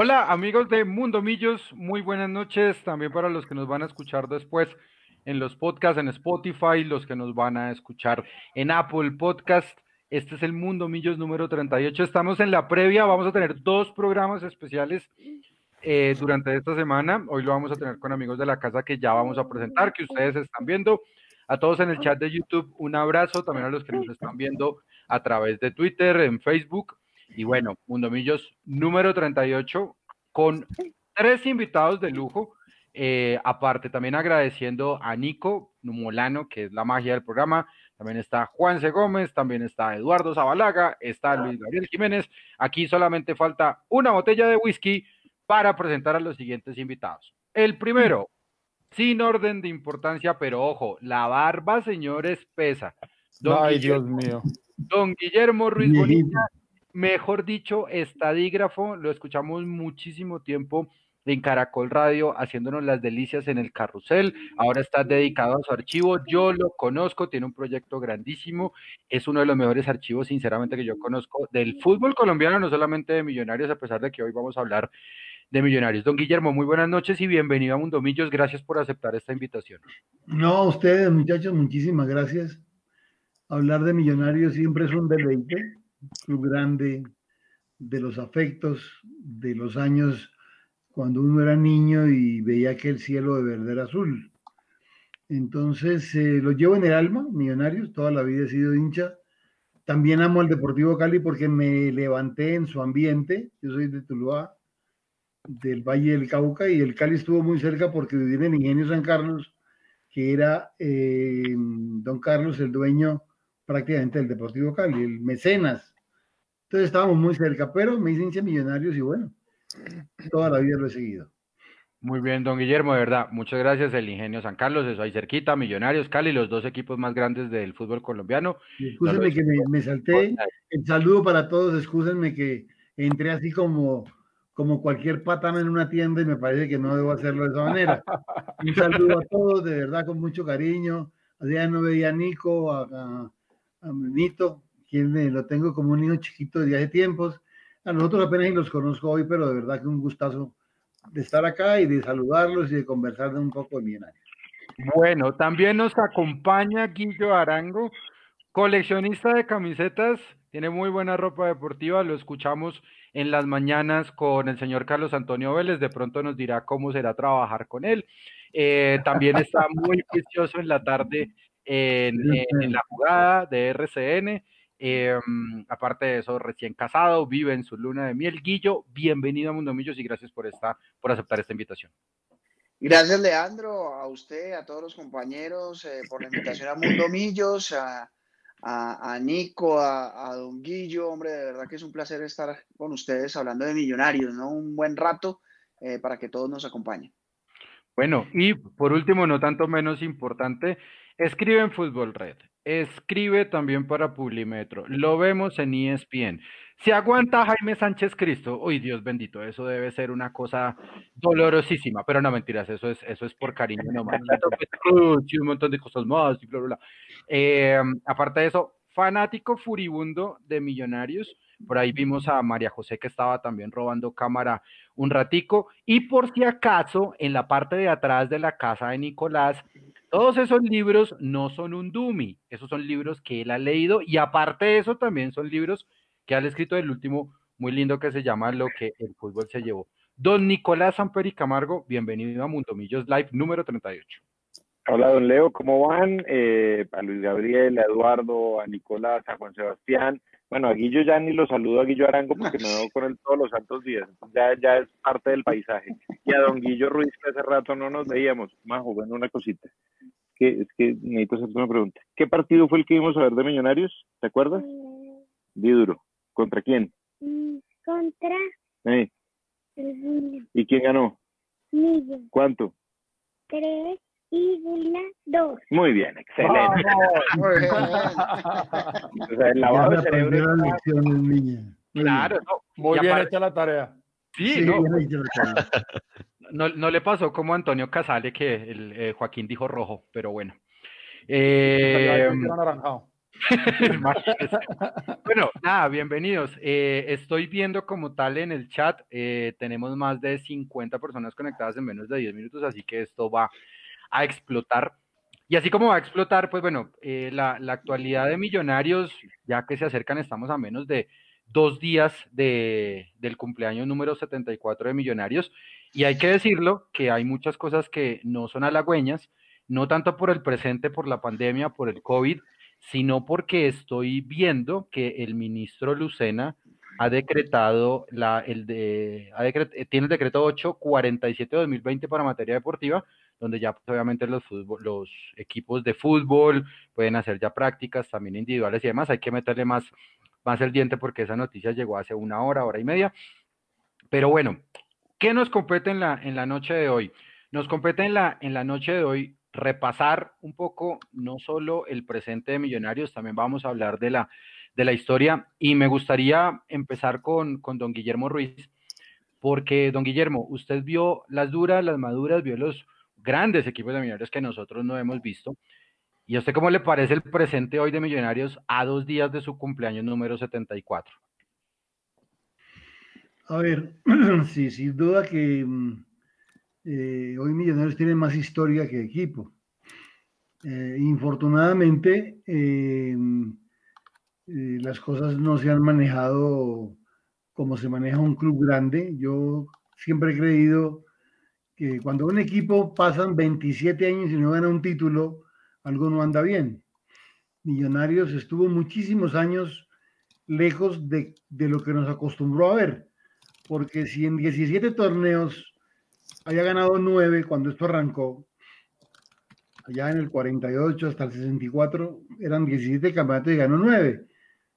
Hola amigos de Mundo Millos, muy buenas noches también para los que nos van a escuchar después en los podcasts en Spotify, los que nos van a escuchar en Apple Podcast. Este es el Mundo Millos número 38. Estamos en la previa, vamos a tener dos programas especiales eh, durante esta semana. Hoy lo vamos a tener con amigos de la casa que ya vamos a presentar, que ustedes están viendo. A todos en el chat de YouTube, un abrazo, también a los que nos están viendo a través de Twitter, en Facebook. Y bueno, Mundomillos número 38 con tres invitados de lujo. Eh, aparte, también agradeciendo a Nico Numolano, que es la magia del programa. También está Juan C. Gómez, también está Eduardo Zabalaga, está Luis Gabriel Jiménez. Aquí solamente falta una botella de whisky para presentar a los siguientes invitados. El primero, sin orden de importancia, pero ojo, la barba, señores, pesa. Ay, Dios mío. Don Guillermo Ruiz Bonilla mejor dicho, estadígrafo, lo escuchamos muchísimo tiempo en Caracol Radio haciéndonos las delicias en el carrusel. Ahora está dedicado a su archivo. Yo lo conozco, tiene un proyecto grandísimo. Es uno de los mejores archivos, sinceramente, que yo conozco del fútbol colombiano, no solamente de Millonarios, a pesar de que hoy vamos a hablar de Millonarios. Don Guillermo, muy buenas noches y bienvenido a Mundo Millos. Gracias por aceptar esta invitación. No, ustedes, muchachos, muchísimas gracias. Hablar de Millonarios siempre es un deleite club grande, de los afectos, de los años cuando uno era niño y veía que el cielo de verde era azul. Entonces, eh, lo llevo en el alma, Millonarios, toda la vida he sido hincha. También amo al Deportivo Cali porque me levanté en su ambiente. Yo soy de Tuluá, del Valle del Cauca, y el Cali estuvo muy cerca porque viví en Ingenio San Carlos, que era eh, don Carlos el dueño prácticamente del Deportivo Cali, el mecenas. Entonces estábamos muy cerca, pero me hice hincha millonarios y bueno, toda la vida lo he seguido. Muy bien, don Guillermo, de verdad, muchas gracias. El Ingenio San Carlos, eso ahí cerquita, Millonarios, Cali, los dos equipos más grandes del fútbol colombiano. Escúsenme que me, salté. El saludo para todos, escúsenme que entré así como, como cualquier patama en una tienda y me parece que no debo hacerlo de esa manera. Un saludo a todos, de verdad, con mucho cariño. Allá no veía a Nico, a a Nito, quien lo tengo como un niño chiquito de hace tiempos. A nosotros apenas los conozco hoy, pero de verdad que un gustazo de estar acá y de saludarlos y de conversar de un poco de millonarios. Bueno, también nos acompaña Guillo Arango, coleccionista de camisetas, tiene muy buena ropa deportiva, lo escuchamos en las mañanas con el señor Carlos Antonio Vélez, de pronto nos dirá cómo será trabajar con él. Eh, también está muy precioso en la tarde en, la jugada de RCN. Em, aparte de eso, recién casado, vive en su luna de miel. Guillo, bienvenido a Mundo Millos y gracias por, esta, por aceptar esta invitación. Gracias, Leandro, a usted, a todos los compañeros, eh, por la invitación a Mundo Millos, a, a, Nico, a, Don Guillo. Hombre, de verdad que es un placer estar con ustedes hablando de millonarios, ¿no? Un buen rato eh, para que todos nos acompañen. Bueno, y por último, no tanto menos importante, Escribe en Fútbol Red, escribe también para Publimetro, lo vemos en ESPN. Si aguanta Jaime Sánchez Cristo, uy Dios bendito, eso debe ser una cosa dolorosísima, pero no mentiras, eso es, eso es por cariño, no y un montón de cosas más, y bla, bla, bla. Eh, aparte de eso, fanático furibundo de Millonarios, por ahí vimos a María José que estaba también robando cámara un ratico, y por si acaso, en la parte de atrás de la casa de Nicolás, todos esos libros no son un dummy, esos son libros que él ha leído y aparte de eso también son libros que ha escrito el último muy lindo que se llama Lo que el fútbol se llevó. Don Nicolás Samperi Camargo, bienvenido a Mundo Millos Live número 38. Hola, don Leo, ¿cómo van? Eh, a Luis Gabriel, a Eduardo, a Nicolás, a Juan Sebastián. Bueno, a Guillo ya ni lo saludo a Guillo Arango porque me veo con él todos los santos días. Ya, ya es parte del paisaje. Y a don Guillo Ruiz, que hace rato no nos veíamos. Majo, bueno, una cosita. Que, es que necesito hacerte una pregunta. ¿Qué partido fue el que íbamos a ver de Millonarios? ¿Te acuerdas? Mm. Di duro. ¿Contra quién? Mm, contra. ¿Eh? ¿Y quién ganó? Millo. ¿Cuánto? Tres y una, dos. Muy bien, excelente. Muy bien. o sea, el lavado de cerebro. Claro, muy bien hecha la tarea. Sí, no. no. no. le pasó como Antonio Casale que el eh, Joaquín dijo rojo, pero bueno. Eh, bueno, nada, bienvenidos. Eh, estoy viendo como tal en el chat, eh, tenemos más de 50 personas conectadas en menos de 10 minutos, así que esto va a explotar. Y así como va a explotar, pues bueno, eh, la, la, actualidad de Millonarios, ya que se acercan, estamos a menos de dos días de, del cumpleaños número 74 de Millonarios. Y hay que decirlo que hay muchas cosas que no son halagüeñas, no tanto por el presente, por la pandemia, por el COVID, sino porque estoy viendo que el ministro Lucena ha decretado la, el de, ha tiene el decreto 847-2020 para materia deportiva, donde ya pues, obviamente los, equipos de fútbol pueden hacer ya prácticas también individuales y demás. Hay que meterle más, más el diente porque esa noticia llegó hace una hora, hora y media. Pero bueno, ¿qué nos compete en la, en la noche de hoy? Nos compete en la, en la noche de hoy repasar un poco no solo el presente de Millonarios, también vamos a hablar de la, de la historia y me gustaría empezar con, con don Guillermo Ruiz, porque don Guillermo, usted vio las duras, las maduras, vio los grandes equipos de Millonarios que nosotros no hemos visto. ¿Y a usted cómo le parece el presente hoy de Millonarios a dos días de su cumpleaños número 74? A ver, sí, sin duda que mm, eh, hoy Millonarios tiene más historia que equipo. Eh, infortunadamente, eh, las cosas no se han manejado como se maneja un club grande. Yo siempre he creído que cuando un equipo pasan 27 años y no gana un título, algo no anda bien. Millonarios estuvo muchísimos años lejos de, de lo que nos acostumbró a ver, porque si en 17 torneos había ganado nueve cuando esto arrancó. Allá en el 48 hasta el 64 eran 17 campeonatos y ganó nueve.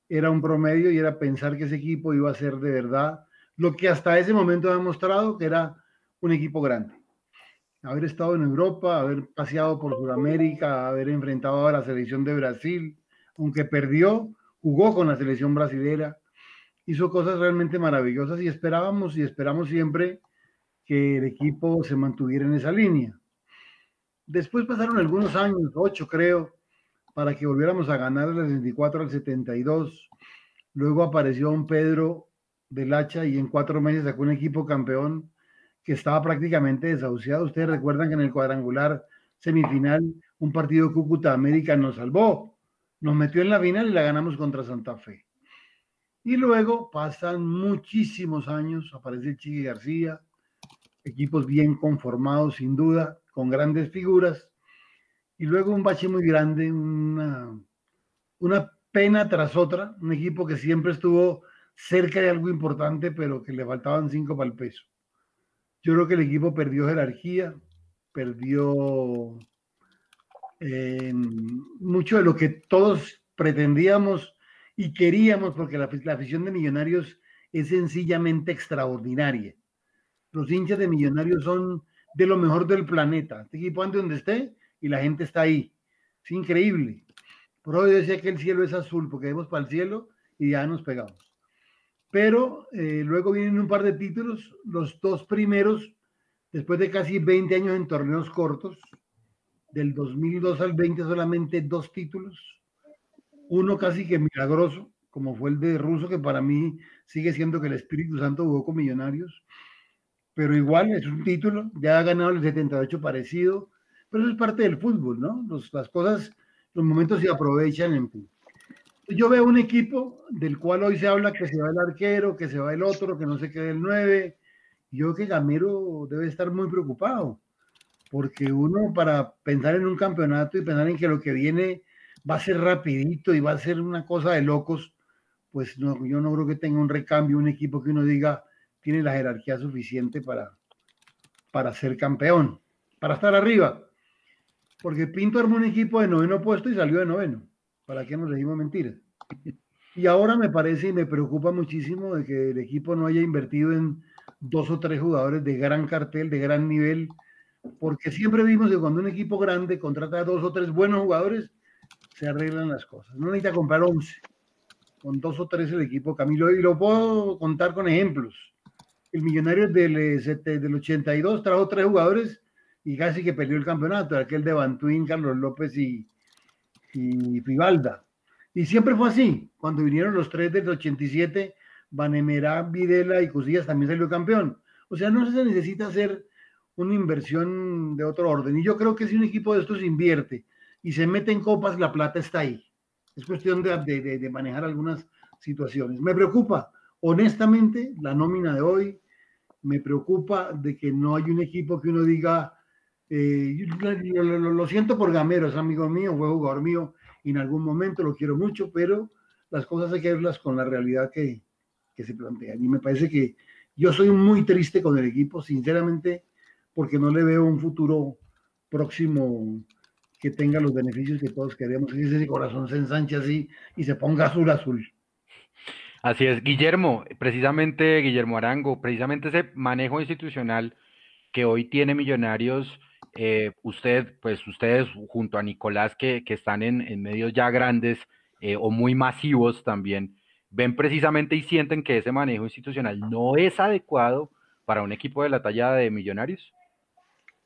Era un promedio y era pensar que ese equipo iba a ser de verdad lo que hasta ese momento ha demostrado que era un equipo grande. Haber estado en Europa, haber paseado por Sudamérica, haber enfrentado a la selección de Brasil, aunque perdió, jugó con la selección brasilera, hizo cosas realmente maravillosas y esperábamos y esperamos siempre que el equipo se mantuviera en esa línea. Después pasaron algunos años, ocho creo, para que volviéramos a ganar del 64 al 72. Luego apareció un Pedro del Hacha y en cuatro meses sacó un equipo campeón que estaba prácticamente desahuciado. Ustedes recuerdan que en el cuadrangular semifinal un partido Cúcuta América nos salvó, nos metió en la final y la ganamos contra Santa Fe. Y luego pasan muchísimos años, aparece Chiqui García, equipos bien conformados, sin duda, con grandes figuras, y luego un bache muy grande, una, una pena tras otra, un equipo que siempre estuvo cerca de algo importante, pero que le faltaban cinco para el peso. Yo creo que el equipo perdió jerarquía, perdió eh, mucho de lo que todos pretendíamos y queríamos, porque la, afición de Millonarios es sencillamente extraordinaria los hinchas de Millonarios son de lo mejor del planeta. Este equipo ande donde esté y la gente está ahí. Es increíble. Por hoy decía que el cielo es azul porque vemos para el cielo y ya nos pegamos. Pero eh, luego vienen un par de títulos, los dos primeros, después de casi 20 años en torneos cortos, del 2002 al 20 solamente dos títulos, uno casi que milagroso, como fue el de Russo, que para mí sigue siendo que el Espíritu Santo jugó con Millonarios, pero igual es un título, ya ha ganado el 78 parecido, pero eso es parte del fútbol, ¿no? las cosas, los momentos se aprovechan en fin. Yo veo un equipo del cual hoy se habla que se va el arquero, que se va el otro, que no se quede el 9. Yo que Gamero debe estar muy preocupado, porque uno para pensar en un campeonato y pensar en que lo que viene va a ser rapidito y va a ser una cosa de locos, pues no, yo no creo que tenga un recambio, un equipo que uno diga, tiene la jerarquía suficiente para, para ser campeón, para estar arriba. Porque Pinto armó un equipo de noveno puesto y salió de noveno. ¿Para qué nos decimos mentiras? Y ahora me parece y me preocupa muchísimo de que el equipo no haya invertido en dos o tres jugadores de gran cartel, de gran nivel, porque siempre vimos que cuando un equipo grande contrata a dos o tres buenos jugadores, se arreglan las cosas. No necesita comprar once, con dos o tres el equipo Camilo, y lo puedo contar con ejemplos el millonario del, eh, del 82 trajo tres jugadores y casi que perdió el campeonato, aquel de Bantuín, Carlos López y, y Fibalda. Y siempre fue así. Cuando vinieron los tres del 87, Vanemerá, Videla y Cosillas también salió campeón. O sea, no se necesita hacer una inversión de otro orden. Y yo creo que si un equipo de estos invierte y se mete en copas, la plata está ahí. Es cuestión de, de, de manejar algunas situaciones. Me preocupa, honestamente, la nómina de hoy. Me preocupa de que no hay un equipo que uno diga, eh, lo, siento por Gamero, es amigo mío, fue jugador mío, y en algún momento lo quiero mucho, pero las cosas hay que verlas con la realidad que, que se plantean. Y me parece que yo soy muy triste con el equipo, sinceramente, porque no le veo un futuro próximo que tenga los beneficios que todos queremos, que ese corazón se ensanche así y se ponga azul azul. Así es, Guillermo, precisamente Guillermo Arango, precisamente ese manejo institucional que hoy tiene Millonarios eh, usted, pues ustedes junto a Nicolás que, están en, medios ya grandes eh, o muy masivos también, ven precisamente y sienten que ese manejo institucional no es adecuado para un equipo de la talla de Millonarios?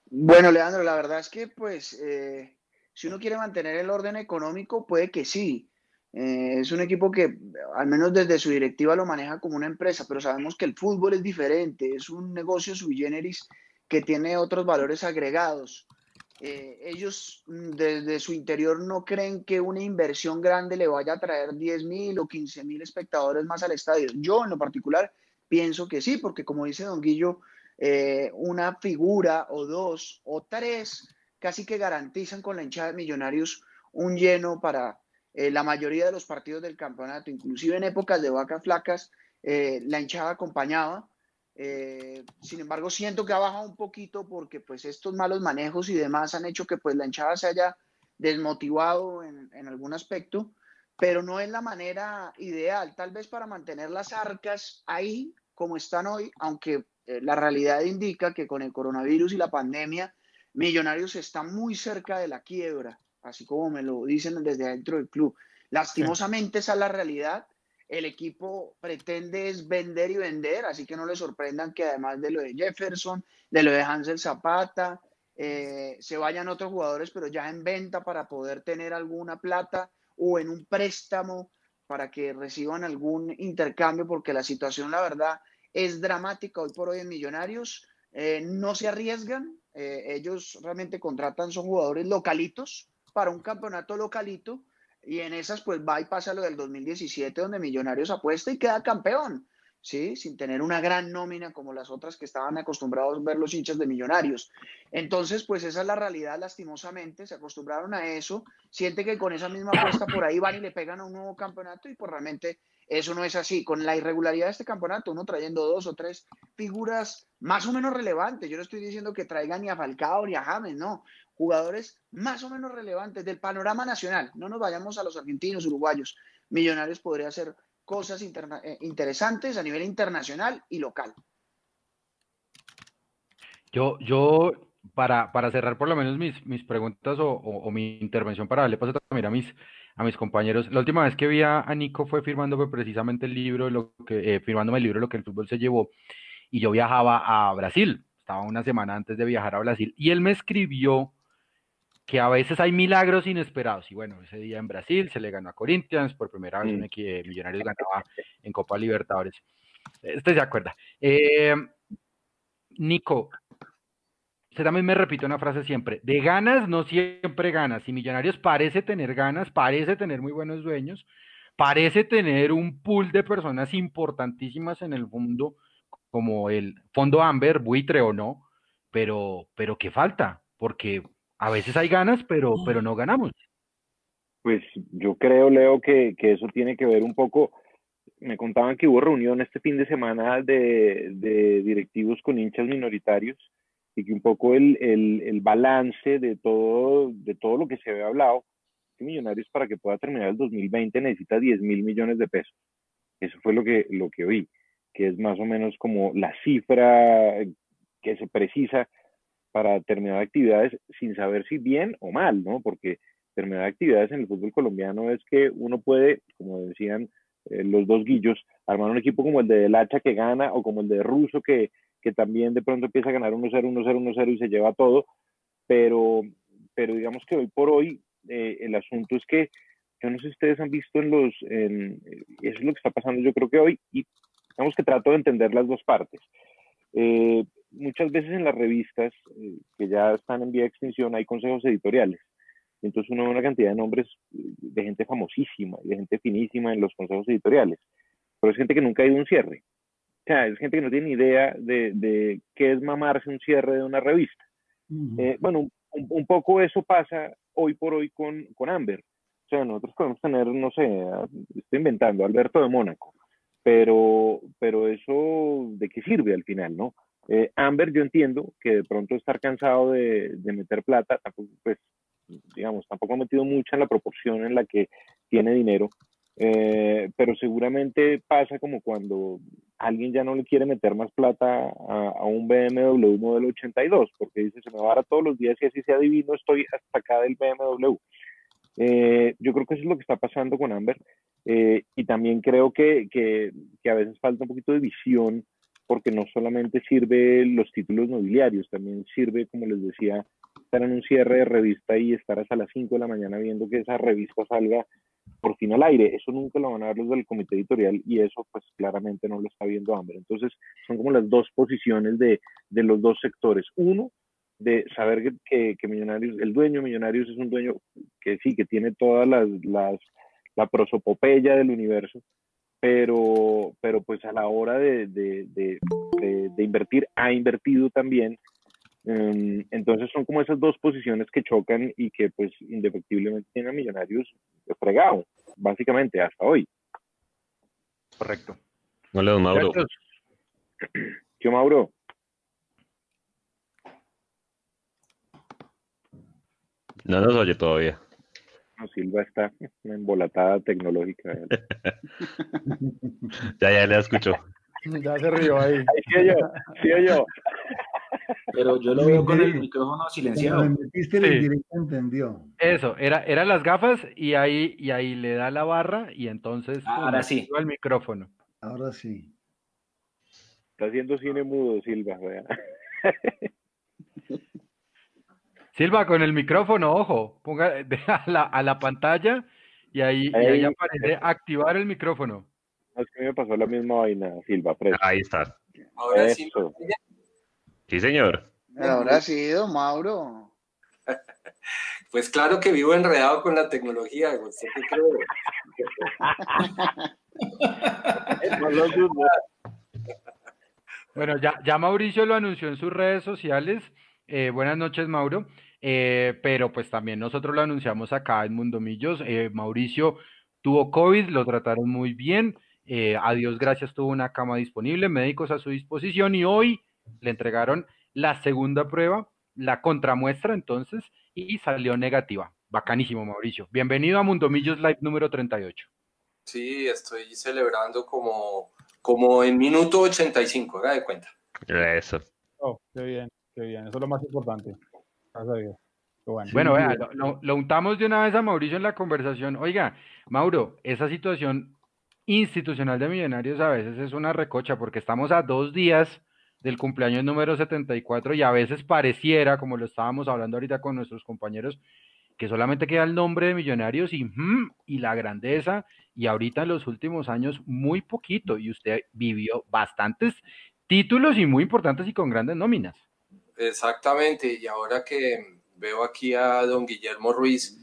Bueno, Leandro, la verdad es que pues eh, si uno quiere mantener el orden económico, puede que sí. Es un equipo que al menos desde su directiva lo maneja como una empresa, pero sabemos que el fútbol es diferente, es un negocio sui generis que tiene otros valores agregados. Eh, ellos mm, desde su interior no creen que una inversión grande le vaya a traer 10 mil o 15 mil espectadores más al estadio. Yo en lo particular pienso que sí, porque como dice Don Guillo, eh, una figura o dos o tres casi que garantizan con la hinchada de millonarios un lleno para eh, la mayoría de los partidos del campeonato, inclusive en épocas de vacas flacas, la hinchada acompañaba eh, sin embargo, siento que ha bajado un poquito porque pues estos malos manejos y demás han hecho que pues la hinchada se haya desmotivado en, en algún aspecto, pero no es la manera ideal, tal vez para mantener las arcas ahí como están hoy, aunque eh, la realidad indica que con el coronavirus y la pandemia, Millonarios está muy cerca de la quiebra, así como me lo dicen desde dentro del club. Lastimosamente esa es la realidad el equipo pretende es vender y vender, así que no le sorprendan que además de lo de Jefferson, de lo de Hansel Zapata, eh, se vayan otros jugadores, pero ya en venta para poder tener alguna plata o en un préstamo para que reciban algún intercambio, porque la situación, la verdad, es dramática hoy por hoy en Millonarios. Eh, no se arriesgan, eh, ellos realmente contratan, son jugadores localitos para un campeonato localito y en esas, pues va y pasa lo del 2017, donde Millonarios apuesta y queda campeón, ¿sí? Sin tener una gran nómina como las otras que estaban acostumbrados a ver los hinchas de Millonarios. Entonces, pues esa es la realidad, lastimosamente, se acostumbraron a eso, siente que con esa misma apuesta por ahí van y le pegan a un nuevo campeonato y pues realmente eso no es así. Con la irregularidad de este campeonato, uno trayendo dos o tres figuras más o menos relevantes. Yo no estoy diciendo que traigan ni a Falcao ni a James, no jugadores más o menos relevantes del panorama nacional. No nos vayamos a los argentinos, uruguayos. Millonarios podría hacer cosas eh, interesantes a nivel internacional y local. Yo, yo para, para cerrar por lo menos mis, mis preguntas o, mi intervención para darle paso también a mis, a mis compañeros. La última vez que vi a, Nico fue firmándome precisamente el libro, lo que, eh, firmándome el libro Lo que el fútbol se llevó, y yo viajaba a Brasil, estaba una semana antes de viajar a Brasil, y él me escribió que a veces hay milagros inesperados. Y bueno, ese día en Brasil se le ganó a Corinthians, por primera vez un mm. equipo de Millonarios ganaba en Copa Libertadores. Estoy de acuerdo. Eh, Nico, usted también me repite una frase siempre, de ganas no siempre ganas, y Millonarios parece tener ganas, parece tener muy buenos dueños, parece tener un pool de personas importantísimas en el mundo, como el Fondo Amber, buitre o no, pero, pero ¿qué falta? Porque a veces hay ganas, pero, pero no ganamos. Pues yo creo, Leo, que, que eso tiene que ver un poco. Me contaban que hubo reunión este fin de semana de, de directivos con hinchas minoritarios y que un poco el, el, el, balance de todo, de todo lo que se había hablado, que Millonarios para que pueda terminar el 2020 necesita 10 mil millones de pesos. Eso fue lo que, lo que oí, que es más o menos como la cifra que se precisa para terminar actividades sin saber si bien o mal, ¿no? Porque terminar actividades en el fútbol colombiano es que uno puede, como decían eh, los dos guillos, armar un equipo como el de Del Hacha que gana o como el de Russo que, que también de pronto empieza a ganar 1-0, 1-0, 1-0 y se lleva todo, pero, pero digamos que hoy por hoy eh, el asunto es que yo no sé si ustedes han visto en los, eso es lo que está pasando yo creo que hoy, y digamos que trato de entender las dos partes. Eh, muchas veces en las revistas eh, que ya están en vía de extinción hay consejos editoriales. Entonces uno ve una cantidad de nombres de gente famosísima y de gente finísima en los consejos editoriales. Pero es gente que nunca ha ido a un cierre. O sea, es gente que no tiene ni idea de, de qué es mamarse un cierre de una revista. Eh, bueno, un, poco eso pasa hoy por hoy con, con Amber. O sea, nosotros podemos tener, no sé, estoy inventando, Alberto de Mónaco, pero, pero eso, ¿de qué sirve al final, no? Eh, Amber, yo entiendo que de pronto estar cansado de, de, meter plata, tampoco, pues, digamos, tampoco ha metido mucha en la proporción en la que tiene dinero, eh, pero seguramente pasa como cuando alguien ya no le quiere meter más plata a, un BMW modelo 82, porque dice, se me va a dar todos los días y así sea divino, estoy hasta acá del BMW. Eh, yo creo que eso es lo que está pasando con Amber eh, y también creo que, que, que, a veces falta un poquito de visión porque no solamente sirve los títulos nobiliarios, también sirve, como les decía, estar en un cierre de revista y estar hasta las 5 de la mañana viendo que esa revista salga por fin al aire. Eso nunca lo van a ver los del comité editorial y eso pues claramente no lo está viendo Amber. Entonces son como las dos posiciones de, los dos sectores. Uno, de saber que, Millonarios, el dueño Millonarios es un dueño que sí, que tiene todas las, las la prosopopeya del universo, pero, pero pues a la hora de, de, de, de invertir, ha invertido también Em, entonces son como esas dos posiciones que chocan y que pues indefectiblemente tienen a Millonarios fregado, básicamente hasta hoy. Correcto. Hola, Mauro. Yo, Mauro. No nos oye todavía. No, Silva está una embolatada tecnológica. ya, ya le escucho. Ya se rió ahí. ahí sí yo, sí yo. Pero yo lo veo con el micrófono silenciado. sí. entendió. Eso, era, eran las gafas y ahí, y ahí le da la barra y entonces ahora sí. el micrófono. Ahora sí. Está haciendo cine mudo, Silva. Silva, con el micrófono, ojo, ponga a la, a la pantalla y ahí, ahí, y ahí aparece activar el micrófono. Es que me pasó la misma vaina, Silva. Ahí está. Ahora sí. Sí, señor. Ahora sí, don Mauro. Pues claro que vivo enredado con la tecnología, ¿usted qué cree? bueno, ya, ya Mauricio lo anunció en sus redes sociales. Eh, buenas noches, Mauro. Eh, pero pues también nosotros lo anunciamos acá en Mundomillos. Eh, Mauricio tuvo COVID, lo trataron muy bien. Eh, a Dios gracias tuvo una cama disponible, médicos a su disposición y hoy le entregaron la segunda prueba, la contramuestra entonces, y salió negativa. Bacanísimo, Mauricio. Bienvenido a Mundomillos Live número 38. Sí, estoy celebrando como, como en minuto 85, haga de cuenta. Eso. Oh, qué bien, qué bien. Eso es lo más importante. Gracias Bueno, bueno vea, lo, lo, untamos de una vez a Mauricio en la conversación. Oiga, Mauro, esa situación institucional de Millonarios a veces es una recocha porque estamos a dos días del cumpleaños número 74 y a veces pareciera, como lo estábamos hablando ahorita con nuestros compañeros, que solamente queda el nombre de Millonarios y, mm, y la grandeza y ahorita en los últimos años muy poquito y usted vivió bastantes títulos y muy importantes y con grandes nóminas. Exactamente, y ahora que veo aquí a don Guillermo Ruiz,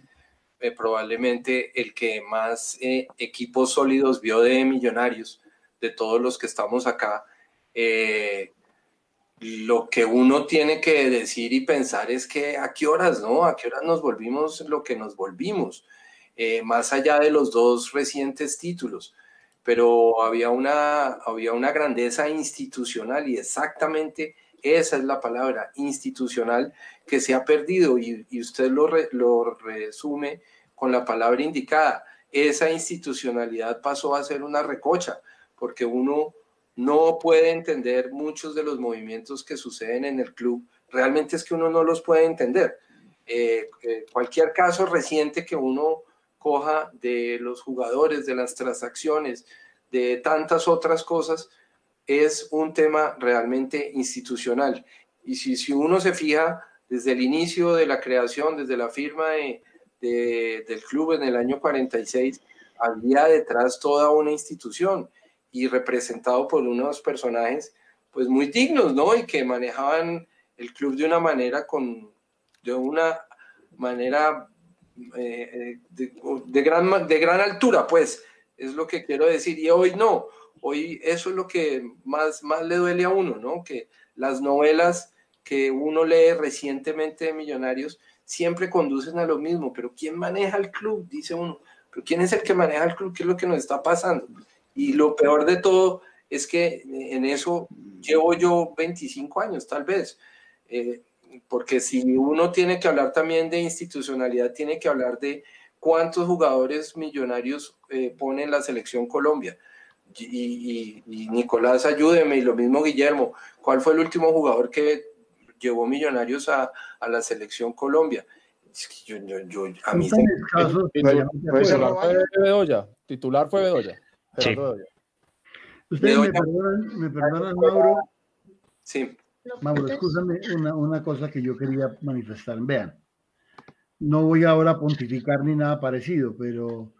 eh, probablemente el que más eh, equipos sólidos vio de Millonarios, de todos los que estamos acá, eh, lo que uno tiene que decir y pensar es que a qué horas, ¿no? A qué horas nos volvimos lo que nos volvimos, eh, más allá de los dos recientes títulos. Pero había una, había una grandeza institucional y exactamente esa es la palabra, institucional, que se ha perdido y, usted lo resume con la palabra indicada. Esa institucionalidad pasó a ser una recocha, porque uno no puede entender muchos de los movimientos que suceden en el club. Realmente es que uno no los puede entender. Eh, eh, cualquier caso reciente que uno coja de los jugadores, de las transacciones, de tantas otras cosas, es un tema realmente institucional. Y si, si uno se fija desde el inicio de la creación, desde la firma de, de- del club en el año 46, había detrás toda una institución y representado por unos personajes pues muy dignos, ¿no? Y que manejaban el club de una manera con, de una manera eh, eh, de, gran, de gran altura, pues, es lo que quiero decir. Y hoy no, hoy eso es lo que más, más le duele a uno, ¿no? Que las novelas que uno lee recientemente de Millonarios siempre conducen a lo mismo, pero ¿quién maneja el club? Dice uno, pero ¿quién es el que maneja el club? ¿Qué es lo que nos está pasando? Y lo peor de todo es que en eso llevo yo 25 años, tal vez. Eh, porque si uno tiene que hablar también de institucionalidad, tiene que hablar de cuántos jugadores millonarios eh, pone en la selección Colombia. Y, y- y Nicolás, ayúdeme, y lo mismo Guillermo, ¿cuál fue el último jugador que llevó millonarios a, a la selección Colombia? Es que yo, yo- yo- a mí se- escasos, Titular fue Bedoya. Titular fue Bedoya. Sí. Bedoya. Ustedes me Bedoya. perdonan, me perdonan, Mauro. sí, Mauro, escúchame una, una cosa que yo quería manifestar. Vean, no voy ahora a pontificar ni nada parecido, pero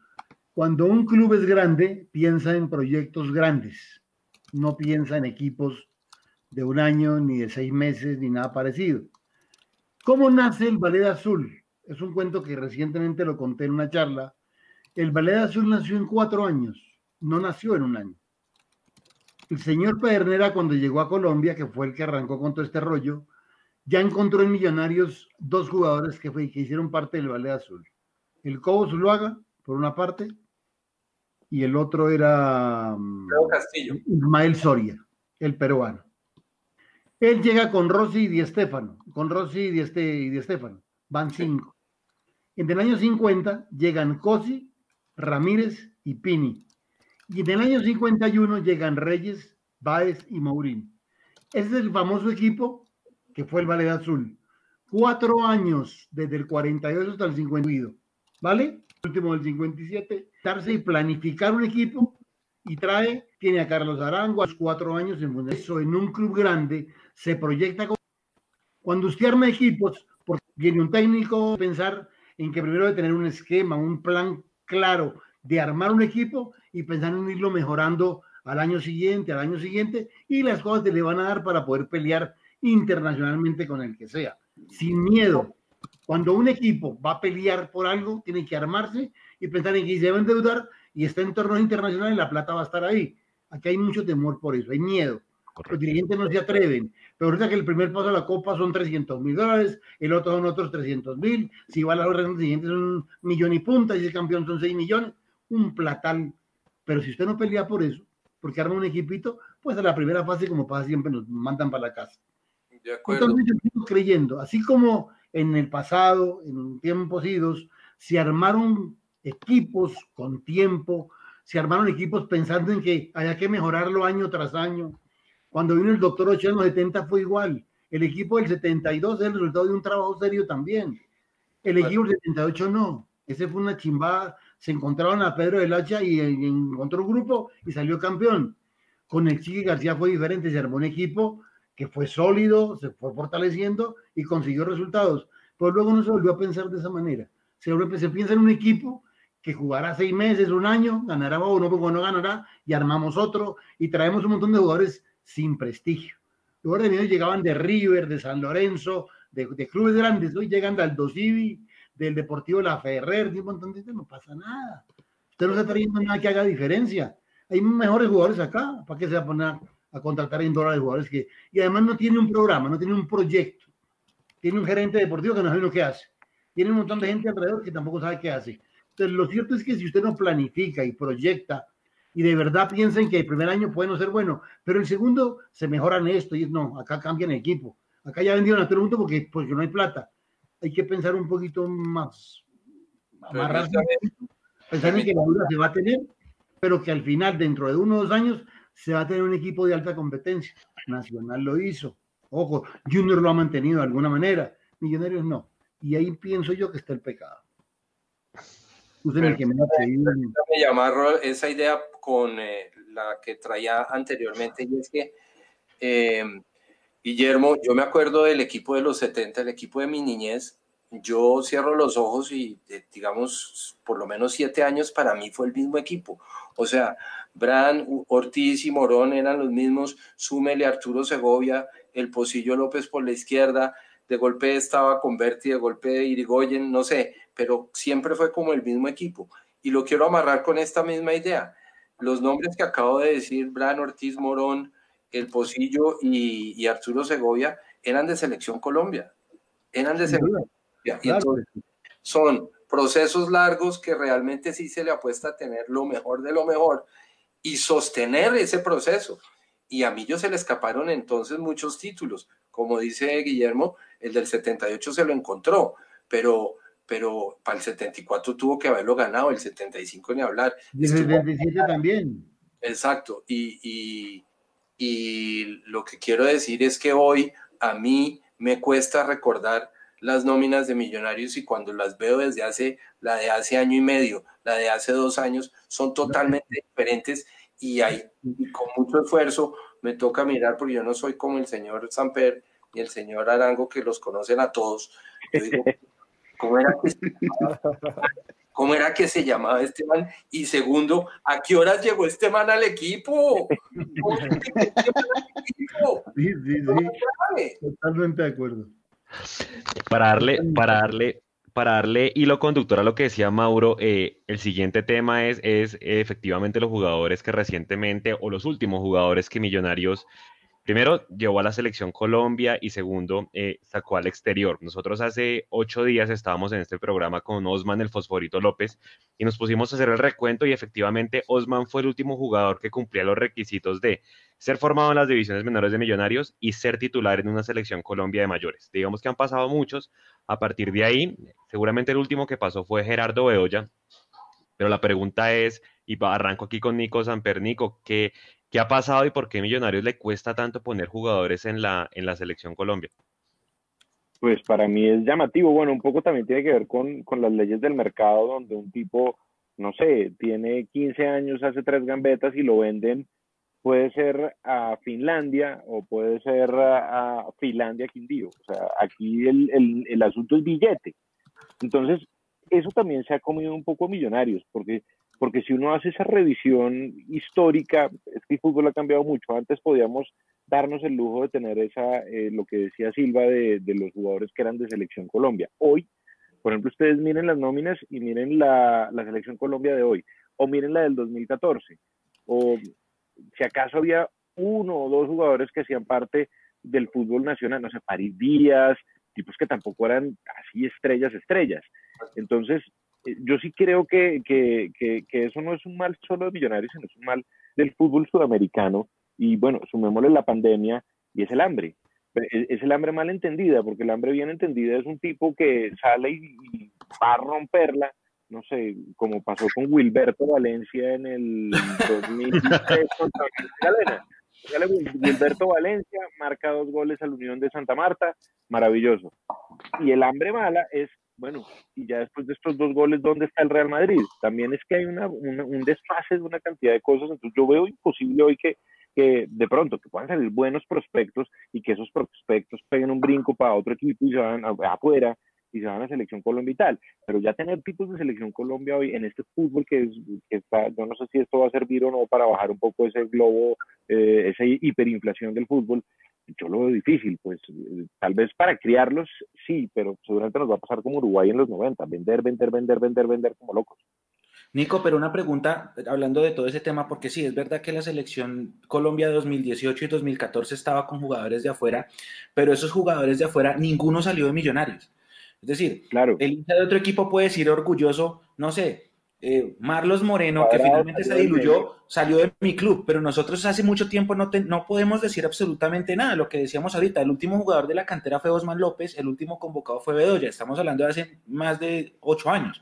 cuando un club es grande, piensa en proyectos grandes, no piensa en equipos de un año, ni de seis meses, ni nada parecido. ¿Cómo nace el Ballet Azul? Es un cuento que recientemente lo conté en una charla. El Ballet Azul nació en cuatro años, no nació en un año. El señor Pedernera, cuando llegó a Colombia, que fue el que arrancó con todo este rollo, ya encontró en Millonarios dos jugadores que, que hicieron parte del Ballet Azul. El Cobo Zuluaga, por una parte, y el otro era mm, Castillo. Ismael Soria, el peruano. Él llega con Rossi y Di con Rossi y Di, Este- y Di van cinco. En el año 50 llegan Cosi, Ramírez y Pini. Y en el año 51 llegan Reyes, Báez y Mourín. Ese es el famoso equipo que fue el Ballet Azul. Cuatro años desde el 48 hasta el 51. ¿Vale? Último del 57. Darse y planificar un equipo y trae, tiene a Carlos Arango a los cuatro años en. Eso en un club grande se proyecta como... Cuando usted arma equipos, porque viene un técnico, pensar en que primero debe tener un esquema, un plan claro de armar un equipo y pensar en irlo mejorando al año siguiente, al año siguiente, y las cosas que le van a dar para poder pelear internacionalmente con el que sea, sin miedo. Cuando un equipo va a pelear por algo, tiene que armarse y pensar en que se va a endeudar y está en torneos internacionales, la plata va a estar ahí. Aquí hay mucho temor por eso, hay miedo. Los dirigentes no se atreven. Pero ahorita que el primer paso a la Copa son 300 mil dólares, el otro son otros 300 mil, si va a la orden siguiente son un millón y punta, y si el campeón son 6 millones, un platal. Pero si usted no pelea por eso, porque arma un equipito, pues a la primera fase, como pasa siempre, nos mandan para la casa. De acuerdo. Entonces yo sigo creyendo, así como en el pasado, en tiempos idos, se armaron equipos con tiempo, se armaron equipos pensando en que había que mejorarlo año tras año. Cuando vino el doctor Ochoa en los 70 fue igual. El equipo del 72 es el resultado de un trabajo serio también. El equipo del 78 no. Ese fue una chimbada. Se encontraron a Pedro del Hacha y, y encontró un grupo y salió campeón. Con el Chiqui García fue diferente. Se armó un equipo que fue sólido, se fue fortaleciendo y consiguió resultados. Pero luego no se volvió a pensar de esa manera. Se, se piensa en un equipo que jugará seis meses, un año, ganará o no, o no ganará, y armamos otro, y traemos un montón de jugadores sin prestigio. Los jugadores llegaban de River, de San Lorenzo, de, clubes grandes, hoy llegan del Dosivi, del Deportivo La Ferrer, de un montón de gente, no pasa nada. Usted no está trayendo nada que haga diferencia. Hay mejores jugadores acá, ¿para qué se va a poner a, contratar en dólares jugadores que, y además no tiene un programa, no tiene un proyecto. Tiene un gerente deportivo que no sabe lo que hace. Tiene un montón de gente alrededor que tampoco sabe qué hace. Entonces, lo cierto es que si usted no planifica y proyecta y de verdad piensen que el primer año puede no ser bueno, pero el segundo se mejoran esto y no, acá cambian el equipo. Acá ya vendieron a todo el mundo porque, porque no hay plata. Hay que pensar un poquito más, amarrarse, pensar en que la duda se va a tener, pero que al final, dentro de unos dos años, se va a tener un equipo de alta competencia. Nacional lo hizo. Ojo, Junior lo ha mantenido de alguna manera. Millonarios no. Y ahí pienso yo que está el pecado. Usted me, que me, me llamar esa idea con eh, la que traía anteriormente y es que eh, Guillermo, yo me acuerdo del equipo de los 70, el equipo de mi niñez, yo cierro los ojos y, eh, digamos, por lo menos siete años para mí fue el mismo equipo. O sea, Bran, Ortiz y Morón eran los mismos, súmele Arturo Segovia, el Pocillo López por la izquierda, de golpe estaba Converti, de golpe Irigoyen, no sé, pero siempre fue como el mismo equipo. Y lo quiero amarrar con esta misma idea. Los nombres que acabo de decir, Bran, Ortiz, Morón, el Pocillo y, y Arturo Segovia, eran de Selección Colombia. Eran de Selección Colombia. Y entonces, son procesos largos que realmente sí se le apuesta a tener lo mejor de lo mejor y sostener ese proceso. Y a Millo se le escaparon entonces muchos títulos. Como dice Guillermo, el del 78 se lo encontró, pero, pero para el 74 tuvo que haberlo ganado, el 75 ni hablar. Y el 77 también. Exacto. Y, y, y lo que quiero decir es que hoy a mí me cuesta recordar las nóminas de millonarios y cuando las veo desde hace, la de hace año y medio, la de hace dos años, son totalmente diferentes y, y con mucho esfuerzo me toca mirar porque yo no soy como el señor Samper y el señor Arango que los conocen a todos. Yo digo, ¿cómo era que se llamaba? ¿Cómo era que se llamaba este man? Y segundo, ¿a qué horas llegó este man al equipo? ¿Cómo este man al equipo? Sí, sí, sí. Totalmente de acuerdo. Para darle, para darle, para darle hilo conductor a lo que decía Mauro, eh, el siguiente tema es, es efectivamente los jugadores que recientemente, o los últimos jugadores que Millonarios, primero llevó a la selección Colombia y segundo eh, sacó al exterior. Nosotros hace ocho días estábamos en este programa con Osman el Fosforito López y nos pusimos a hacer el recuento y efectivamente Osman fue el último jugador que cumplía los requisitos de ser formado en las divisiones menores de Millonarios y ser titular en una selección Colombia de mayores. Digamos que han pasado muchos. A partir de ahí, seguramente el último que pasó fue Gerardo Bedoya. Pero la pregunta es, y arranco aquí con Nico Sampernico, ¿qué, ¿qué ha pasado y por qué Millonarios le cuesta tanto poner jugadores en la, en la selección Colombia? Pues para mí es llamativo. Bueno, un poco también tiene que ver con, con las leyes del mercado, donde un tipo, no sé, tiene 15 años, hace tres gambetas y lo venden, puede ser a Finlandia o puede ser a, a Finlandia Quindío. O sea, aquí el, el, el asunto es billete. Entonces, eso también se ha comido un poco a millonarios, porque, porque si uno hace esa revisión histórica, es que el fútbol ha cambiado mucho. Antes podíamos darnos el lujo de tener esa, eh, lo que decía Silva de, de, los jugadores que eran de Selección Colombia. Hoy, por ejemplo, ustedes miren las nóminas y miren la, la Selección Colombia de hoy, o miren la del 2014, o si acaso había uno o dos jugadores que hacían parte del fútbol nacional, no sé, París Díaz, tipos que tampoco eran así estrellas, estrellas. Entonces, yo sí creo que, que, que, que, eso no es un mal solo de Millonarios, sino es un mal del fútbol sudamericano. Y bueno, sumémosle la pandemia y es el hambre. Es, es el hambre mal entendida, porque el hambre bien entendida es un tipo que sale y, y va a romperla no sé, como pasó con Wilberto Valencia en el 2003 contra Galena. Wilberto Valencia marca dos goles a la Unión de Santa Marta, maravilloso. Y el hambre mala es, bueno, y ya después de estos dos goles, ¿dónde está el Real Madrid? También es que hay una, una, un desfase de una cantidad de cosas, entonces yo veo imposible hoy que, que de pronto que puedan salir buenos prospectos y que esos prospectos peguen un brinco para otro equipo y se van afuera y se van a Selección Colombia y tal. Pero ya tener tipos de Selección Colombia hoy en este fútbol que, es, que está, yo no sé si esto va a servir o no para bajar un poco ese globo, eh, esa hiperinflación del fútbol, yo lo veo difícil, pues tal vez para criarlos sí, pero seguramente nos va a pasar como Uruguay en los 90, vender, vender, vender, vender, vender como locos. Nico, pero una pregunta, hablando de todo ese tema, porque sí, es verdad que la selección Colombia 2018 y 2014 estaba con jugadores de afuera, pero esos jugadores de afuera, ninguno salió de millonarios. Es decir, claro. el hincha de otro equipo puede decir orgulloso, no sé, eh, Marlos Moreno, que finalmente se diluyó, salió de mi club, pero nosotros hace mucho tiempo no, te, no podemos decir absolutamente nada. Lo que decíamos ahorita, el último jugador de la cantera fue Osman López, el último convocado fue Bedoya, estamos hablando de hace más de ocho años.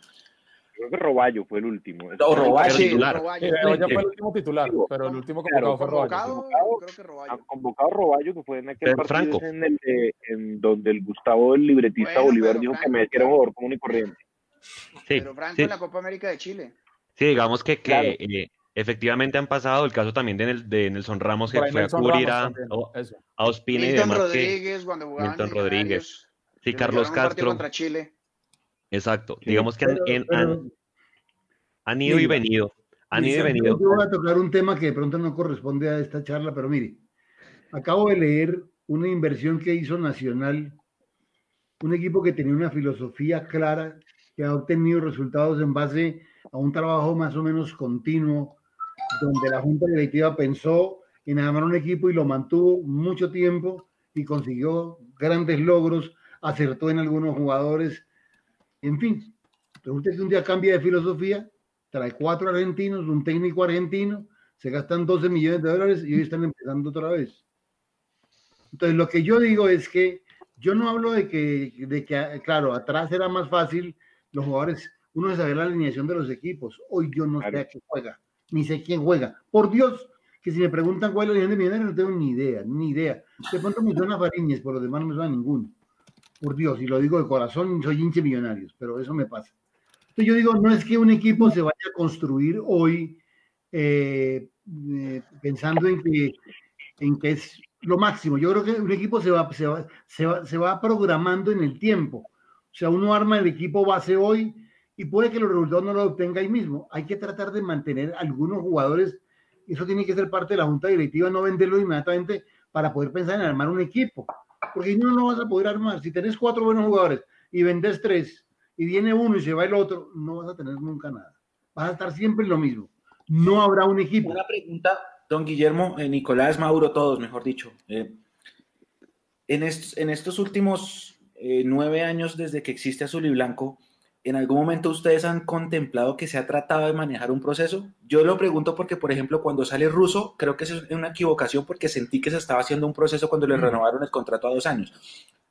Creo que Roballo fue el último. O Roballo. Sí, Roballo. Fue el último titular, pero el último convocado fue Roballo. Convocado, creo que Roballo. Convocado Roballo, que fue en aquel pero partido Franco. En, el de, en donde el Gustavo, el libretista bueno, Bolívar, dijo Franco, que me era un jugador común y corriente. Sí, pero Franco sí. en la Copa América de Chile. Sí, digamos que, que claro. eh, efectivamente han pasado el caso también de, de Nelson Ramos, que fue Nelson a cubrir a, a, Ospina Milton y demás. Rodríguez, que, cuando jugaban Milton Rodríguez. Sí, Carlos Castro. Contra Chile. Exacto. Digamos que han, Pero- en- pero- han- han ido y venido. Han ido y Yo venido. voy a tocar un tema que de pronto no corresponde a esta charla, pero mire, acabo de leer una inversión que hizo Nacional, un equipo que tenía una filosofía clara, que ha obtenido resultados en base a un trabajo más o menos continuo, donde la Junta Directiva pensó en armar un equipo y lo mantuvo mucho tiempo y consiguió grandes logros, acertó en algunos jugadores, en fin, resulta que un día cambia de filosofía, trae cuatro argentinos, un técnico argentino, se gastan 12 millones de dólares y hoy están empezando otra vez. Entonces, lo que yo digo es que yo no hablo de que, de que, claro, atrás era más fácil los jugadores, uno saber la alineación de los equipos. Hoy yo no sé a qué juega, ni sé quién juega. Por Dios, que si me preguntan cuál es la alineación de Millonarios, no tengo ni idea, ni idea. De pronto me suena Fariñez, por lo demás no me suena ninguno. Por Dios, y lo digo de corazón, soy hinche millonarios, pero eso me pasa. Entonces yo digo, no es que un equipo se vaya a construir hoy eh, eh, pensando en que, en que es lo máximo. Yo creo que un equipo se va, se, va, se, va, se va programando en el tiempo. O sea, uno arma el equipo base hoy y puede que los resultados no lo obtenga ahí mismo. Hay que tratar de mantener algunos jugadores. Eso tiene que ser parte de la junta directiva, no venderlo inmediatamente para poder pensar en armar un equipo. Porque no lo vas a poder armar. Si tenés cuatro buenos jugadores y vendes tres y viene uno y se va el otro, no vas a tener nunca nada. Vas a estar siempre en lo mismo. No habrá un equipo. Una pregunta, don Guillermo, eh, Nicolás, Mauro, todos, mejor dicho. Eh, en estos últimos eh, nueve años desde que existe Azul y Blanco, ¿en algún momento ustedes han contemplado que se ha tratado de manejar un proceso? Yo lo pregunto porque, por ejemplo, cuando sale Russo, creo que es una equivocación porque sentí que se estaba haciendo un proceso cuando le renovaron el contrato a dos años.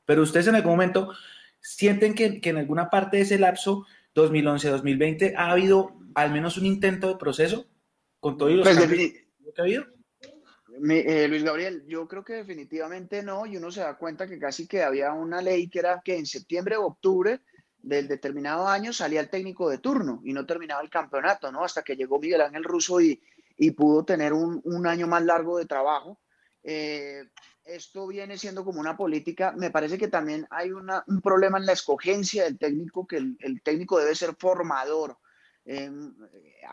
Pero ustedes en algún momento sienten que, que en alguna parte de ese lapso, 2011-2020, ha habido al menos un intento de proceso con todos los Pues, cambios defini- que ha habido. Eh, Luis Gabriel, yo creo que definitivamente no, y uno se da cuenta que casi que había una ley que era que en septiembre o octubre del determinado año salía el técnico de turno y no terminaba el campeonato, ¿no? Hasta que llegó Miguel Ángel Russo y, pudo tener un, año más largo de trabajo. Eh, esto viene siendo como una política, me parece que también hay una- un problema en la escogencia del técnico, que el técnico debe ser formador. Eh,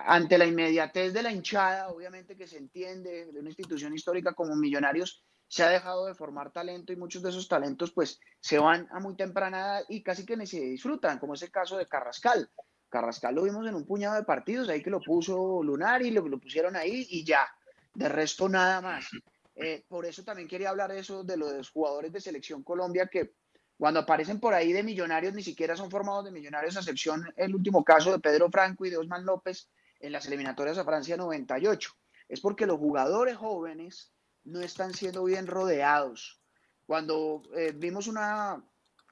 ante la inmediatez de la hinchada, obviamente que se entiende, de una institución histórica como Millonarios, se ha dejado de formar talento y muchos de esos talentos pues se van a muy temprana edad y casi que ni se disfrutan, como es el caso de Carrascal. Carrascal lo vimos en un puñado de partidos, ahí que lo puso Lunari, lo, lo pusieron ahí y ya, de resto nada más. Eh, por eso también quería hablar de eso, de los jugadores de Selección Colombia que cuando aparecen por ahí de millonarios ni siquiera son formados de millonarios, a excepción el último caso de Pedro Franco y de Osman López en las eliminatorias a Francia 98. Es porque los jugadores jóvenes no están siendo bien rodeados. Cuando eh, vimos una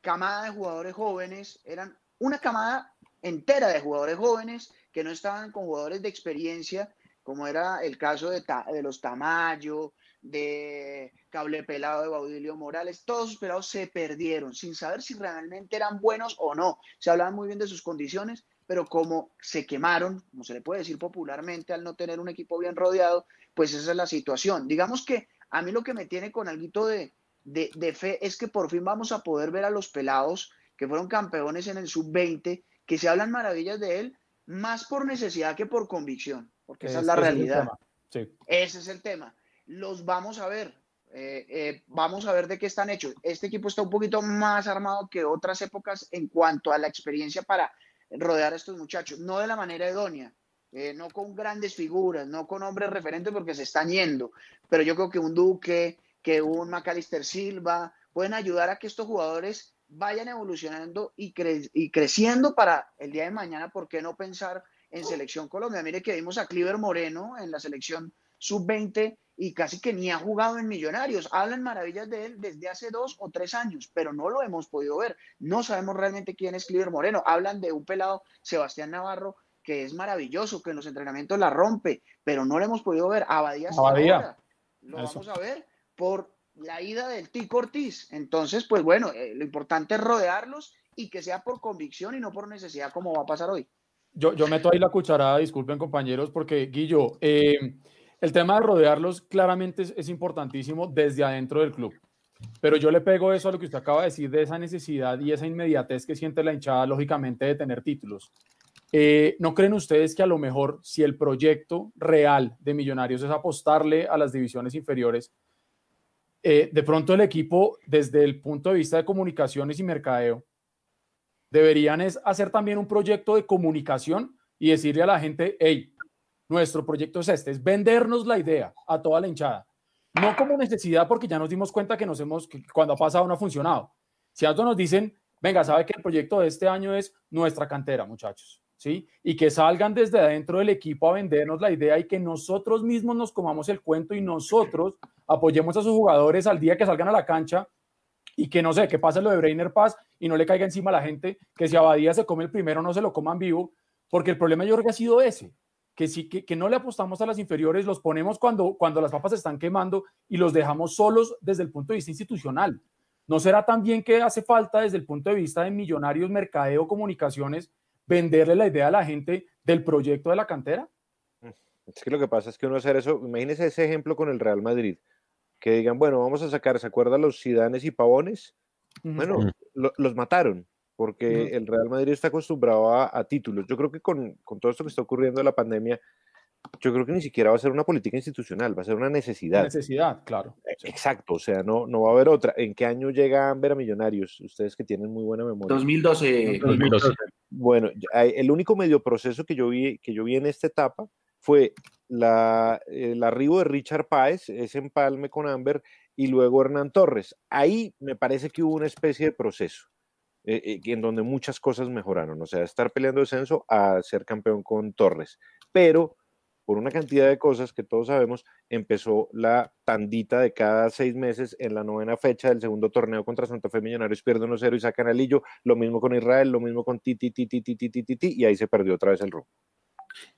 camada de jugadores jóvenes, eran una camada entera de jugadores jóvenes que no estaban con jugadores de experiencia, como era el caso de, Ta- de los Tamayo, de Cable Pelado, de Baudilio Morales, todos sus pelados se perdieron sin saber si realmente eran buenos o no. Se hablaban muy bien de sus condiciones, pero como se quemaron, como se le puede decir popularmente, al no tener un equipo bien rodeado, pues esa es la situación. Digamos que a mí lo que me tiene con algo de, de, de fe es que por fin vamos a poder ver a los pelados que fueron campeones en el sub-20, que se hablan maravillas de él, más por necesidad que por convicción, porque esa es la Ese el realidad. Sí. Ese es el tema. Los vamos a ver. eh, eh, vamos a ver de qué están hechos. Este equipo está un poquito más armado que otras épocas en cuanto a la experiencia para rodear a estos muchachos. No de la manera idónea, eh, no con grandes figuras, no con hombres referentes porque se están yendo. Pero yo creo que un Duque, que un Macalister Silva pueden ayudar a que estos jugadores vayan evolucionando y, cre- y creciendo para el día de mañana. ¿Por qué no pensar en Selección Colombia? Mire que vimos a Cliver Moreno en la selección sub-20 y casi que ni ha jugado en Millonarios. Hablan maravillas de él desde hace dos o tres años, pero no lo hemos podido ver. No sabemos realmente quién es Cliver Moreno. Hablan de un pelado, Sebastián Navarro, que es maravilloso, que en los entrenamientos la rompe, pero no lo hemos podido ver. Abadía, Abadía. ahora. Lo Eso. vamos a ver por la ida del Tico Ortiz. Entonces, pues bueno, eh, lo importante es rodearlos y que sea por convicción y no por necesidad como va a pasar hoy. Yo, yo meto ahí la cucharada, disculpen compañeros, porque Guillo, eh, el tema de rodearlos claramente es, importantísimo desde adentro del club. Pero yo le pego eso a lo que usted acaba de decir de esa necesidad y esa inmediatez que siente la hinchada, lógicamente, de tener títulos. Eh, ¿No creen ustedes que a lo mejor si el proyecto real de Millonarios es apostarle a las divisiones inferiores, eh, de pronto el equipo, desde el punto de vista de comunicaciones y mercadeo, deberían hacer también un proyecto de comunicación y decirle a la gente, hey, nuestro proyecto es este, es vendernos la idea a toda la hinchada. No como necesidad, porque ya nos dimos cuenta que nos hemos, que cuando ha pasado no ha funcionado. Si algo nos dicen, venga, sabe que el proyecto de este año es nuestra cantera, muchachos, ¿sí? Y que salgan desde adentro del equipo a vendernos la idea y que nosotros mismos nos comamos el cuento y nosotros apoyemos a sus jugadores al día que salgan a la cancha y que no sé, que pase lo de Brainer Pass y no le caiga encima a la gente, que si Abadía se come el primero no se lo coman vivo, porque el problema yo creo ha sido ese, que sí, que, que no le apostamos a las inferiores, los ponemos cuando, cuando las papas se están quemando y los dejamos solos desde el punto de vista institucional. ¿No será también que hace falta desde el punto de vista de millonarios, mercadeo, comunicaciones, venderle la idea a la gente del proyecto de la cantera? Es que lo que pasa es que uno hacer eso, imagínese ese ejemplo con el Real Madrid, que digan, bueno, vamos a sacar, ¿se acuerdan los Sidanes y Pavones? Bueno, lo- los mataron, porque el Real Madrid está acostumbrado a, a títulos. Yo creo que con, con todo esto que está ocurriendo de la pandemia, yo creo que ni siquiera va a ser una política institucional, va a ser una necesidad. Necesidad, claro. Exacto, o sea, no, no va a haber otra. ¿En qué año llega Amber a Millonarios? Ustedes que tienen muy buena memoria. 2012. 2012. Bueno, el único medio proceso que yo vi, que yo vi en esta etapa fue la, el arribo de Richard Páez, ese empalme con Amber, y luego Hernán Torres. Ahí me parece que hubo una especie de proceso eh, eh, en donde muchas cosas mejoraron, o sea, estar peleando descenso a ser campeón con Torres. Pero por una cantidad de cosas que todos sabemos, empezó la tandita de cada seis meses en la novena fecha del segundo torneo contra Santa Fe Millonarios, pierde 1-0 y sacan a Lillo, lo mismo con Israel, lo mismo con Titi, Titi, Titi, Titi, Titi, y ahí se perdió otra vez el rumbo.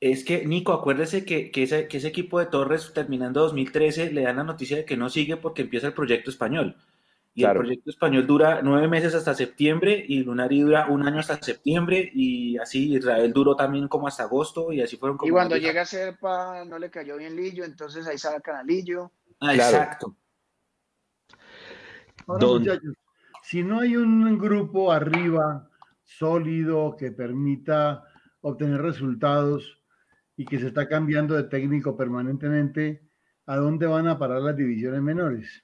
Es que, Nico, acuérdese que, que, ese, que ese equipo de Torres, terminando 2013, le dan la noticia de que no sigue porque empieza el proyecto español. Y Claro. el proyecto español dura nueve meses hasta septiembre y Lunari dura un año hasta septiembre y así Israel duró también como hasta agosto y así fueron como... Y cuando llega Serpa no le cayó bien Lillo, entonces ahí sacan a Lillo. Ah, Claro. Exacto. Ahora, Don- muchachos, si no hay un grupo arriba sólido que permita obtener resultados y que se está cambiando de técnico permanentemente, ¿a dónde van a parar las divisiones menores?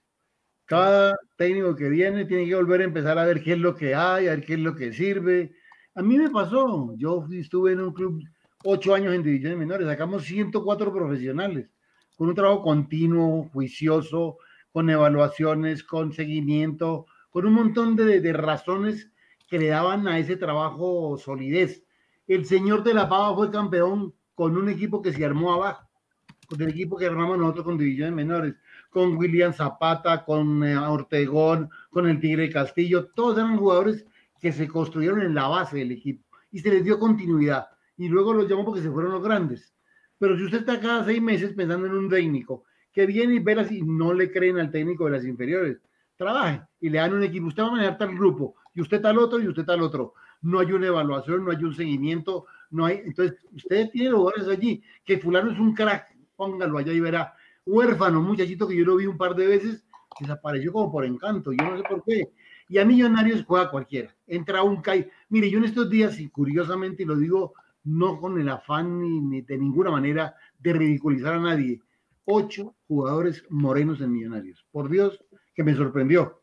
Cada técnico que viene tiene que volver a empezar a ver qué es lo que hay, a ver qué es lo que sirve. A mí me pasó, yo estuve en un club ocho años en divisiones menores, sacamos 104 profesionales, con un trabajo continuo, juicioso, con evaluaciones, con seguimiento, con un montón de, de razones que le daban a ese trabajo solidez. El señor de la Pava fue campeón con un equipo que se armó abajo, con el equipo que armamos nosotros con divisiones menores, con William Zapata, con eh, Ortegón, con el Tigre Castillo, todos eran jugadores que se construyeron en la base del equipo y se les dio continuidad. Y luego los llamó porque se fueron los grandes. Pero si usted está cada seis meses pensando en un técnico que viene y ve las y no le creen al técnico de las inferiores, trabaje y le dan un equipo. Usted va a manejar tal grupo y usted tal otro y usted tal otro. No hay una evaluación, no hay un seguimiento, no hay. Entonces, usted tiene jugadores allí que Fulano es un crack, póngalo allá y verá. Huérfano, muchachito que yo lo vi un par de veces, desapareció como por encanto, yo no sé por qué. Y a Millonarios juega cualquiera. Entra un CAI. Mire, yo en estos días, y curiosamente, lo digo no con el afán ni, de ninguna manera de ridiculizar a nadie, ocho jugadores morenos en Millonarios. Por Dios, que me sorprendió.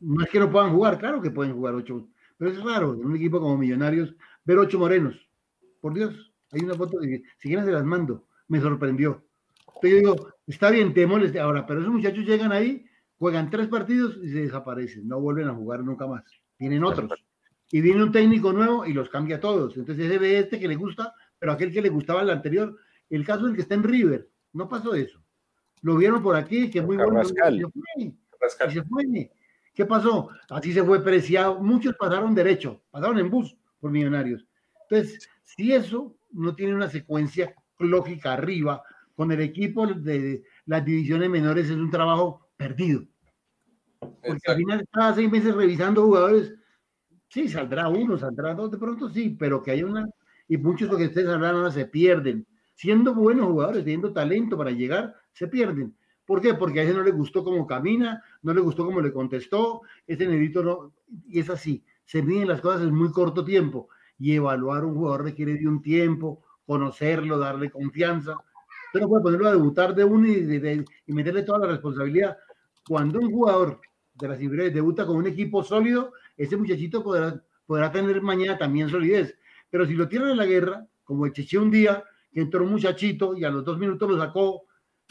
No es que no puedan jugar, claro que pueden jugar ocho, pero es raro en un equipo como Millonarios ver ocho morenos. Por Dios, hay una foto, si quieren se las mando, me sorprendió. Yo digo, está bien, moleste ahora, pero esos muchachos llegan ahí, juegan tres partidos y se desaparecen, no vuelven a jugar nunca más. Tienen otros. Y viene un técnico nuevo y los cambia a todos. Entonces ese ve este que le gusta, pero aquel que le gustaba el anterior. El caso del que está en River, no pasó eso. Lo vieron por aquí, que es muy bueno. Carrascal. y se fue, Rascal. y se fue. ¿Qué pasó? Así se fue preciado. Muchos pasaron derecho, pasaron en bus por millonarios. Entonces, si eso no tiene una secuencia lógica arriba, con el equipo de las divisiones menores es un trabajo perdido. Porque al Exacto. final, cada seis meses revisando jugadores, sí, saldrá uno, saldrá dos, de pronto sí, pero que hay una, y muchos de los que ustedes hablan ahora se pierden. Siendo buenos jugadores, teniendo talento para llegar, se pierden. ¿Por qué? Porque a ese no le gustó cómo camina, no le gustó como le contestó, ese negrito no, y es así, se miden las cosas en muy corto tiempo y evaluar un jugador requiere de un tiempo, conocerlo, darle confianza. No puede ponerlo a debutar de uno y, de- de- meterle toda la responsabilidad. Cuando un jugador de las inferiores debuta con un equipo sólido, ese muchachito podrá, tener mañana también solidez. Pero si lo tienen en la guerra, como el Cheche un día, que entró un muchachito y a los dos minutos lo sacó,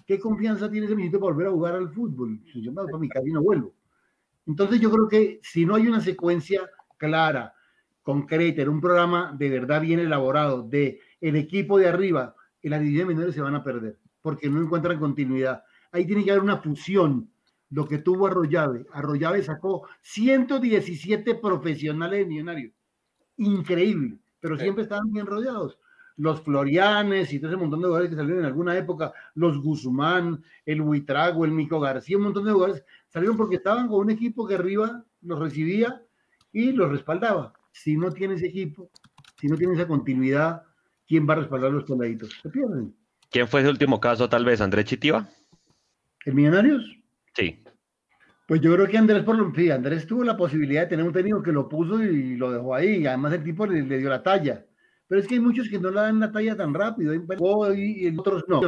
¿qué confianza tiene ese muchachito para volver a jugar al fútbol? Si yo me voy para mi casa y no vuelvo. Entonces yo creo que si no hay una secuencia clara, concreta, en un programa de verdad bien elaborado, de el equipo de arriba, en las divisiones menores se van a perder, porque no encuentran continuidad. Ahí tiene que haber una fusión, lo que tuvo Arroyave. Arroyave sacó 117 profesionales de millonarios. Increíble, pero Sí. siempre estaban bien rodeados. Los Florianes y todo ese montón de jugadores que salieron en alguna época, los Guzmán, el Huitrago, el Mico García, un montón de jugadores salieron porque estaban con un equipo que arriba los recibía y los respaldaba. Si no tienes equipo, si no tienes esa continuidad, ¿quién va a respaldar los peladitos? Se pierden. ¿Quién fue ese último caso, tal vez? ¿Andrés Chitiva? ¿El Millonarios? Sí. Pues yo creo que Andrés, por lo sí, Andrés tuvo la posibilidad de tener un técnico que lo puso y lo dejó ahí. Además el tipo le, le dio la talla. Pero es que hay muchos que no le dan la talla tan rápido. Y, y otros no.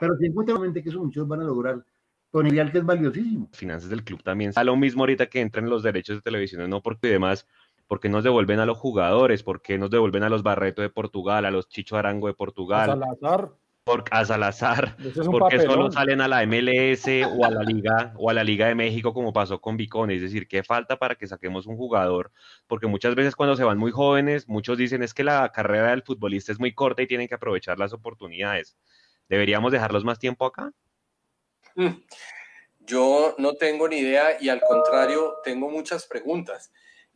Pero si encuentran que esos muchachos van a lograr con el ideal que es valiosísimo. finanzas del club también. A lo mismo ahorita que entran los derechos de televisión, no porque demás, porque nos devuelven a los jugadores, porque nos devuelven a los Barreto de Portugal, a los Chicho Arango de Portugal, Salazar, por, a Salazar, es porque solo salen a la MLS o a la Liga o a la Liga de México como pasó con Vicone, es decir, ¿qué falta para que saquemos un jugador? Porque muchas veces cuando se van muy jóvenes, muchos dicen es que la carrera del futbolista es muy corta y tienen que aprovechar las oportunidades. ¿Deberíamos dejarlos más tiempo acá? Mm. Yo no tengo ni idea y al contrario, tengo muchas preguntas.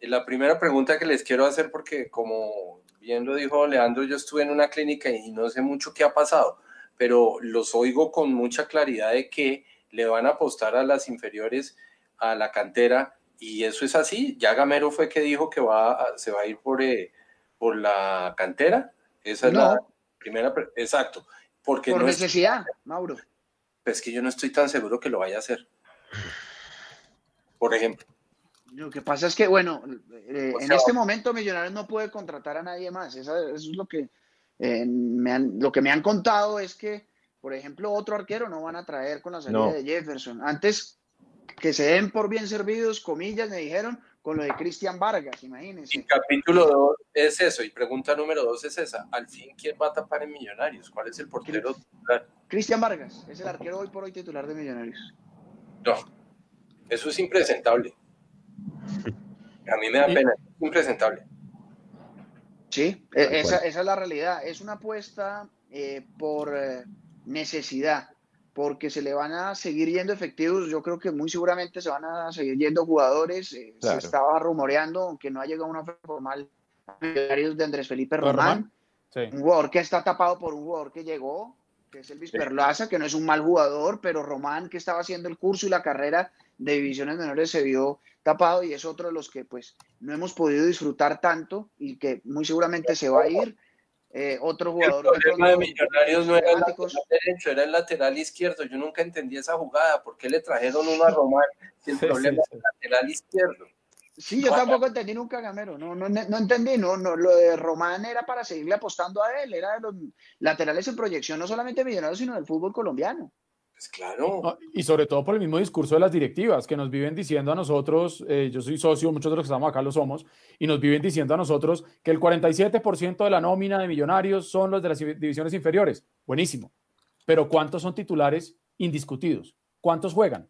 Eh, La primera pregunta que les quiero hacer, porque como bien lo dijo Leandro, yo estuve en una clínica y no sé mucho qué ha pasado, pero los oigo con mucha claridad de que le van a apostar a las inferiores, a la cantera, y eso es así. Ya Gamero fue que dijo que va se va a ir por, eh, por la cantera. Esa es la No. primera. Exacto. Porque Por no es- necesidad, Mauro. pues que yo no estoy tan seguro que lo vaya a hacer. Por ejemplo. Lo que pasa es que, bueno, eh, O en sea, este momento Millonarios no puede contratar a nadie más. Esa- eso es lo que, eh, me han, lo que me han contado es que, por ejemplo, otro arquero no van a traer con la salida No. de Jefferson. Antes que se den por bien servidos, comillas, me dijeron, con lo de Cristian Vargas, Y imagínense. capítulo 2 es eso, y pregunta número 2 es esa. Al fin, ¿quién va a tapar en Millonarios? ¿Cuál es el portero titular? Cristian Vargas es el arquero hoy por hoy titular de Millonarios. No, eso es impresentable. A mí me da pena, es impresentable. Sí, e- esa, es la realidad. Es una apuesta eh, por eh, necesidad, porque se le van a seguir yendo efectivos. Yo creo que muy seguramente se van a seguir yendo jugadores. eh, Claro. Se estaba rumoreando, aunque no ha llegado una oferta formal, de Andrés Felipe Román. Román, Sí. un jugador que está tapado por un jugador que llegó, que es Elvis Perlaza, que no es un mal jugador, pero Román, que estaba haciendo el curso y la carrera de divisiones menores, se vio tapado y es otro de los que pues no hemos podido disfrutar tanto y que muy seguramente se va a ir. Eh, otro El jugador de problema de Millonarios no era el lateral derecho, era el lateral izquierdo. Yo nunca entendí esa jugada. ¿Por qué le trajeron uno a Román si el Sí, problema sí, es el lateral izquierdo? Sí, yo tampoco entendí nunca Gamero, no, no, no entendí, no, no, lo de Román era para seguirle apostando a él, era de los laterales en proyección, no solamente Millonarios, sino del fútbol colombiano. Pues claro. Y sobre todo por el mismo discurso de las directivas que nos viven diciendo a nosotros, eh, yo soy socio, muchos de los que estamos acá lo somos, y nos viven diciendo a nosotros que el 47% de la nómina de millonarios son los de las divisiones inferiores. Buenísimo. Pero ¿cuántos son titulares indiscutidos? ¿Cuántos juegan?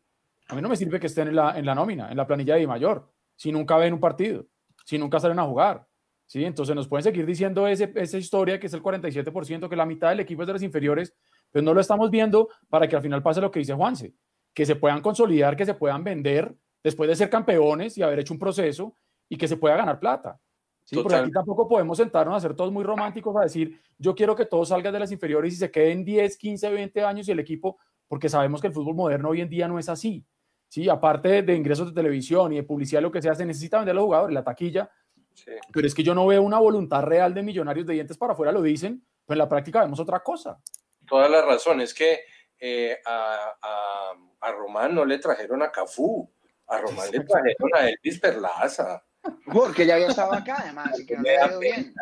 A mí no me sirve que estén en la, en la nómina, en la planilla de mayor, si nunca ven un partido, si nunca salen a jugar. ¿sí? Entonces nos pueden seguir diciendo ese, esa historia que es el 47%, que la mitad del equipo es de las inferiores, pero no lo estamos viendo para que al final pase lo que dice Juanse, que se puedan consolidar, que se puedan vender después de ser campeones y haber hecho un proceso y que se pueda ganar plata. ¿sí? Porque aquí tampoco podemos sentarnos a ser todos muy románticos a decir, yo quiero que todos salgan de las inferiores y se queden 10, 15, 20 años y el equipo, porque sabemos que el fútbol moderno hoy en día no es así. ¿sí? Aparte de, de ingresos de televisión y de publicidad, lo que sea, se necesita vender a los jugadores, la taquilla, Sí. pero es que yo no veo una voluntad real de millonarios de dientes para afuera, lo dicen, pero en la práctica vemos otra cosa. Toda la razón. Es que eh, a, a- a Román no le trajeron a Cafú, a Román le trajeron a Elvis Perlaza. Porque ya había estado acá, además, que no le ha ido bien.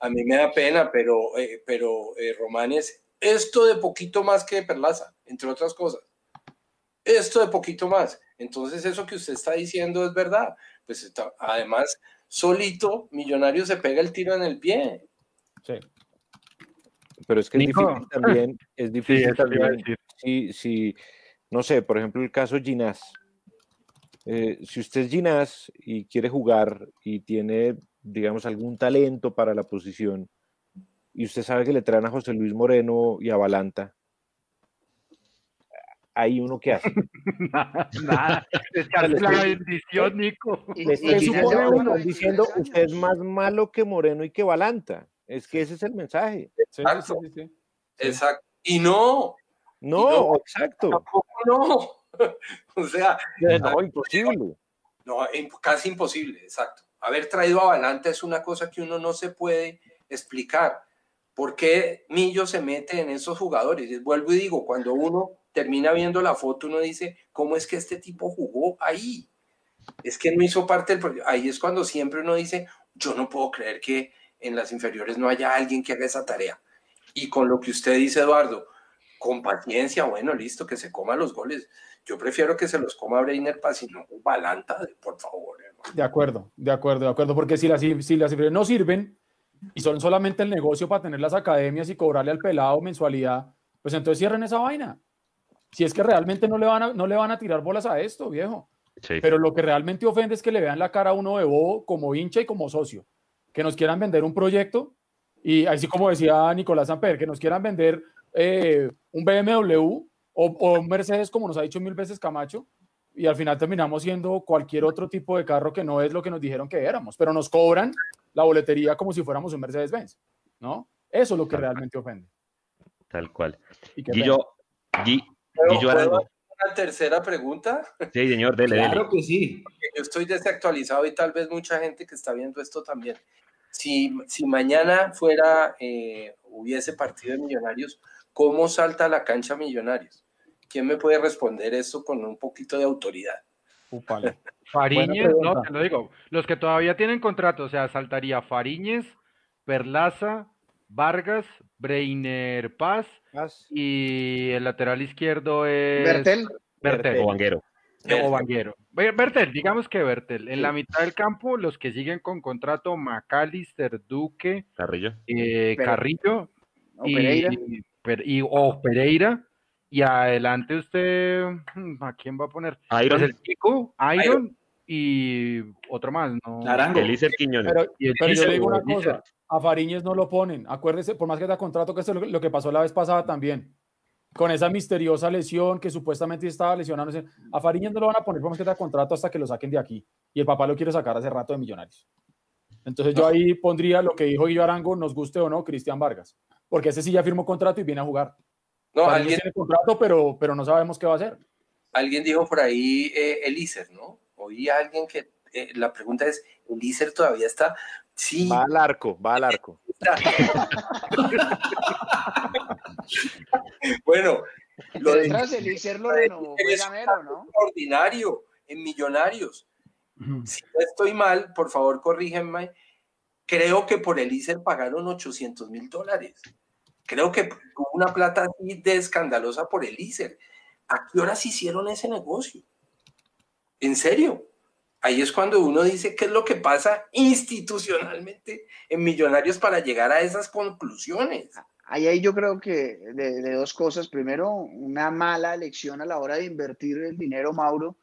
A mí me da pena, pero, eh, pero eh, Román es esto de poquito más que Perlaza, entre otras cosas. Esto de poquito más. Entonces, eso que usted está diciendo es verdad. Pues está- además, solito, Millonario se pega el tiro en el pie. Sí. Pero es que es Nico. difícil también, es Sí, difícil a también, decir. si, si, no sé, por ejemplo, el caso Ginás. Eh, si usted es Ginás y quiere jugar y tiene, digamos, algún talento para la posición, y usted sabe que le traen a José Luis Moreno y a Balanta, ahí uno qué hace. Nada, nada. La bendición, Nico. Y- Le y están Ginás supone uno, diciendo, 23 usted es más malo que Moreno y que Balanta. Es que ese es el mensaje. Sí, sí, Exacto. sí, sí. Exacto. Y no, No, no. exacto. tampoco no. o sea, No, imposible. No, casi imposible, exacto. Haber traído a Balanta es una cosa que uno no se puede explicar. ¿Por qué Millo se mete en esos jugadores? Y Vuelvo y digo, cuando uno termina viendo la foto, uno dice, ¿cómo es que este tipo jugó ahí? Es que no hizo parte del proyecto. Ahí es cuando siempre uno dice, yo no puedo creer que en las inferiores no haya alguien que haga esa tarea. Y con lo que usted dice, Eduardo, con paciencia, bueno, listo, que se coma los goles. Yo prefiero que se los coma Breiner Paz y no Balanta, por favor. hermano. De acuerdo, de acuerdo, de acuerdo, porque si las, si las inferiores no sirven y son solamente el negocio para tener las academias y cobrarle al pelado mensualidad, pues entonces cierren esa vaina. Si es que realmente no le van a, no le van a tirar bolas a esto, viejo. Sí. Pero lo que realmente ofende es que le vean la cara a uno de bobo como hincha y como socio. Que nos quieran vender un proyecto y así como decía Nicolás Samper, que nos quieran vender eh, un BMW o, o un Mercedes, como nos ha dicho mil veces Camacho, y al final terminamos siendo cualquier otro tipo de carro que no es lo que nos dijeron que éramos, pero nos cobran la boletería como si fuéramos un Mercedes-Benz, ¿no? Eso es lo que realmente ofende. Tal cual. Y qué Guillo, Gui- ¿Puedo- Guillo puedo Arango. hacer una tercera pregunta? Sí, señor, dele, dele. Claro que sí. Porque Yo estoy desactualizado y tal vez mucha gente que está viendo esto también. Si, si mañana fuera, eh, hubiese partido de Millonarios, ¿cómo salta a la cancha Millonarios? ¿Quién me puede responder esto con un poquito de autoridad? Upale. Fariñez, no, te lo digo. Los que todavía tienen contrato, o sea, saltaría Fariñez, Perlaza, Vargas, Breiner Paz y el lateral izquierdo es Bertel, Bertel. O Vanguero. O Vanguero. Bertel, digamos que Bertel. En la mitad del campo, los que siguen con contrato, McAllister, Duque, Carrillo. eh, Carrillo o y, Pereira. Per- y- o Pereira. Y adelante usted, ¿a quién va a poner? Iron. Pues el Chico, Iron y otro más, ¿no? Arango. Elícer Quiñones. Pero, Y el pero yo le digo una cosa, a Fariñez no lo ponen, acuérdese, por más que da contrato, que esto es lo, que pasó la vez pasada también, con esa misteriosa lesión que supuestamente estaba lesionando, a Fariñez no lo van a poner por más que da contrato hasta que lo saquen de aquí, y el papá lo quiere sacar hace rato de Millonarios. Entonces yo ahí pondría lo que dijo Guillo Arango, nos guste o no, Cristian Vargas, porque ese sí ya firmó contrato y viene a jugar. No, Fariñez alguien, tiene contrato, pero, pero no sabemos qué va a hacer. alguien dijo por ahí eh, Elícer, ¿no? Oí a alguien que eh, la pregunta es, ¿Elícer todavía está? Sí, Va al arco, va al arco. bueno, lo de detrás fue es Gamero, ¿no? extraordinario en Millonarios. Si no estoy mal, por favor, corrígenme. Creo que por Elícer pagaron 800 mil dólares. Creo que hubo una plata así de escandalosa por Elícer. ¿A qué horas hicieron ese negocio? ¿En serio? Ahí es cuando uno dice qué es lo que pasa institucionalmente en Millonarios para llegar a esas conclusiones. Ahí, ahí yo creo que de, dos cosas. Primero, una mala elección a la hora de invertir el dinero, Mauro,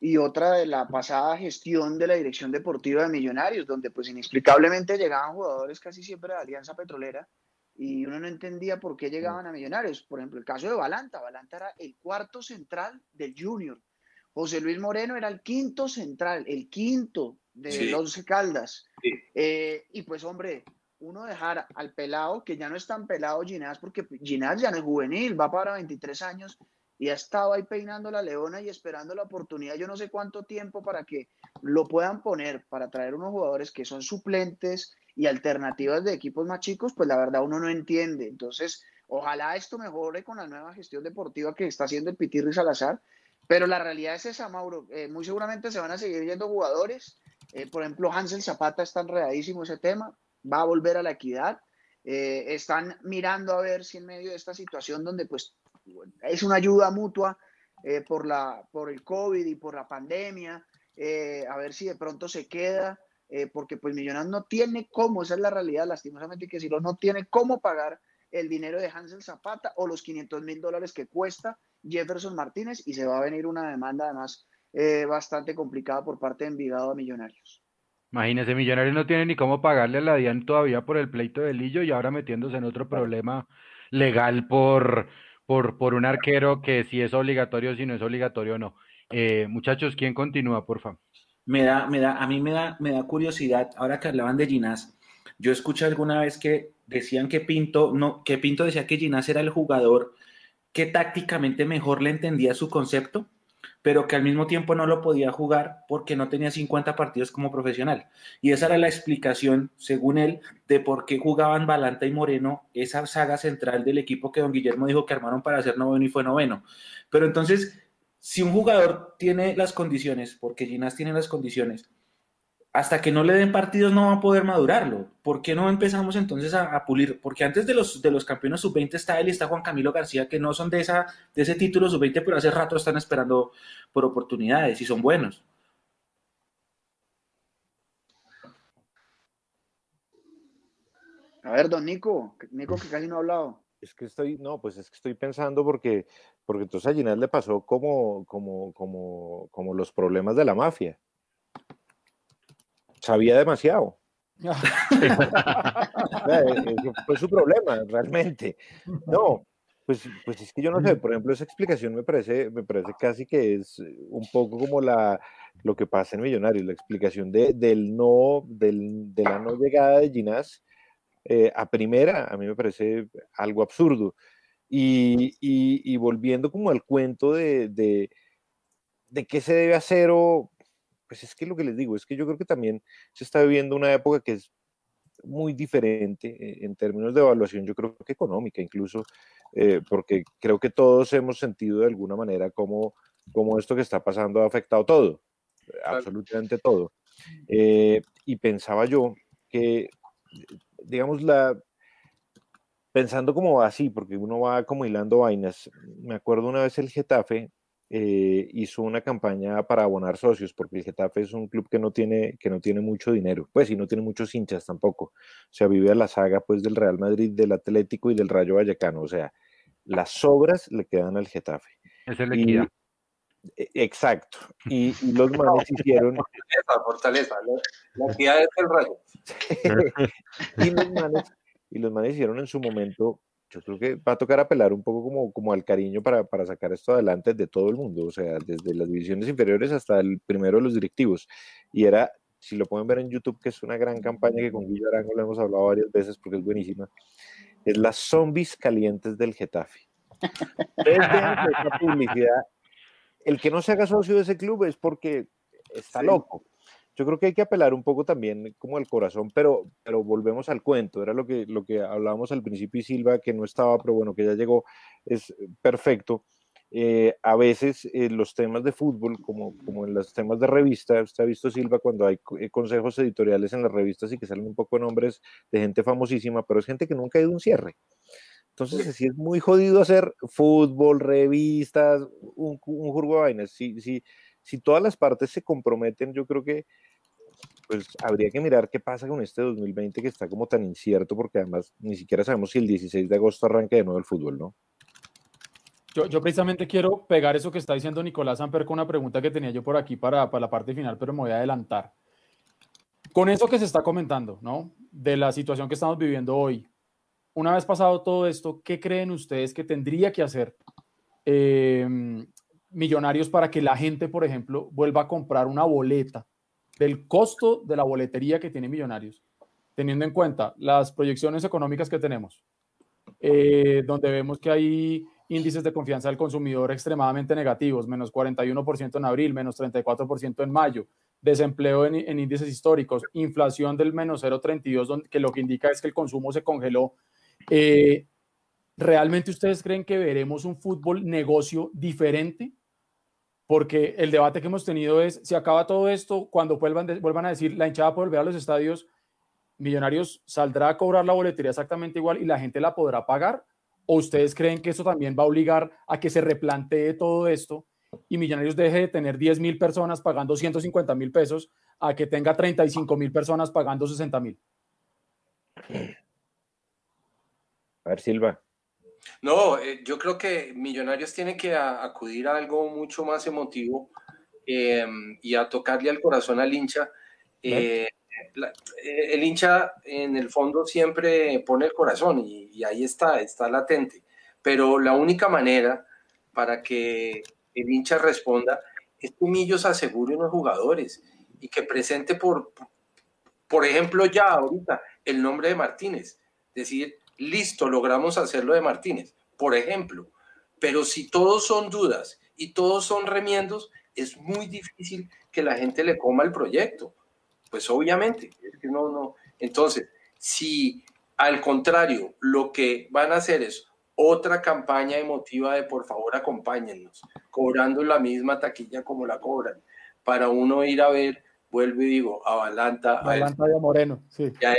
y otra de la pasada gestión de la dirección deportiva de Millonarios, donde pues inexplicablemente llegaban jugadores casi siempre de Alianza Petrolera y uno no entendía por qué llegaban a Millonarios. Por ejemplo, el caso de Balanta. Balanta era el cuarto central del Junior. José Luis Moreno era el quinto central, el quinto de Sí. los Once Caldas. Sí. Eh, y pues, hombre, uno dejar al pelado, que ya no es tan pelado Ginás, porque Ginás ya no es juvenil, va para 23 años y ha estado ahí peinando la leona y esperando la oportunidad, yo no sé cuánto tiempo para que lo puedan poner, para traer unos jugadores que son suplentes y alternativas de equipos más chicos, pues la verdad uno no entiende. Entonces, ojalá esto mejore con la nueva gestión deportiva que está haciendo el Pitirri Salazar, Pero la realidad es esa, Mauro. Eh, muy seguramente se van a seguir yendo jugadores. Eh, por ejemplo, Hansel Zapata está enredadísimo ese tema. Va a volver a la equidad. Eh, están mirando a ver si en medio de esta situación donde pues es una ayuda mutua por, la, por el COVID y por la pandemia, a ver si de pronto se queda, porque pues Millonarios no tiene cómo, esa es la realidad, lastimosamente que si no tiene cómo pagar el dinero de Hansel Zapata o los 500 mil dólares que cuesta Jefferson Martínez y se va a venir una demanda además eh, bastante complicada por parte de Envigado a Millonarios. Imagínese, Millonarios no tiene ni cómo pagarle a la DIAN todavía por el pleito de Lillo y ahora metiéndose en otro problema legal por, por, por un arquero que si es obligatorio, si no es obligatorio o no. Eh, muchachos, ¿quién continúa, por favor? Me da, me da, a mí me da, me da curiosidad, ahora que hablaban de Ginás, yo escuché alguna vez que decían que Pinto, no, que Pinto decía que Ginás era el jugador que tácticamente mejor le entendía su concepto, pero que al mismo tiempo no lo podía jugar porque no tenía 50 partidos como profesional. Y esa era la explicación, según él, de por qué jugaban Balanta y Moreno esa saga central del equipo que don Guillermo dijo que armaron para ser noveno y fue noveno. Pero entonces, si un jugador tiene las condiciones, porque Ginás tiene las condiciones, hasta que no le den partidos no va a poder madurarlo. ¿Por qué no empezamos entonces a, pulir? Porque antes de los, de los campeones sub-20 está él y está Juan Camilo García, que no son de, esa, de ese título sub-20, pero hace rato están esperando por oportunidades y son buenos. A ver, don Nico, Nico que casi no ha hablado. Es que estoy, no, pues es que estoy pensando porque, porque entonces a Ginás le pasó como, como, como, como los problemas de la mafia sabía demasiado. Eso fue su problema, realmente. No, pues, pues es que yo no sé, por ejemplo, esa explicación me parece, me parece casi que es un poco como la, lo que pasa en Millonarios, la explicación de, del no, del, de la no llegada de Ginás eh, a primera, a mí me parece algo absurdo. Y, y, volviendo como al cuento de, de, de qué se debe hacer o pues es que lo que les digo es que yo creo que también se está viviendo una época que es muy diferente eh, en términos de evaluación, yo creo que económica incluso, eh, porque creo que todos hemos sentido de alguna manera cómo, cómo esto que está pasando ha afectado todo, absolutamente todo. Eh, y pensaba yo que, digamos, la, pensando como así, porque uno va como hilando vainas, me acuerdo una vez el Getafe eh, hizo una campaña para abonar socios, porque el Getafe es un club que no tiene, que no tiene mucho dinero, pues y no tiene muchos hinchas tampoco. O sea, vive a la saga pues del Real Madrid, del Atlético y del Rayo Vallecano. O sea, las sobras le quedan al Getafe. Es el equidad. E, exacto. Y, los manes hicieron. Fortaleza, fortaleza. La equidad es el Rayo. y, los manes, y los manes hicieron en su momento yo creo que va a tocar apelar un poco como, como al cariño para, para, sacar esto adelante de todo el mundo, o sea, desde las divisiones inferiores hasta el primero de los directivos. Y era, si lo pueden ver en YouTube, que es una gran campaña que con Guillermo Arango lo hemos hablado varias veces porque es buenísima, es las zombies calientes del Getafe. publicidad. El que no se haga socio de ese club es porque está loco yo creo que hay que apelar un poco también como al corazón, pero, pero volvemos al cuento, era lo que, lo que hablábamos al principio y Silva, que no estaba, pero bueno, que ya llegó, es perfecto. Eh, a veces eh, los temas de fútbol, como, como en los temas de revista, usted ha visto Silva cuando hay eh, consejos editoriales en las revistas y que salen un poco nombres de gente famosísima, pero es gente que nunca ha ido a un cierre. Entonces, sí es muy jodido hacer fútbol, revistas, un, un jurgo de vainas. Si, si, si todas las partes se comprometen, yo creo que pues habría que mirar qué pasa con este 2020 que está como tan incierto, porque además ni siquiera sabemos si el 16 de agosto arranca de nuevo el fútbol, ¿no? Yo, precisamente quiero pegar eso que está diciendo Nicolás Amper con una pregunta que tenía yo por aquí para, para la parte final, pero me voy a adelantar. Con eso que se está comentando, ¿no? De la situación que estamos viviendo hoy, una vez pasado todo esto, ¿qué creen ustedes que tendría que hacer eh, Millonarios para que la gente, por ejemplo, vuelva a comprar una boleta del costo de la boletería que tiene Millonarios, teniendo en cuenta las proyecciones económicas que tenemos, eh, donde vemos que hay índices de confianza del consumidor extremadamente negativos, menos 41% en abril, menos 34% en mayo, desempleo en, índices históricos, inflación del menos 0,32, que lo que indica es que el consumo se congeló. Eh, ¿Realmente ustedes creen que veremos un fútbol negocio diferente porque el debate que hemos tenido es, si acaba todo esto, cuando vuelvan, vuelvan a decir, la hinchada puede volver a los estadios, Millonarios saldrá a cobrar la boletería exactamente igual y la gente la podrá pagar, o ustedes creen que eso también va a obligar a que se replantee todo esto y Millonarios deje de tener 10 mil personas pagando 150 mil pesos a que tenga 35 mil personas pagando 60 mil. A ver, Silva. No, eh, yo creo que Millonarios tiene que a- acudir a algo mucho más emotivo eh, y a tocarle al corazón al hincha. Eh, la- eh, el hincha en el fondo siempre pone el corazón y, y ahí está, está latente. Pero la única manera para que el hincha responda es que Millos asegure unos jugadores y que presente por, por ejemplo, ya ahorita el nombre de Martínez. Decir, listo, logramos hacerlo de Martínez, por ejemplo. Pero si todos son dudas y todos son remiendos, es muy difícil que la gente le coma el proyecto. Pues obviamente, es que no, no. Entonces, si al contrario, lo que van a hacer es otra campaña emotiva de por favor acompáñennos, cobrando la misma taquilla como la cobran, para uno ir a ver, vuelvo y digo, a Balanta, a Adelante de Moreno, sí. ya,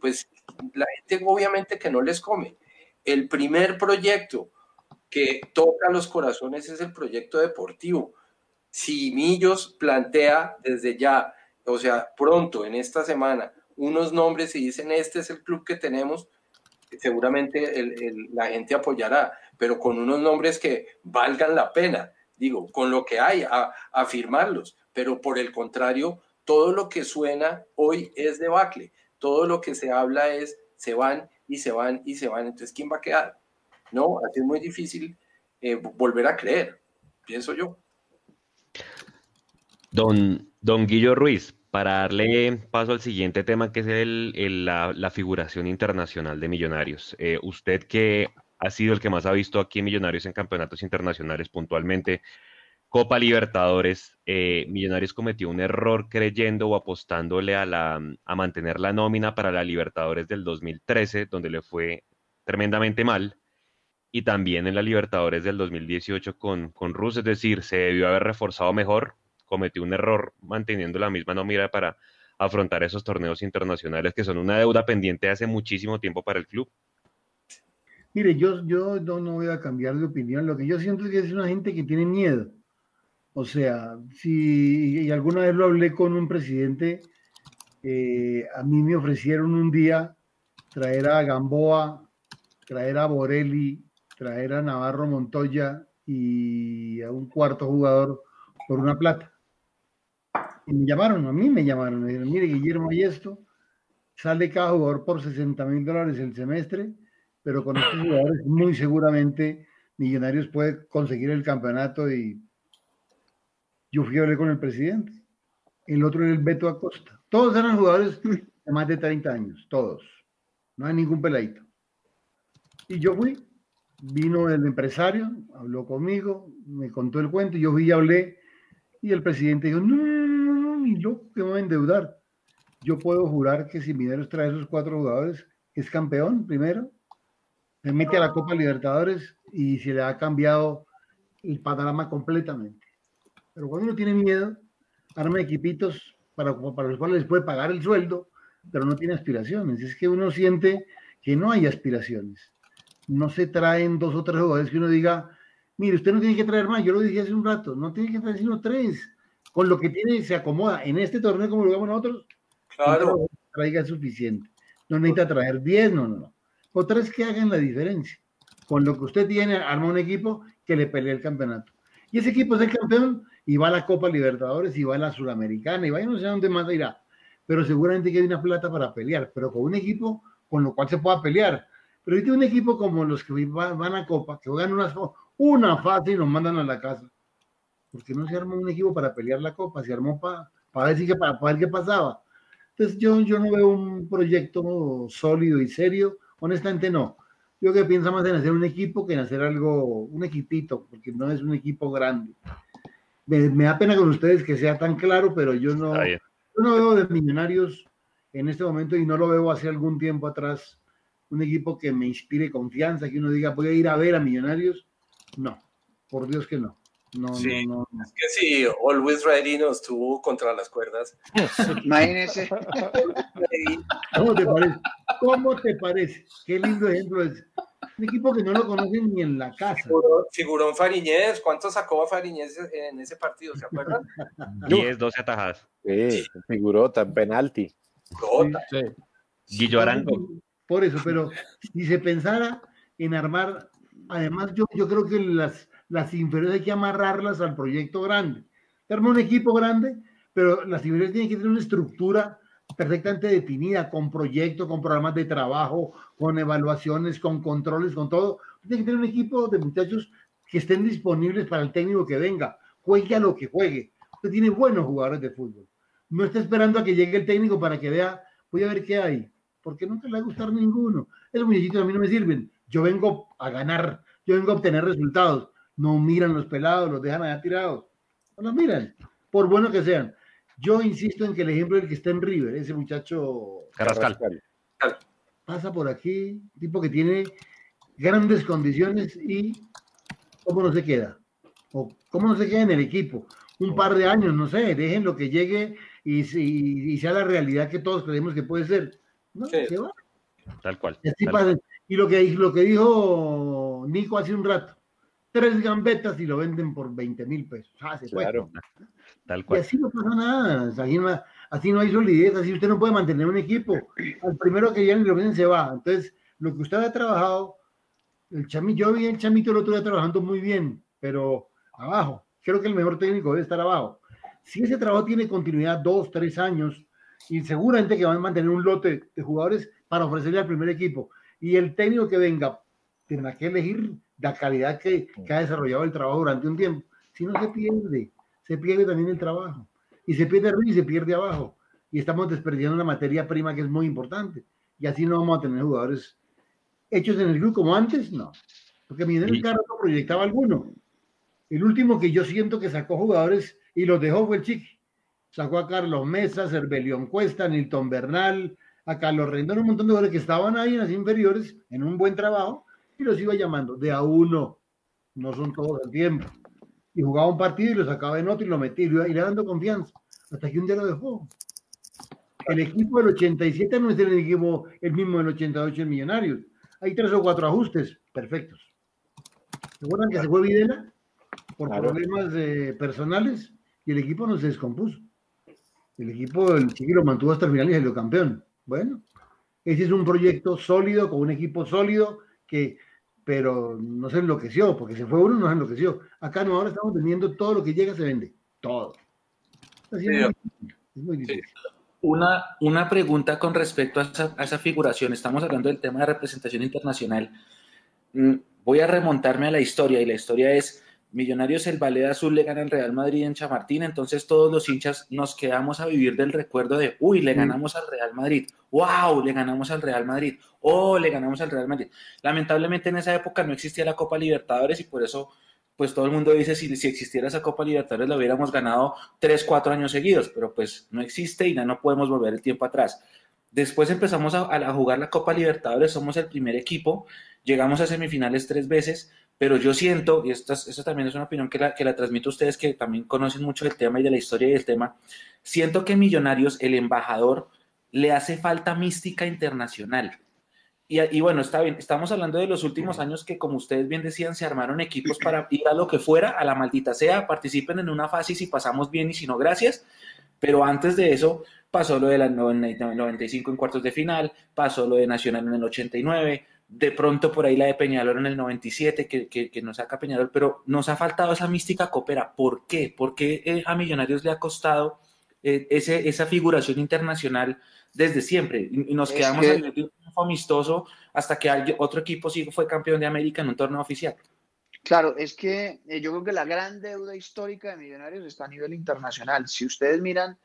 pues la gente obviamente que no les come. El primer proyecto que toca los corazones es el proyecto deportivo. Si Millos plantea desde ya, o sea, pronto, en esta semana, unos nombres y dicen, este es el club que tenemos, seguramente la gente apoyará, pero con unos nombres que valgan la pena, digo, con lo que hay, a, a firmarlos, pero por el contrario, todo lo que suena hoy es debacle, todo lo que se habla es se van y se van y se van, entonces ¿quién va a quedar? No, así es muy difícil eh, volver a creer, pienso yo. Don, don Guillo Ruiz, para darle paso al siguiente tema, que es el, la, la figuración internacional de Millonarios. Eh, usted que ha sido el que más ha visto aquí Millonarios en campeonatos internacionales puntualmente, Copa Libertadores, eh, Millonarios cometió un error creyendo o apostándole a, la, a mantener la nómina para la Libertadores del 2013, donde le fue tremendamente mal y también en la Libertadores del 2018 con, con Rus, es decir, se debió haber reforzado mejor, cometió un error manteniendo la misma nómina para afrontar esos torneos internacionales que son una deuda pendiente hace muchísimo tiempo para el club. Mire, yo, yo no, no voy a cambiar de opinión. Lo que yo siento es que es una gente que tiene miedo. O sea, si y alguna vez lo hablé con un presidente, eh, a mí me ofrecieron un día traer a Gamboa, traer a Borelli, traer a Navarro Montoya y a un cuarto jugador por una plata. Y me llamaron, a mí me llamaron, me dijeron, mire Guillermo, hay esto, sale cada jugador por 60 mil dólares el semestre, pero con estos jugadores muy seguramente Millonarios puede conseguir el campeonato y yo fui a hablar con el presidente. El otro era el Beto Acosta. Todos eran jugadores de más de 30 años, todos. No hay ningún peladito. Y yo fui, vino el empresario, habló conmigo, me contó el cuento, yo fui y hablé, y el presidente dijo, no, no, no, no, ni que me voy a endeudar. Yo puedo jurar que si Mineros trae esos cuatro jugadores, es campeón primero, se mete a la Copa Libertadores y se le ha cambiado el panorama completamente. Pero cuando uno tiene miedo, arma equipitos para, para los cuales les puede pagar el sueldo, pero no tiene aspiraciones. Es que uno siente que no hay aspiraciones. No se traen dos o tres jugadores que uno diga, mire, usted no tiene que traer más, yo lo dije hace un rato, no tiene que traer sino tres. Con lo que tiene se acomoda. En este torneo, como lo vemos nosotros, Claro. traiga suficiente. No necesita traer 10, no, no, no. O tres que hagan la diferencia. Con lo que usted tiene, arma un equipo que le pelee el campeonato. Y ese equipo es el campeón y va a la Copa Libertadores y va a la Sudamericana y va a no sé a dónde más irá. Pero seguramente que hay una plata para pelear, pero con un equipo con lo cual se pueda pelear. Pero ahorita un equipo como los que va- van a Copa, que juegan una, una fase y nos mandan a la casa. Porque no se armó un equipo para pelear la Copa, se armó para, para, ver, si que, para, para ver qué pasaba. Entonces yo, yo no veo un proyecto sólido y serio, honestamente no. Yo que pienso más en hacer un equipo que en hacer algo, un equipito, porque no es un equipo grande. Me, me da pena con ustedes que sea tan claro, pero yo no, yo no veo de Millonarios en este momento y no lo veo hace algún tiempo atrás un equipo que me inspire confianza, que uno diga voy a ir a ver a Millonarios. No, por Dios que no. No, Sí. no, no. Es que sí, Always Ready nos tuvo contra las cuerdas. Imagínense. ¿Cómo te parece? ¿Cómo te parece? Qué lindo ejemplo es. Un equipo que no lo conocen ni en la casa. Figurón, figurón Fariñez, ¿cuánto sacó a Fariñez en ese partido? ¿Se acuerdan? 10, 12 atajadas. Sí, figurota, penalti. Sí. Guillo Arango. Por eso, pero si se pensara en armar, además yo, yo creo que las, las inferiores hay que amarrarlas al proyecto grande. Se arma un equipo grande, pero las inferiores tienen que tener una estructura perfectamente definida, con proyecto, con programas de trabajo, con evaluaciones, con controles, con todo. Tiene que tener un equipo de muchachos que estén disponibles para el técnico que venga, juegue a lo que juegue. Usted tiene buenos jugadores de fútbol. No está esperando a que llegue el técnico para que vea, voy a ver qué hay, porque nunca le va a gustar ninguno. Esos muñequitos a mí no me sirven. Yo vengo a ganar, yo vengo a obtener resultados. No miran los pelados, los dejan allá tirados. No los miran, por bueno que sean. Yo insisto en que el ejemplo del que está en River, ese muchacho Carrascal. pasa por aquí, tipo que tiene grandes condiciones y cómo no se queda, o cómo no se queda en el equipo. Un par de años, no sé, dejen lo que llegue y, y, y sea la realidad que todos creemos que puede ser. No, Sí. se va. Tal cual. Y, así tal pasa. Y lo que, lo que dijo Nico hace un rato, tres gambetas y lo venden por 20 mil pesos. Ah, se. Claro. Tal Y cual. así no pasa nada, así no, así no hay solidez, así usted no puede mantener un equipo. Al primero que llegan y lo venden se va. Entonces, lo que usted ha trabajado, el chamito, yo vi el chamito el otro día trabajando muy bien, pero abajo. Creo que el mejor técnico debe estar abajo. Si ese trabajo tiene continuidad dos, tres años, y seguramente que van a mantener un lote de jugadores para ofrecerle al primer equipo, y el técnico que venga tendrá que elegir la calidad que, que ha desarrollado el trabajo durante un tiempo. Si no se pierde, se pierde también el trabajo. Y se pierde arriba y se pierde abajo. Y estamos desperdiciando una materia prima que es muy importante. Y así no vamos a tener jugadores hechos en el club como antes, no. Porque Miguel Y- Carlos proyectaba alguno. El último que yo siento que sacó jugadores y los dejó fue el Chiqui. Sacó a Carlos Mesa, Cervelión Cuesta, Nilton Bernal, a Carlos Rendón, un montón de jugadores que estaban ahí en las inferiores, en un buen trabajo, y los iba llamando de a uno. No son todos al tiempo. Y jugaba un partido y lo sacaba en otro y lo metía y le iba- dando confianza. Hasta que un día lo dejó. El equipo del 87 no es el equipo el mismo del 88 en Millonarios. Hay tres o cuatro ajustes perfectos. ¿Se acuerdan que se fue Videla por Claro. problemas eh, personales y el equipo no se descompuso? El equipo, el Chiqui lo mantuvo hasta el final y salió campeón. Bueno, ese es un proyecto sólido, con un equipo sólido, que, pero no se enloqueció, porque se fue uno, no se enloqueció. Acá no, ahora estamos vendiendo todo lo que llega, se vende. Todo. Así es, Sí. muy difícil, es muy difícil. Una, una pregunta con respecto a esa, a esa figuración. Estamos hablando del tema de representación internacional. Mm, Voy a remontarme a la historia y la historia es Millonarios el Ballet Azul le gana al Real Madrid en Chamartín, entonces todos los hinchas nos quedamos a vivir del recuerdo de, uy, le ganamos al Real Madrid, wow, le ganamos al Real Madrid, oh, le ganamos al Real Madrid. Lamentablemente en esa época no existía la Copa Libertadores y por eso pues todo el mundo dice si, si existiera esa Copa Libertadores la hubiéramos ganado tres, cuatro años seguidos, pero pues no existe y ya no podemos volver el tiempo atrás. Después empezamos a, a jugar la Copa Libertadores, somos el primer equipo, llegamos a semifinales tres veces, pero yo siento, y esto, esto también es una opinión que la, que la transmito a ustedes que también conocen mucho del tema y de la historia y del tema, siento que Millonarios, el embajador, le hace falta mística internacional. Y, y, bueno, está bien, estamos hablando de los últimos años que, como ustedes bien decían, se armaron equipos para ir a lo que fuera, a la maldita sea, participen en una fase y si pasamos bien y si no, gracias. Pero antes de eso pasó lo de la 95 en cuartos de final, pasó lo de Nacional en el 89, de pronto por ahí la de Peñalol en el 97, que, que, que nos saca Peñalol, pero nos ha faltado esa mística copera. ¿Por qué? ¿Por qué eh, a Millonarios le ha costado eh, ese, esa figuración internacional desde siempre? Y nos Es quedamos que- en el triunfo amistoso hasta que alguien- otro equipo sí fue campeón de América en un torneo oficial. Claro, es que eh, yo creo que la gran deuda histórica de Millonarios está a nivel internacional. Si ustedes miran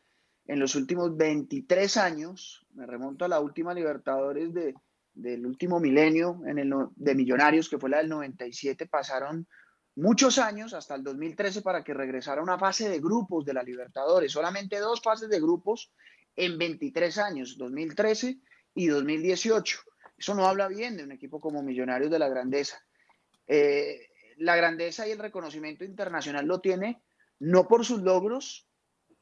en los últimos 23 años, me remonto a la última Libertadores de, del último milenio en el, de Millonarios, que fue la del 97, pasaron muchos años hasta el 2013 para que regresara una fase de grupos de la Libertadores. Solamente dos fases de grupos en 23 años, 2013 y 2018. Eso no habla bien de un equipo como Millonarios de la Grandeza. Eh, la grandeza y el reconocimiento internacional lo tiene no por sus logros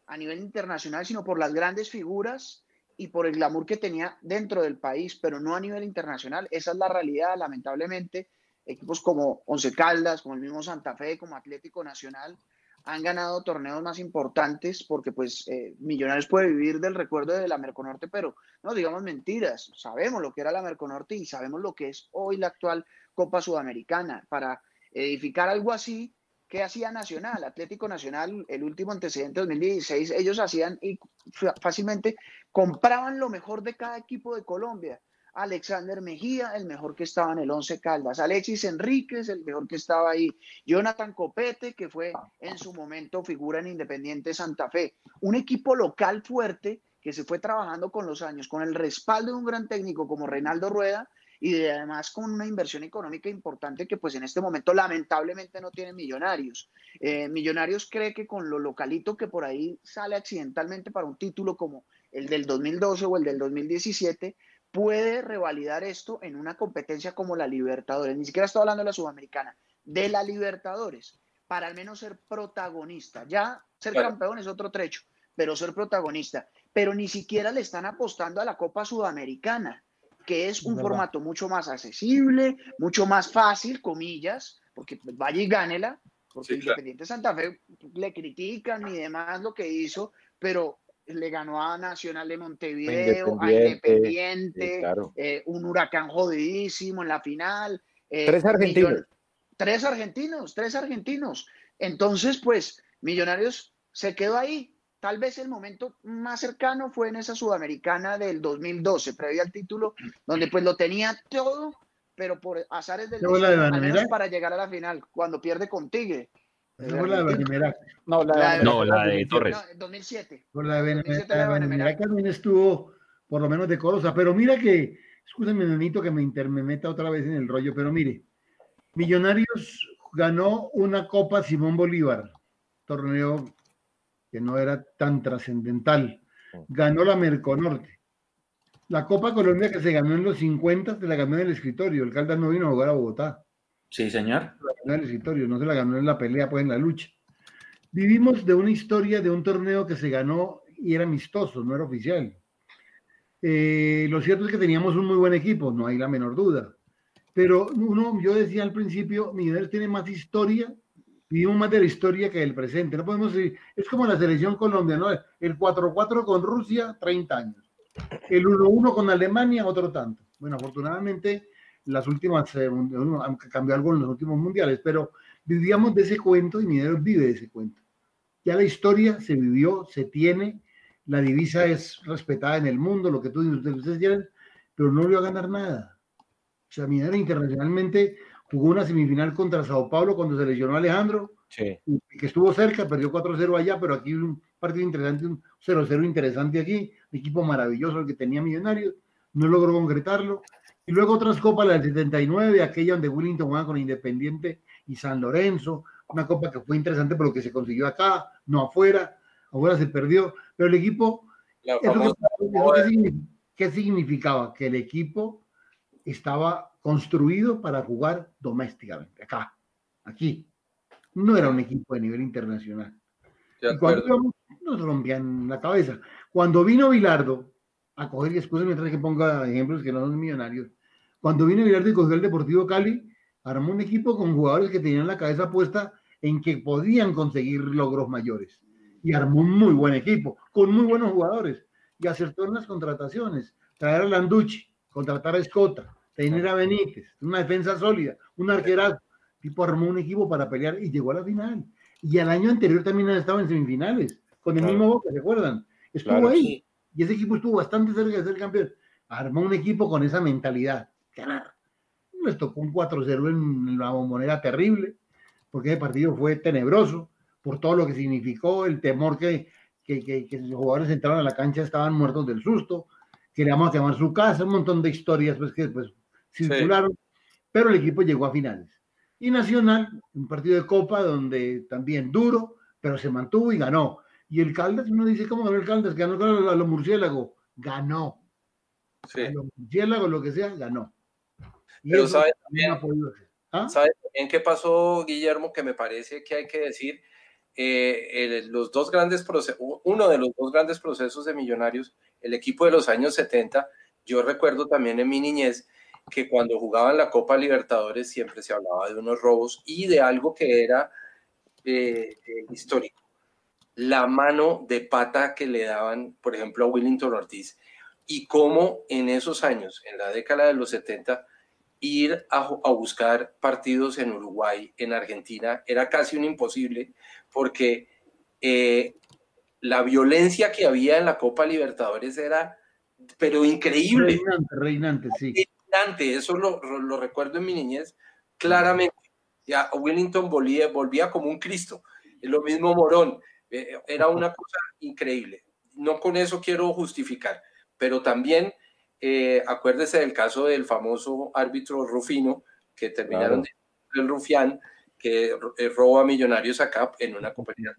a nivel internacional, sino por las grandes figuras y por el glamour que tenía dentro del país, pero no a nivel internacional. Esa es la realidad, lamentablemente. Equipos como Once Caldas, como el mismo Santa Fe, como Atlético Nacional, han ganado torneos más importantes porque pues eh, Millonarios puede vivir del recuerdo de la Merconorte, pero no digamos mentiras, sabemos lo que era la Merconorte y sabemos lo que es hoy la actual Copa Sudamericana. Para edificar algo así, ¿qué hacía Nacional? Atlético Nacional, el último antecedente 2016, ellos hacían y fácilmente compraban lo mejor de cada equipo de Colombia. Alexander Mejía, el mejor que estaba en el Once Caldas, Alexis Enríquez, el mejor que estaba ahí, Jonathan Copete, que fue en su momento figura en Independiente Santa Fe, un equipo local fuerte que se fue trabajando con los años, con el respaldo de un gran técnico como Reinaldo Rueda y además con una inversión económica importante que pues en este momento lamentablemente no tiene Millonarios. Eh, millonarios cree que con lo localito que por ahí sale accidentalmente para un título como el del 2012 o el del 2017, puede revalidar esto en una competencia como la Libertadores. Ni siquiera estoy hablando de la Sudamericana, de la Libertadores, para al menos ser protagonista. Ya ser campeón es otro trecho, pero ser protagonista. Pero ni siquiera le están apostando a la Copa Sudamericana, que es un formato mucho más accesible, mucho más fácil, comillas, porque vaya y gánela, porque Independiente Santa Fe le critican y demás lo que hizo, pero le ganó a Nacional de Montevideo, a Independiente, eh, un huracán jodidísimo en la final. Eh, tres argentinos. tres argentinos, tres argentinos. Entonces, pues, Millonarios se quedó ahí. Tal vez el momento más cercano fue en esa Sudamericana del 2012, previo al título, donde pues lo tenía todo, pero por azares del destino, al menos para llegar a la final, cuando pierde con Tigre. No, la de No, la de, no, la de Torres. No, 2007. Por la de Benemerac también estuvo por lo menos decorosa. Pero mira que, escúchame, Nenito, que me, intermeta otra vez en el rollo, pero mire, Millonarios ganó una Copa Simón Bolívar, torneo que no era tan trascendental. Ganó la Merconorte. La Copa Colombia que se ganó en los 50 se la ganó en el escritorio. El Caldas no vino a jugar a Bogotá. Sí, señor. En el escritorio, no se la ganó en la pelea, pues en la lucha. Vivimos de una historia de un torneo que se ganó y era amistoso, no era oficial. Eh, lo cierto es que teníamos un muy buen equipo, no hay la menor duda. Pero uno, yo decía al principio, Miguel tiene más historia, vivimos más de la historia que del presente. No podemos decir, es como la selección colombiana, ¿no? El 4-4 con Rusia, 30 años. El 1-1 con Alemania, otro tanto. Bueno, afortunadamente las últimas, eh, aunque cambió algo en los últimos mundiales, pero vivíamos de ese cuento y Mineros vive de ese cuento. Ya la historia se vivió, se tiene, la divisa es respetada en el mundo, lo que tú ustedes quieren, pero no volvió a ganar nada. O sea, Mineros internacionalmente jugó una semifinal contra Sao Paulo cuando se lesionó Alejandro, que estuvo cerca, perdió 4-0 allá, pero aquí un partido interesante, un 0-0 interesante aquí, un equipo maravilloso el que tenía Millonarios, no logró concretarlo, y luego otras copas, la del 79, aquella donde Willington jugaba con Independiente y San Lorenzo, una copa que fue interesante pero que se consiguió acá, no afuera, afuera se perdió, pero el equipo, ¿qué significaba? Que el equipo estaba construido para jugar domésticamente, acá, aquí. No era un equipo de nivel internacional. Y cuando nos rompían la cabeza. Cuando vino Bilardo, a coger, y después me trae que ponga ejemplos que no son millonarios. Cuando vino Villardo y cogió el Deportivo Cali, armó un equipo con jugadores que tenían la cabeza puesta en que podían conseguir logros mayores. Y armó un muy buen equipo, con muy buenos jugadores. Y acertó en las contrataciones. Traer a Landucci, contratar a Escota, tener a Benítez, una defensa sólida, un arquerazo. Tipo armó un equipo para pelear y llegó a la final. Y al año anterior también estaba en semifinales, con el mismo Boca, ¿se acuerdan? Estuvo ahí y ese equipo estuvo bastante cerca de ser campeón. Armó un equipo con esa mentalidad. Ganar. Les tocó un 4-0 en la bombonera terrible, porque ese partido fue tenebroso por todo lo que significó, el temor que, que, que, que los jugadores entraron a la cancha estaban muertos del susto, queríamos quemar su casa, un montón de historias pues, que después circularon, pero el equipo llegó a finales. Y Nacional, un partido de Copa donde también duro, pero se mantuvo y ganó. Y el Caldas, uno dice, ¿cómo ganó el Caldas? Ganó a los murciélagos. Ganó. Sí. A los murciélagos, lo que sea, ganó. Pero sabe también, ¿Ah? ¿Sabe también qué pasó, Guillermo? Que me parece que hay que decir, eh, el- los dos grandes procesos, uno de los dos grandes procesos de Millonarios, el equipo de los años 70, yo recuerdo también en mi niñez que cuando jugaban la Copa Libertadores siempre se hablaba de unos robos y de algo que era eh, eh, histórico, la mano de pata que le daban, por ejemplo, a Willington Ortiz, y cómo en esos años, en la década de los 70, ir a, buscar partidos en Uruguay, en Argentina, era casi un imposible, porque eh, la violencia que había en la Copa Libertadores era, pero increíble. Reinante, reinante, sí. Eso lo, lo- recuerdo en mi niñez claramente. Ya Wellington volvía, volvía como un Cristo. Lo mismo Morón. Eh, Era una cosa increíble. No con eso quiero justificar, pero también eh, acuérdese del caso del famoso árbitro Rufino, que terminaron de el rufián, que eh, roba a millonarios acá en una compañía.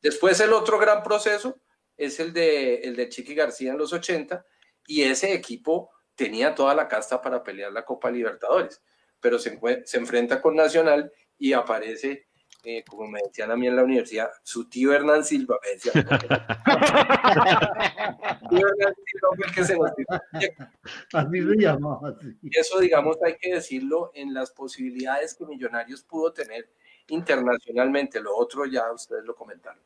Después el otro gran proceso es el de, el de Chiqui García en los 80, y ese equipo tenía toda la casta para pelear la Copa Libertadores, pero se, se enfrenta con Nacional y aparece, eh, como me decían a mí en la universidad, su tío Hernán Silva, me decían, tío Hernán Silva fue el que se nos. Así se llamaba. Y eso, digamos, hay que decirlo en las posibilidades que Millonarios pudo tener internacionalmente. Lo otro ya ustedes lo comentaron.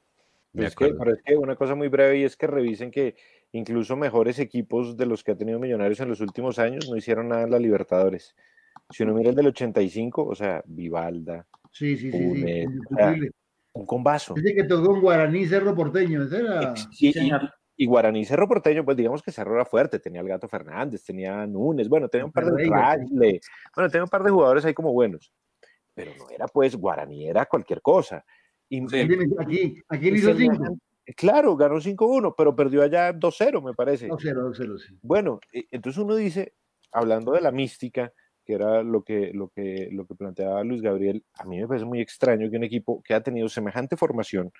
Es que, pero es que una cosa muy breve y es que revisen que incluso mejores equipos de los que ha tenido Millonarios en los últimos años no hicieron nada en la Libertadores. Si uno mira el del 85, o sea, Vivalda, Sí, sí, sí, sí. Funes, indiscutible. un combazo. Ese que tocó en Guaraní Cerro Porteño, ese era. Sí, y, y Guaraní Cerro Porteño, pues digamos que Cerro era fuerte, tenía el Gato Fernández, tenía Núñez, bueno, tenía un par de sí. Ragle, bueno, tenía un par de jugadores ahí como buenos, pero no era pues Guaraní, era cualquier cosa. Y, Sí. Aquí, aquí hizo cinco. Claro, ganó 5-1, pero perdió allá 2-0, me parece. 2-0, 2-0, sí. Bueno, e- entonces uno dice, hablando de la mística, que era lo que, lo que, lo que planteaba Luis Gabriel, a mí me parece muy extraño que un equipo que ha tenido semejante formación,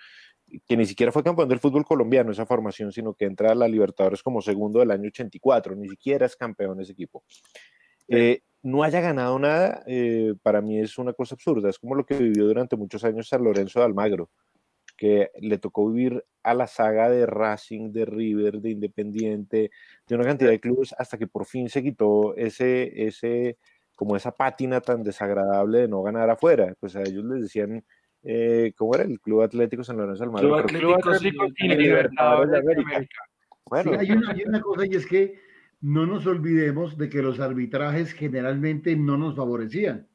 que ni siquiera fue campeón del fútbol colombiano esa formación, sino que entra a la Libertadores como segundo del año 84, ni siquiera es campeón ese equipo. Eh, no haya ganado nada, eh, para mí es una cosa absurda, es como lo que vivió durante muchos años San Lorenzo de Almagro, que le tocó vivir a la saga de Racing, de River, de Independiente, de una cantidad de clubes hasta que por fin se quitó ese, ese, como esa pátina tan desagradable de no ganar afuera. Pues a ellos les decían, eh, ¿cómo era? El Club Atlético San Lorenzo Almagro. Club que- Club Atlético Atlético sin Libertadores de América. América. Bueno, Sí, hay, una, hay una cosa y es que no nos olvidemos de que los arbitrajes generalmente no nos favorecían.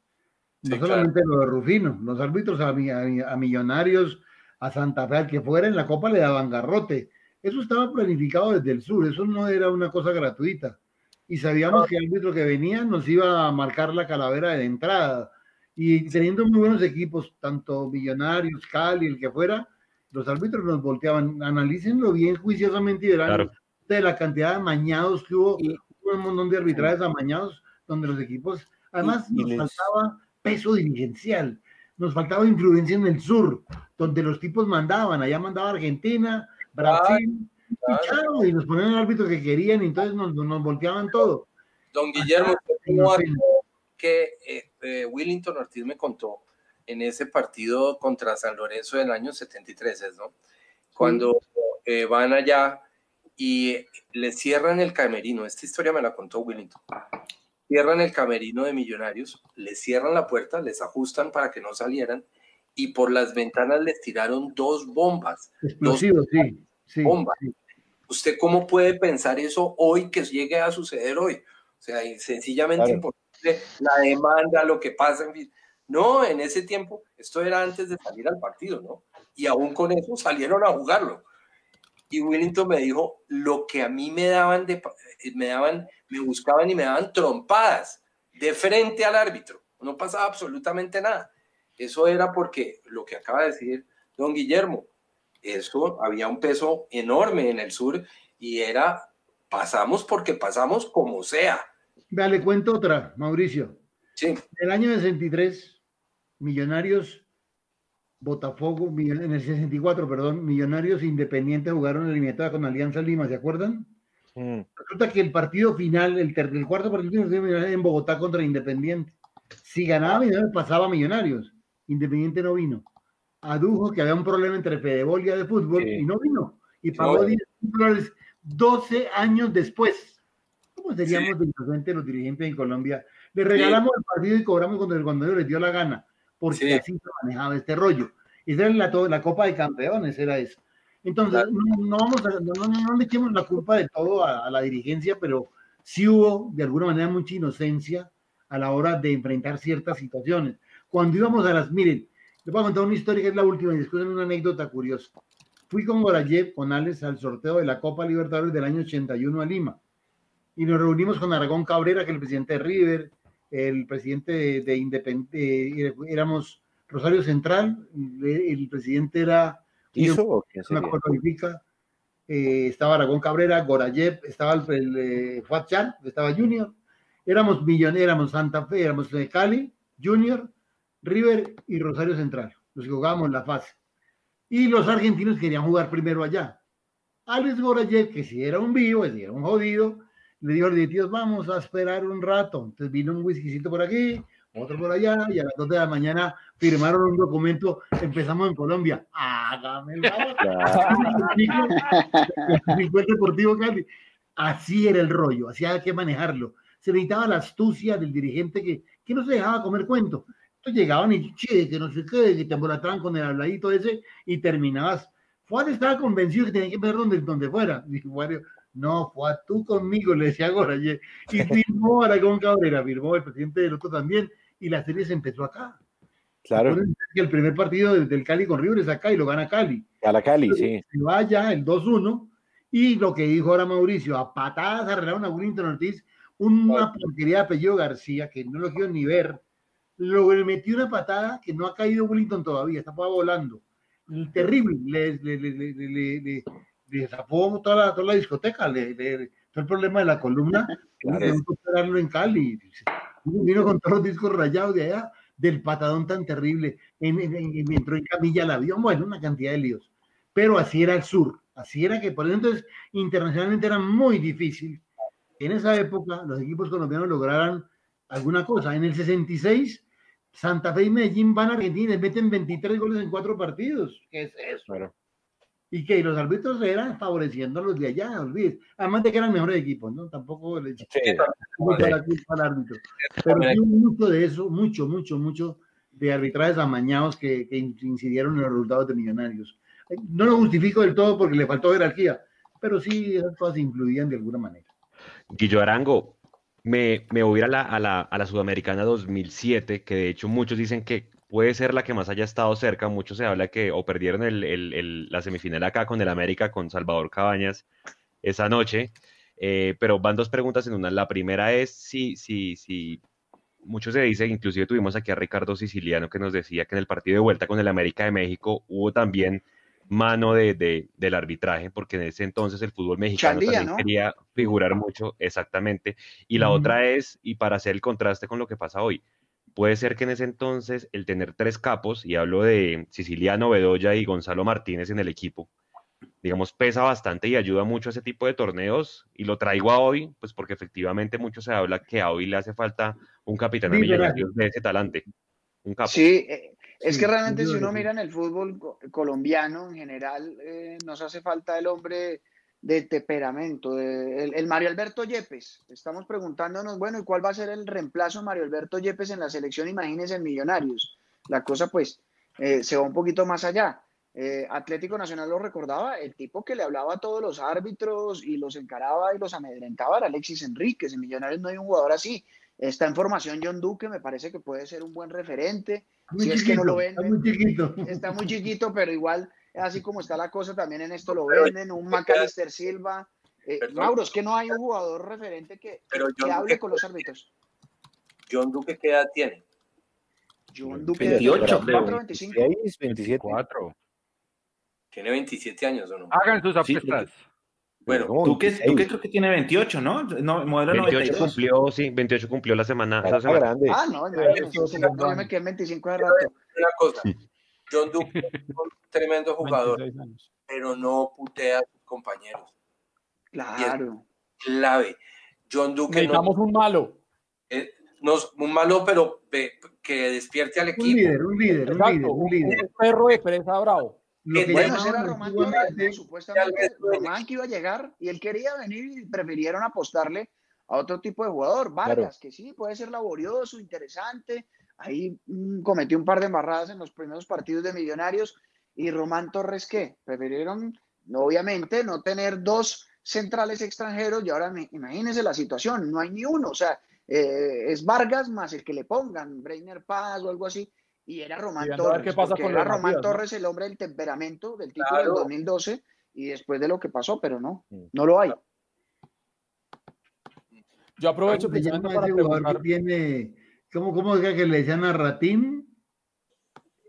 No Sí, claro. solamente lo de Rufino, los árbitros a, a a Millonarios, a Santa Fe, al que fuera en la Copa le daban garrote. Eso estaba planificado desde el sur, eso no era una cosa gratuita. Y sabíamos que el árbitro que venía nos iba a marcar la calavera de entrada. Y teniendo muy buenos equipos, tanto Millonarios, Cali, el que fuera, los árbitros nos volteaban. Analícenlo bien juiciosamente y verán Claro. de la cantidad de amañados que hubo, Y- hubo un montón de arbitrajes amañados donde los equipos, además y nos les- faltaba peso dirigencial, nos faltaba influencia en el sur, donde los tipos mandaban, allá mandaba Argentina, Brasil, y, claro. chao, y nos ponían el árbitro que querían y entonces nos, nos volteaban todo. Don Guillermo, en ¿cómo la va pena. que eh, eh, Willington Ortiz me contó en ese partido contra San Lorenzo del año 73, ¿es, ¿no? Cuando eh, van allá y le cierran el camerino, esta historia me la contó Willington, cierran el camerino de Millonarios, le cierran la puerta, les ajustan para que no salieran y por las ventanas les tiraron dos bombas, Explosivos, sí, sí. bombas. sí. ¿Usted cómo puede pensar eso hoy que llegue a suceder hoy? O sea, sencillamente Claro. imposible la demanda, lo que pasa, en fin. No, en ese tiempo, esto era antes de salir al partido, ¿no? Y aún con eso salieron a jugarlo. Y Willington me dijo, lo que a mí me daban, de, eh, me daban, me buscaban y me daban trompadas de frente al árbitro. No pasaba absolutamente nada. Eso era porque lo que acaba de decir don Guillermo, eso había un peso enorme en el sur y era pasamos porque pasamos como sea. Vea, le cuento otra, Mauricio. Sí, En el año 63, Millonarios, Botafogo, en el 64, perdón, Millonarios Independiente jugaron la eliminatoria con Alianza Lima, ¿se acuerdan? mm, Resulta que el partido final, el, el cuarto partido final, en Bogotá contra Independiente. Si ganaba Millonarios, pasaba a Millonarios. Independiente no vino. Adujo que había un problema entre Fedebol y de fútbol Sí. y no vino. Y pagó No. 10 dólares 12 años después. ¿Cómo seríamos de inocentes los dirigentes en Colombia? Le regalamos el partido y cobramos cuando el cuando les dio la gana, porque Sí. así se manejaba este rollo. Esa era la, la Copa de Campeones, era eso. Entonces, no, no vamos a, no, no- no le echemos la culpa de todo a, a la dirigencia, pero sí hubo de alguna manera mucha inocencia a la hora de enfrentar ciertas situaciones. Cuando íbamos a las, miren, les voy a contar una historia que es la última y después una anécdota curiosa. Fui con Gorayev, con Alex, al sorteo de la Copa Libertadores del año 81 a Lima. Y nos reunimos con Aragón Cabrera, que es el presidente de River, el presidente de, de Independiente, éramos Rosario Central, el, presidente era ¿Hizo o quién una sería? cosa olímpica, eh, estaba Aragón Cabrera, Gorayev, estaba el, el eh, Fuad Chan, estaba Junior, éramos millones, éramos Santa Fe, éramos Cali, Junior, River y Rosario Central, los que jugábamos la fase. Y los argentinos querían jugar primero allá. Alex Gorayev, que si era un vivo, que si era un jodido, le dijo a los vamos a esperar un rato. Entonces vino un whiskycito por aquí, otro por allá, y a las 2 de la mañana firmaron un documento, empezamos en Colombia. Hágame el favor. Deportivo Cali. Así era el rollo, así había que manejarlo. Se necesitaba la astucia del dirigente que, que no se dejaba comer cuento. Llegaban y, che, que no sé qué, que te embolataban con el habladito ese y terminabas. Fuad estaba convencido que tenía que ver donde, donde fuera. Dijo, Wario, no, Fuad, tú conmigo, le decía Goraye. Y firmó Aragón Cabrera, firmó el presidente del otro también, y la serie se empezó acá. Claro, que el primer partido del, del Cali con River es acá y lo gana Cali. a la Cali, sí. Se va allá el 2-1 y lo que dijo ahora Mauricio, a patadas arreglaron a Willington Ortiz, una porquería de apellido García, que no lo quiero ni ver, lo le metió una patada que no ha caído Willington todavía, está volando. Terrible, le, le, le, le, le, le- le zapó toda la, toda la discoteca, le, todo el problema de la columna, Claro. que en Cali. Vino con todos los discos rayados de allá, del patadón tan terrible, en, en- en- entró en camilla el avión, bueno, una cantidad de líos. Pero así era el sur, así era que por eso entonces internacionalmente era muy difícil en esa época los equipos colombianos lograran alguna cosa. En el 66, Santa Fe y Medellín van a Argentina y meten 23 goles en cuatro partidos. ¿Qué es eso? Y que los árbitros eran favoreciendo a los de allá, olvides. Además de que eran mejores equipos, ¿no? Tampoco le Sí. mucho la culpa al árbitro. Pero sí mucho de eso, mucho, mucho, mucho de arbitrajes amañados que, que incidieron en los resultados de Millonarios. Eh, No lo justifico del todo porque le faltó jerarquía, pero sí esas cosas influían de alguna manera. Guillo Arango, me, me voy a ir a la, a la, a la Sudamericana 2007, que de hecho muchos dicen que puede ser la que más haya estado cerca. Mucho se habla que o perdieron el- el- el- la semifinal acá con el América, con Salvador Cabañas esa noche. Eh, pero van dos preguntas en una. La primera es si, si, si mucho se dice, inclusive tuvimos aquí a Ricardo Siciliano que nos decía que en el partido de vuelta con el América de México hubo también mano de, de- del arbitraje, porque en ese entonces el fútbol mexicano Chandía, también ¿no? quería figurar mucho, exactamente. Y la otra es, y para hacer el contraste con lo que pasa hoy, puede ser que en ese entonces el tener tres capos, y hablo de Siciliano, Bedoya y Gonzalo Martínez en el equipo, digamos, pesa bastante y ayuda mucho a ese tipo de torneos. Y lo traigo a hoy, pues porque efectivamente mucho se habla que a hoy le hace falta un capitán de Liderazgo. millonarios de ese talante, un capo. Sí, eh, es Sí, que realmente si uno mira en el fútbol co- colombiano en general, eh, nos hace falta el hombre de temperamento, de- el, el Mario Alberto Yepes. Estamos preguntándonos, bueno, ¿y cuál va a ser el reemplazo de Mario Alberto Yepes en la selección? Imagínense en Millonarios. La cosa pues eh, se va un poquito más allá. Eh, Atlético Nacional lo recordaba, el tipo que le hablaba a todos los árbitros y los encaraba y los amedrentaba era Alexis Enríquez. En Millonarios no hay un jugador así. Está en formación John Duque, me parece que puede ser un buen referente. Muy Si es que no lo chiquito, está venden. muy chiquito. Está muy chiquito, pero igual, así como está la cosa, también en esto lo venden. Un Macalister Silva. Eh. Mauro, es que no hay un jugador referente que, Pero que hable Duque, con los árbitros. John Duque, ¿qué edad tiene? John Duque, 28, 24, 25. 26, 27. 4. Tiene 27 años, ¿o no? Hagan sus Sí, apuestas. Bueno, No, Duque, 26. Duque creo que tiene 28, ¿no? no modelo 28 92. cumplió, sí, 28 cumplió la semana. Está semana. grande. Ah, no, no, no, eso, yo me quedé en 25 de rato. una cosa. John Duque es un tremendo jugador, 26 años. pero no putea a sus compañeros. Claro. Clave. John Duque no Necesitamos un malo. Eh, no, un malo, pero ve- que despierte al Un equipo. líder, un líder, un Exacto, líder, un líder. un perro de presa bravo. Lo que Bueno, era Román antiguamente, Supuestamente Román que iba a llegar y él quería venir y prefirieron apostarle a otro tipo de jugador. Vargas, que sí, puede ser laborioso, interesante. Ahí mm, cometió un par de embarradas en los primeros partidos de Millonarios. ¿Y Román Torres qué? Prefirieron, obviamente, no tener dos centrales extranjeros y ahora me- imagínense la situación, no hay ni uno. O sea, eh, es Vargas más el que le pongan, Breiner Paz o algo así. Y era Román Y viendo a ver Torres, qué pasa porque con era los Román Matías, ¿no? Torres el hombre del temperamento del título Claro. del 2012 y después de lo que pasó, pero no, no lo hay. Yo aprovecho ¿Cómo precisamente llama para preguntar. que tiene, ¿cómo, cómo es que le decían a Ratín?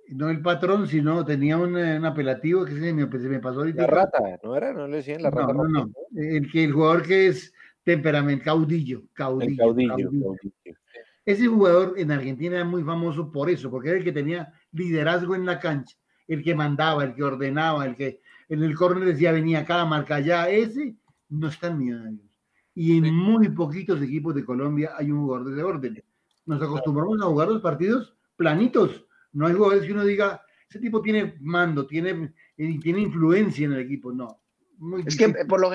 No el patrón, sino tenía un, eh, un apelativo que se me, se me pasó ahorita. La rata, ¿no era? ¿No le decían la No, rata? no, no. El, que, el jugador que es temperamento, caudillo, caudillo, El caudillo. caudillo. caudillo. Ese jugador en Argentina era muy famoso por eso, porque era el que tenía liderazgo en la cancha, el que mandaba, el que ordenaba, el que en el córner decía venía acá, marca allá. Ese no está en Millonarios. Y en muy poquitos equipos de Colombia hay un jugador de ese orden. Nos acostumbramos a jugar los partidos planitos. No hay jugadores que uno diga, ese tipo tiene mando, tiene, eh, tiene influencia en el equipo. No. Muy Es que difícil. eh, por lo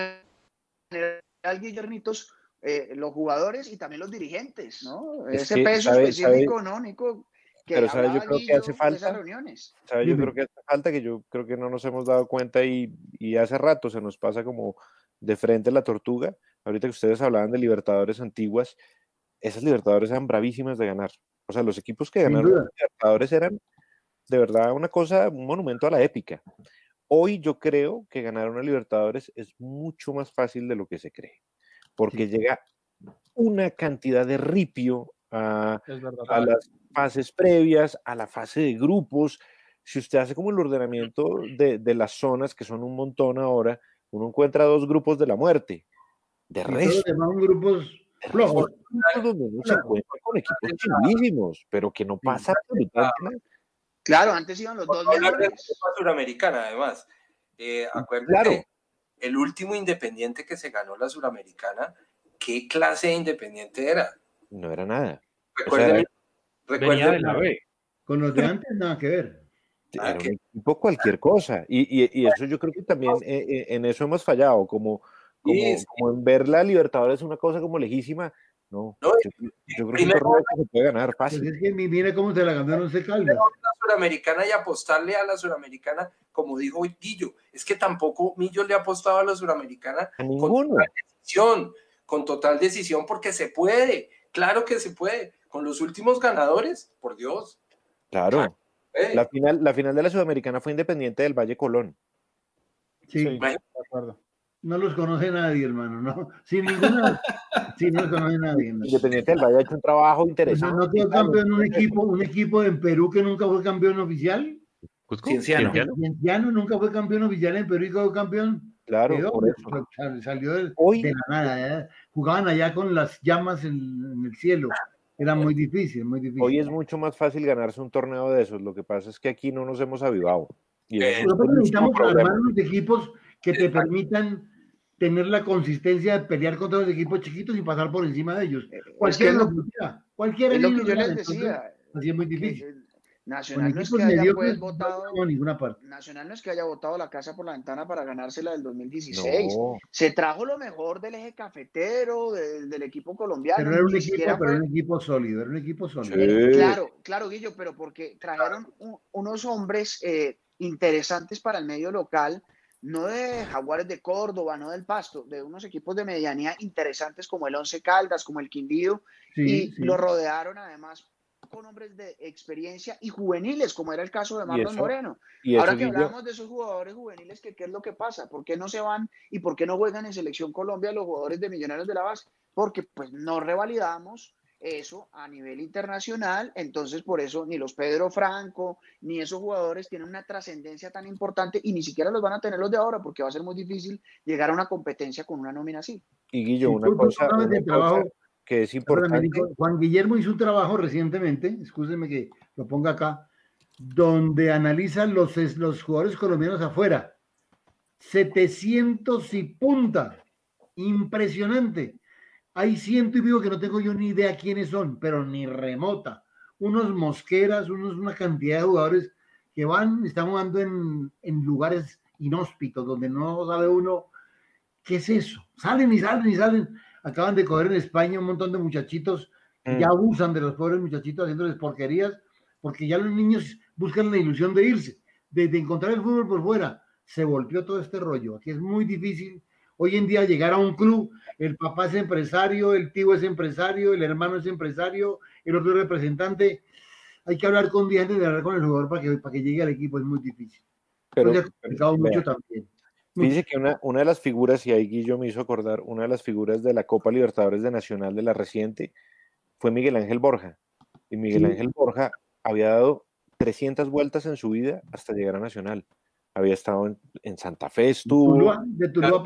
general, Guillermitos, eh, los jugadores y también los dirigentes, ¿no? Es Ese que, peso ¿sabe- específico, ¿no, Nico? Que Pero, ¿sabe? Yo creo que hace de esas falta- reuniones. ¿Sabe? Yo creo que hace falta que yo creo que no nos hemos dado cuenta y, y hace rato se nos pasa como de frente la tortuga. Ahorita que ustedes hablaban de Libertadores antiguas, esas Libertadores eran bravísimas de ganar. O sea, los equipos que ganaron las Libertadores eran de verdad una cosa, un monumento a la épica. Hoy yo creo que ganar una Libertadores es mucho más fácil de lo que se cree, porque llega una cantidad de ripio a, Es verdad. a las fases previas, a la fase de grupos. Si usted hace como el ordenamiento de, de las zonas, que son un montón ahora, uno encuentra dos grupos de la muerte. De resto, llaman grupos flojos. grupos donde uno se encuentra con equipos chulísimos, pero que no pasa absolutamente nada. Claro, antes iban los dos mejores. Suramericana, además. Eh, acuérdate, Claro. El último independiente que se ganó la Suramericana, ¿qué clase de independiente era? No era nada. Recuerden, Venía de la recuerden B. Con los de antes nada que ver. Ah, Era que- un equipo cualquier cosa. Y, y- y eso yo creo que también eh, eh, en eso hemos fallado, como, como, Sí, sí. como en ver la Libertadores una cosa como lejísima. No, No, yo, yo creo que un torneo que se puede ganar Pues fácil. es que mi- mira cómo se la ganaron se Caldas. la Suramericana y apostarle a la Suramericana, como dijo Guillo, es que tampoco Millo le ha apostado a la Suramericana A ninguno. decisión, con total decisión, porque se puede, claro que se puede. Con los últimos ganadores, por Dios. Claro. eh, La final, la final de la Sudamericana fue independiente del Valle Colón. Sí, Sí, Bueno. de acuerdo. no los conoce nadie, hermano. No, sin ninguna. sí, no los conoce nadie. no. Independiente del Valle ha hecho un trabajo O sea, interesante. ¿No quedó campeón un equipo, un equipo en Perú que nunca fue campeón oficial? Cusco, Cienciano. Cienciano. Cienciano nunca fue campeón oficial en Perú y quedó campeón. Claro, Quedó, por eso. sal- Salió de, Hoy- de la nada. ¿eh? Jugaban allá con las llamas en, en el cielo. Era muy difícil, muy difícil. Hoy es mucho más fácil ganarse un torneo de esos. Lo que pasa es que aquí no nos hemos avivado. Y Nosotros necesitamos problema. armar unos equipos que te permitan tener la consistencia de pelear contra los equipos chiquitos y pasar por encima de ellos. Es que Cualquiera es lo lo, cualquiera es lo que yo les entonces, decía. Así es muy que difícil. Con Nacional no es que haya pues no votado, parte. Nacional no es que haya votado la casa por la ventana para ganársela del 2016. No, Se trajo lo mejor del eje cafetero, del, del equipo colombiano. Pero era un equipo, pero fue- un equipo sólido, era un equipo sólido. Sí. Claro, claro, Guillo, pero porque trajeron un- unos hombres eh, interesantes para el medio local, no de Jaguares de Córdoba, no del Pasto, de unos equipos de medianía interesantes como el Once Caldas, como el Quindío, Sí, y sí. lo rodearon además con hombres de experiencia y juveniles, como era el caso de Marlon Moreno. y Ahora que hablamos de esos jugadores juveniles, que ¿qué es lo que pasa? ¿Por qué no se van y por qué no juegan en Selección Colombia los jugadores de Millonarios de la base? Porque pues no revalidamos eso a nivel internacional, entonces por eso ni los Pedro Franco ni esos jugadores tienen una trascendencia tan importante y ni siquiera los van a tener los de ahora porque va a ser muy difícil llegar a una competencia con una nómina así. y Guillo, una cosa, una que es importante. Nico, Juan Guillermo hizo un trabajo recientemente, escúcheme que lo ponga acá, donde analiza los, los jugadores colombianos afuera. 700 y punta. Impresionante. hay ciento y pico que no tengo yo ni idea quiénes son, pero ni remota. Unos mosqueras, unos, una cantidad de jugadores que van, están jugando en, en lugares inhóspitos, donde no sabe uno qué es eso. Salen y salen y salen. Acaban de coger en España un montón de muchachitos que ya abusan de los pobres muchachitos haciéndoles porquerías, porque ya los niños buscan la ilusión de irse, de, de encontrar el fútbol por fuera. Se volvió todo este rollo. Aquí es muy difícil hoy en día llegar a un club, el papá es empresario, el tío es empresario, el hermano es empresario, el otro es representante. Hay que hablar con 10 antes de hablar con el jugador para que, para que llegue al equipo, es muy difícil. Pero, Entonces, ha complicado pero, mucho vea, también. Dice que una, una de las figuras, y ahí Guillo me hizo acordar, una de las figuras de la Copa Libertadores de Nacional de la reciente fue Miguel Ángel Borja. Y Miguel Sí. Ángel Borja había dado 300 vueltas en su vida hasta llegar a Nacional. Había estado en, en Santa Fe, estuvo, Tuluá, de Tuluá.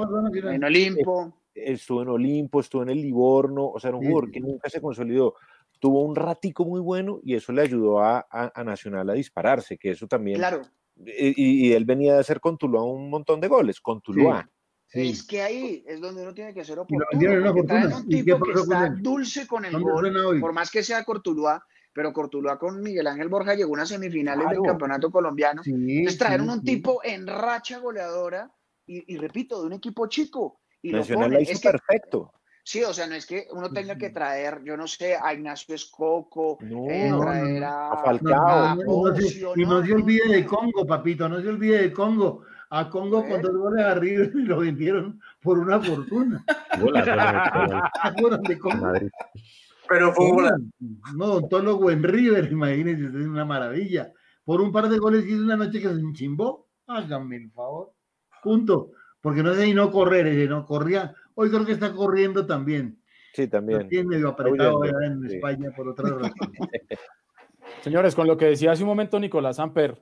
En Olimpo. estuvo en Olimpo, estuvo en el Livorno, o sea, era un Sí, jugador que nunca se consolidó. Tuvo un ratico muy bueno y eso le ayudó a, a- a Nacional a dispararse, que eso también. Claro. Y, y él venía de hacer con Tuluá un montón de goles, con Tuluá. Sí. Es que ahí es donde uno tiene que ser oportuno. porque traen un ¿Y qué tipo que está dulce con el ¿Dónde gol, por más que sea Cortuluá, pero Cortuluá con Miguel Ángel Borja llegó a unas semifinales Claro. del campeonato colombiano. Sí, Entonces trajeron sí, un sí. tipo en racha goleadora y, y repito, de un equipo chico. Y lo hizo Es que, perfecto. Sí, o sea, no es que uno tenga que traer, yo no sé, a Ignacio Escoco, No, eh, no, traer a, A Falcao. no, y no no, se olvide de. Congo, papito, no se olvide de Congo. A Congo con Bueno. dos goles arriba y lo vendieron por una fortuna. Golazo le metió al- ¿Se acuerdan de Congo? Madrid. Pero fue. No, ontólogo en River, imagínense, es una maravilla. Por un par de goles hizo una noche que se enchimbó. Háganme el favor. Punto. Porque no sé si no correr, no corría. Hoy creo que está corriendo también. Sí, Lo también. tiene medio apretado allá en sí. España por otra razón. Señores, con lo que decía hace un momento Nicolás Amper,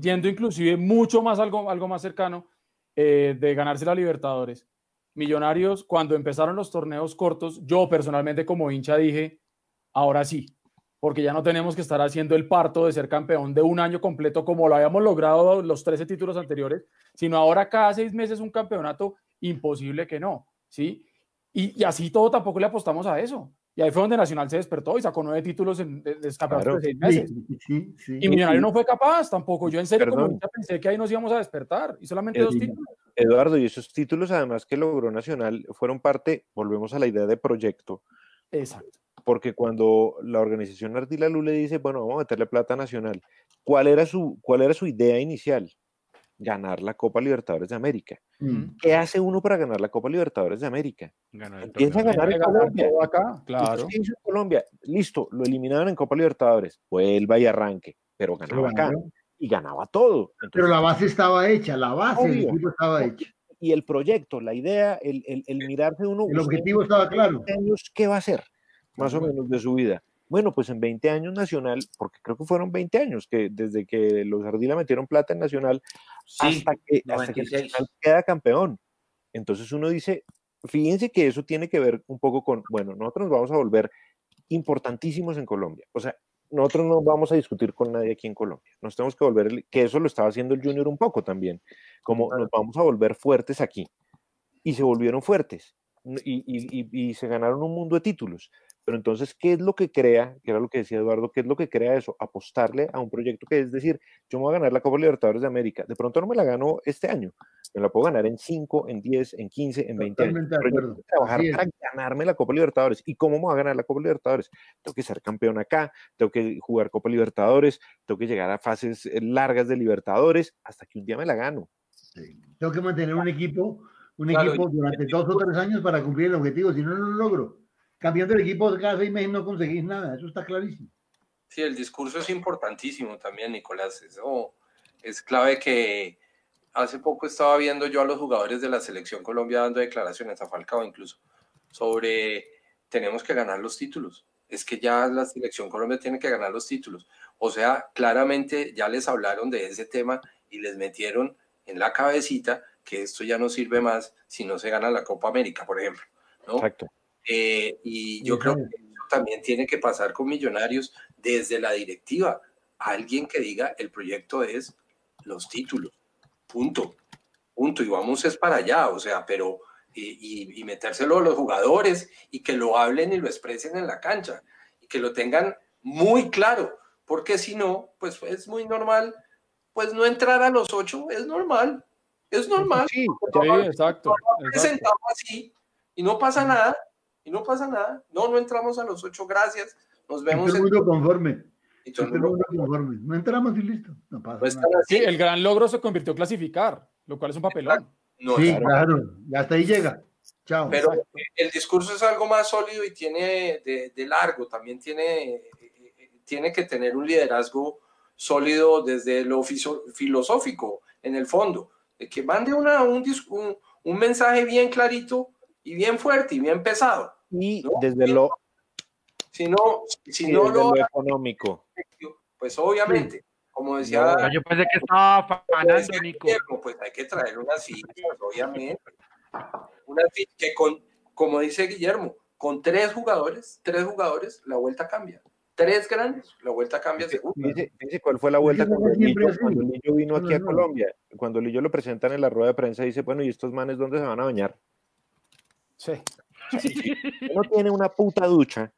yendo inclusive mucho más algo, algo más cercano eh, de ganarse la Libertadores. Millonarios, cuando empezaron los torneos cortos, yo personalmente como hincha dije, ahora sí, porque ya no tenemos que estar haciendo el parto de ser campeón de un año completo como lo habíamos logrado los 13 títulos anteriores, sino ahora cada seis meses un campeonato imposible que no, ¿sí? Y, y así todo tampoco le apostamos a eso. Y ahí fue donde Nacional se despertó y sacó nueve títulos en, de, de campeonato Claro. de seis meses. Sí, sí, sí. Y Millonario no fue capaz tampoco. Yo en serio como pensé que ahí nos íbamos a despertar y solamente dos títulos. Eduardo, y esos títulos además que logró Nacional fueron parte, volvemos a la idea de proyecto, Exacto. porque cuando la organización Ardila Lu le dice, bueno, vamos a meterle plata a Nacional, ¿cuál era su, cuál era su idea inicial? Ganar la Copa Libertadores de América. Mm. ¿Qué hace uno para ganar la Copa Libertadores de América? Empieza a ganar en Colombia. todo acá, ¿Usted claro. qué hizo en Colombia? Listo, lo eliminaron en Copa Libertadores, vuelva y arranque, pero ganaba acá y ganaba todo. Pero la base estaba hecha, la base del Obvio. equipo estaba hecha. y el proyecto, la idea, el, el, el mirarse uno. El objetivo estaba claro. 20 años, ¿Qué va a hacer? Más o menos de su vida. Bueno, pues en 20 años Nacional, porque creo que fueron 20 años que desde que los Ardila metieron plata en Nacional Sí, hasta que, hasta que 96. Nacional queda campeón. Entonces uno dice, fíjense que eso tiene que ver un poco con, bueno, nosotros nos vamos a volver importantísimos en Colombia. O sea, nosotros no vamos a discutir con nadie aquí en Colombia. Nos tenemos que volver, que eso lo estaba haciendo el Junior un poco también, como nos vamos a volver fuertes aquí. Y se volvieron fuertes y, y- y- y se ganaron un mundo de títulos. Pero entonces, ¿qué es lo que crea? Que era lo que decía Eduardo, ¿qué es lo que crea eso? Apostarle a un proyecto que es decir, yo me voy a ganar la Copa Libertadores de América. De pronto no me la gano este año, me la puedo ganar en 5, en 10, en 15, en 20 años. Pero yo tengo que trabajar para ganarme la Copa Libertadores. ¿Y cómo me voy a ganar la Copa Libertadores? Tengo que ser campeón acá, tengo que jugar Copa Libertadores, tengo que llegar a fases eh, largas de Libertadores hasta que un día me la gano. Sí. Tengo que mantener un equipo, un Claro, equipo durante dos o tres años para cumplir el objetivo. Si no, no lo logro. Cambiando el equipo cada seis meses no conseguís nada. Eso está clarísimo. Sí, el discurso es importantísimo también, Nicolás. Eso es clave que hace poco estaba viendo yo a los jugadores de la selección Colombia dando declaraciones, a Falcao incluso, sobre tenemos que ganar los títulos. Es que ya la selección Colombia tiene que ganar los títulos. O sea, claramente ya les hablaron de ese tema y les metieron en la cabecita que esto ya no sirve más si no se gana la Copa América, por ejemplo. ¿no? Exacto. Eh, y yo creo que eso también tiene que pasar con Millonarios desde la directiva. Alguien que diga el proyecto es los títulos. Punto. Punto. Y vamos es para allá. O sea, pero y, y, metérselo a los jugadores y que lo hablen y lo expresen en la cancha y que lo tengan muy claro, porque si no, pues es muy normal, pues no entrar a los ocho es normal, es normal. Sí, sí exacto. Presentado así y no pasa nada, y no pasa nada. No, no entramos a los ocho, gracias. Nos vemos. El mundo conforme. Y todo mundo conforme. No entramos y listo. No pasa pues nada. Sí, el gran logro se convirtió en clasificar, lo cual es un papelón. No, sí, claro. claro. Y hasta ahí llega. Chao. Pero el discurso es algo más sólido y tiene de, de largo, también tiene, tiene que tener un liderazgo sólido desde lo filosófico, en el fondo, de que mande una, un, un, un mensaje bien clarito y bien fuerte y bien pesado. Y ¿no? desde lo... Si no, si no lo, lo económico. Pues obviamente, como decía... No, yo pensé que estaba fanando, Nico. Pues hay que traer unas fichas, obviamente. Unas fichas que con, como dice Guillermo, con tres jugadores, tres jugadores, la vuelta cambia. Tres grandes, la vuelta cambia seguro. Dice, dice cuál fue la vuelta cuando Lillo, cuando Lillo vino aquí a Colombia. Cuando Lillo lo presentan en la rueda de prensa, dice, bueno, ¿y estos manes dónde se van a bañar? Sí. No tiene una puta ducha.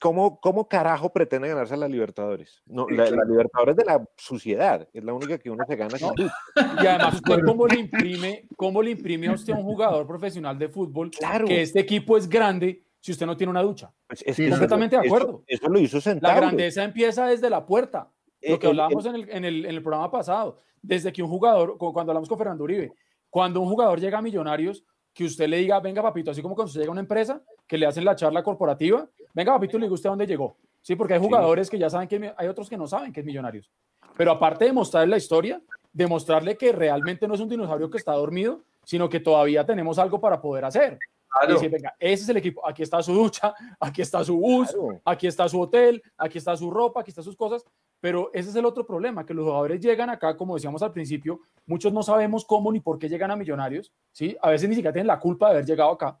¿Cómo, ¿Cómo carajo pretende ganarse a la Libertadores? No, la, la Libertadores de la suciedad es la única que uno se gana sin ducha. Y además, usted cómo le imprime, cómo le imprime a usted a un jugador profesional de fútbol Claro. que este equipo es grande si usted no tiene una ducha. Pues es- Sí, eso- completamente de acuerdo. Eso, eso lo hizo La sentado. grandeza empieza desde la puerta. Lo Eh, que el- hablábamos en el, en, el, en el programa pasado, desde que un jugador, cu- cuando hablamos con Fernando Uribe, cuando un jugador llega a Millonarios, que usted le diga, venga papito, así como cuando usted llega a una empresa, que le hacen la charla corporativa, venga papito, le diga usted a dónde llegó. Sí, porque hay jugadores que ya saben que hay otros que no saben que es Millonarios. Pero aparte de mostrarle la historia, demostrarle que realmente no es un dinosaurio que está dormido, sino que todavía tenemos algo para poder hacer. Y Claro. decir, venga, ese es el equipo, aquí está su ducha, aquí está su bus, Claro. aquí está su hotel, aquí está su ropa, aquí están sus cosas, pero ese es el otro problema, que los jugadores llegan acá, como decíamos al principio, muchos no sabemos cómo ni por qué llegan a Millonarios, ¿sí? A veces ni siquiera tienen la culpa de haber llegado acá.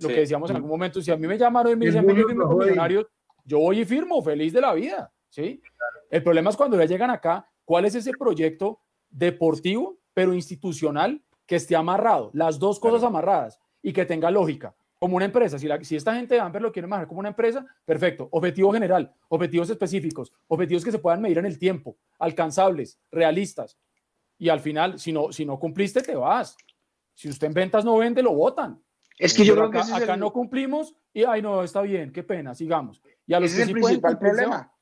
Lo Sí. que decíamos en algún momento, si a mí me llamaron y me dicen, yo firmo con. Millonarios, yo voy y firmo, feliz de la vida, ¿sí? El problema es cuando ya llegan acá, ¿cuál es ese proyecto deportivo, pero institucional, que esté amarrado? Las dos cosas amarradas y que tenga lógica como una empresa. Si, la- si esta gente de Amper lo quiere manejar como una empresa, perfecto. Objetivo general, objetivos específicos, objetivos que se puedan medir en el tiempo, alcanzables, realistas. Y al final, si no, si no cumpliste, te vas. Si usted en ventas no vende, lo votan. Es que yo Pero creo que acá, es acá el, no cumplimos y, ay, no, está bien, qué pena, sigamos. Y a los ese que es el sí principal cumplir, problema,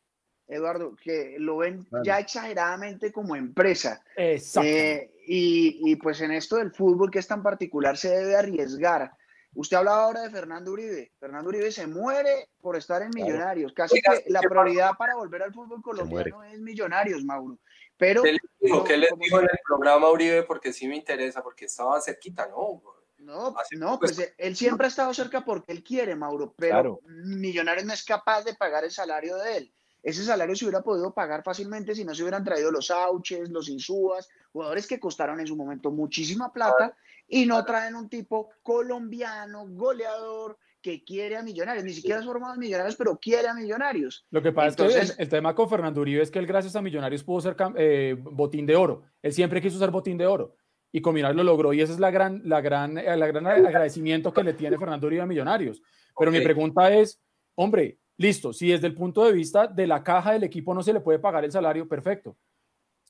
Eduardo, que lo ven ya exageradamente como empresa. Exacto. Eh, y, y pues en esto del fútbol que es tan particular se debe arriesgar. Usted hablaba ahora de Fernando Uribe. Fernando Uribe se muere por estar en Millonarios. Casi Oiga, que la ¿qué prioridad para volver al fútbol colombiano es Millonarios, Mauro. Pero ¿Qué digo? como- ¿Qué les digo en el programa Uribe? Porque sí me interesa, porque estaba cerquita, ¿no? No, no, pues él siempre ha estado cerca porque él quiere, Mauro, pero Claro. Millonarios no es capaz de pagar el salario de él. Ese salario se hubiera podido pagar fácilmente si no se hubieran traído los Auches, los Insúas, jugadores que costaron en su momento muchísima plata y no traen un tipo colombiano, goleador, que quiere a Millonarios. Ni siquiera es formado en Millonarios, pero quiere a Millonarios. Lo que pasa es Entonces- que el, el tema con Fernando Uribe es que él, gracias a Millonarios, pudo ser eh, botín de oro. Él siempre quiso ser botín de oro. Y con Millonarios lo logró. Y ese es la gran, la gran, eh, la gran agradecimiento que le tiene Fernando Uribe a Millonarios. Pero mi pregunta es, hombre, listo, si desde el punto de vista de la caja del equipo no se le puede pagar el salario, perfecto.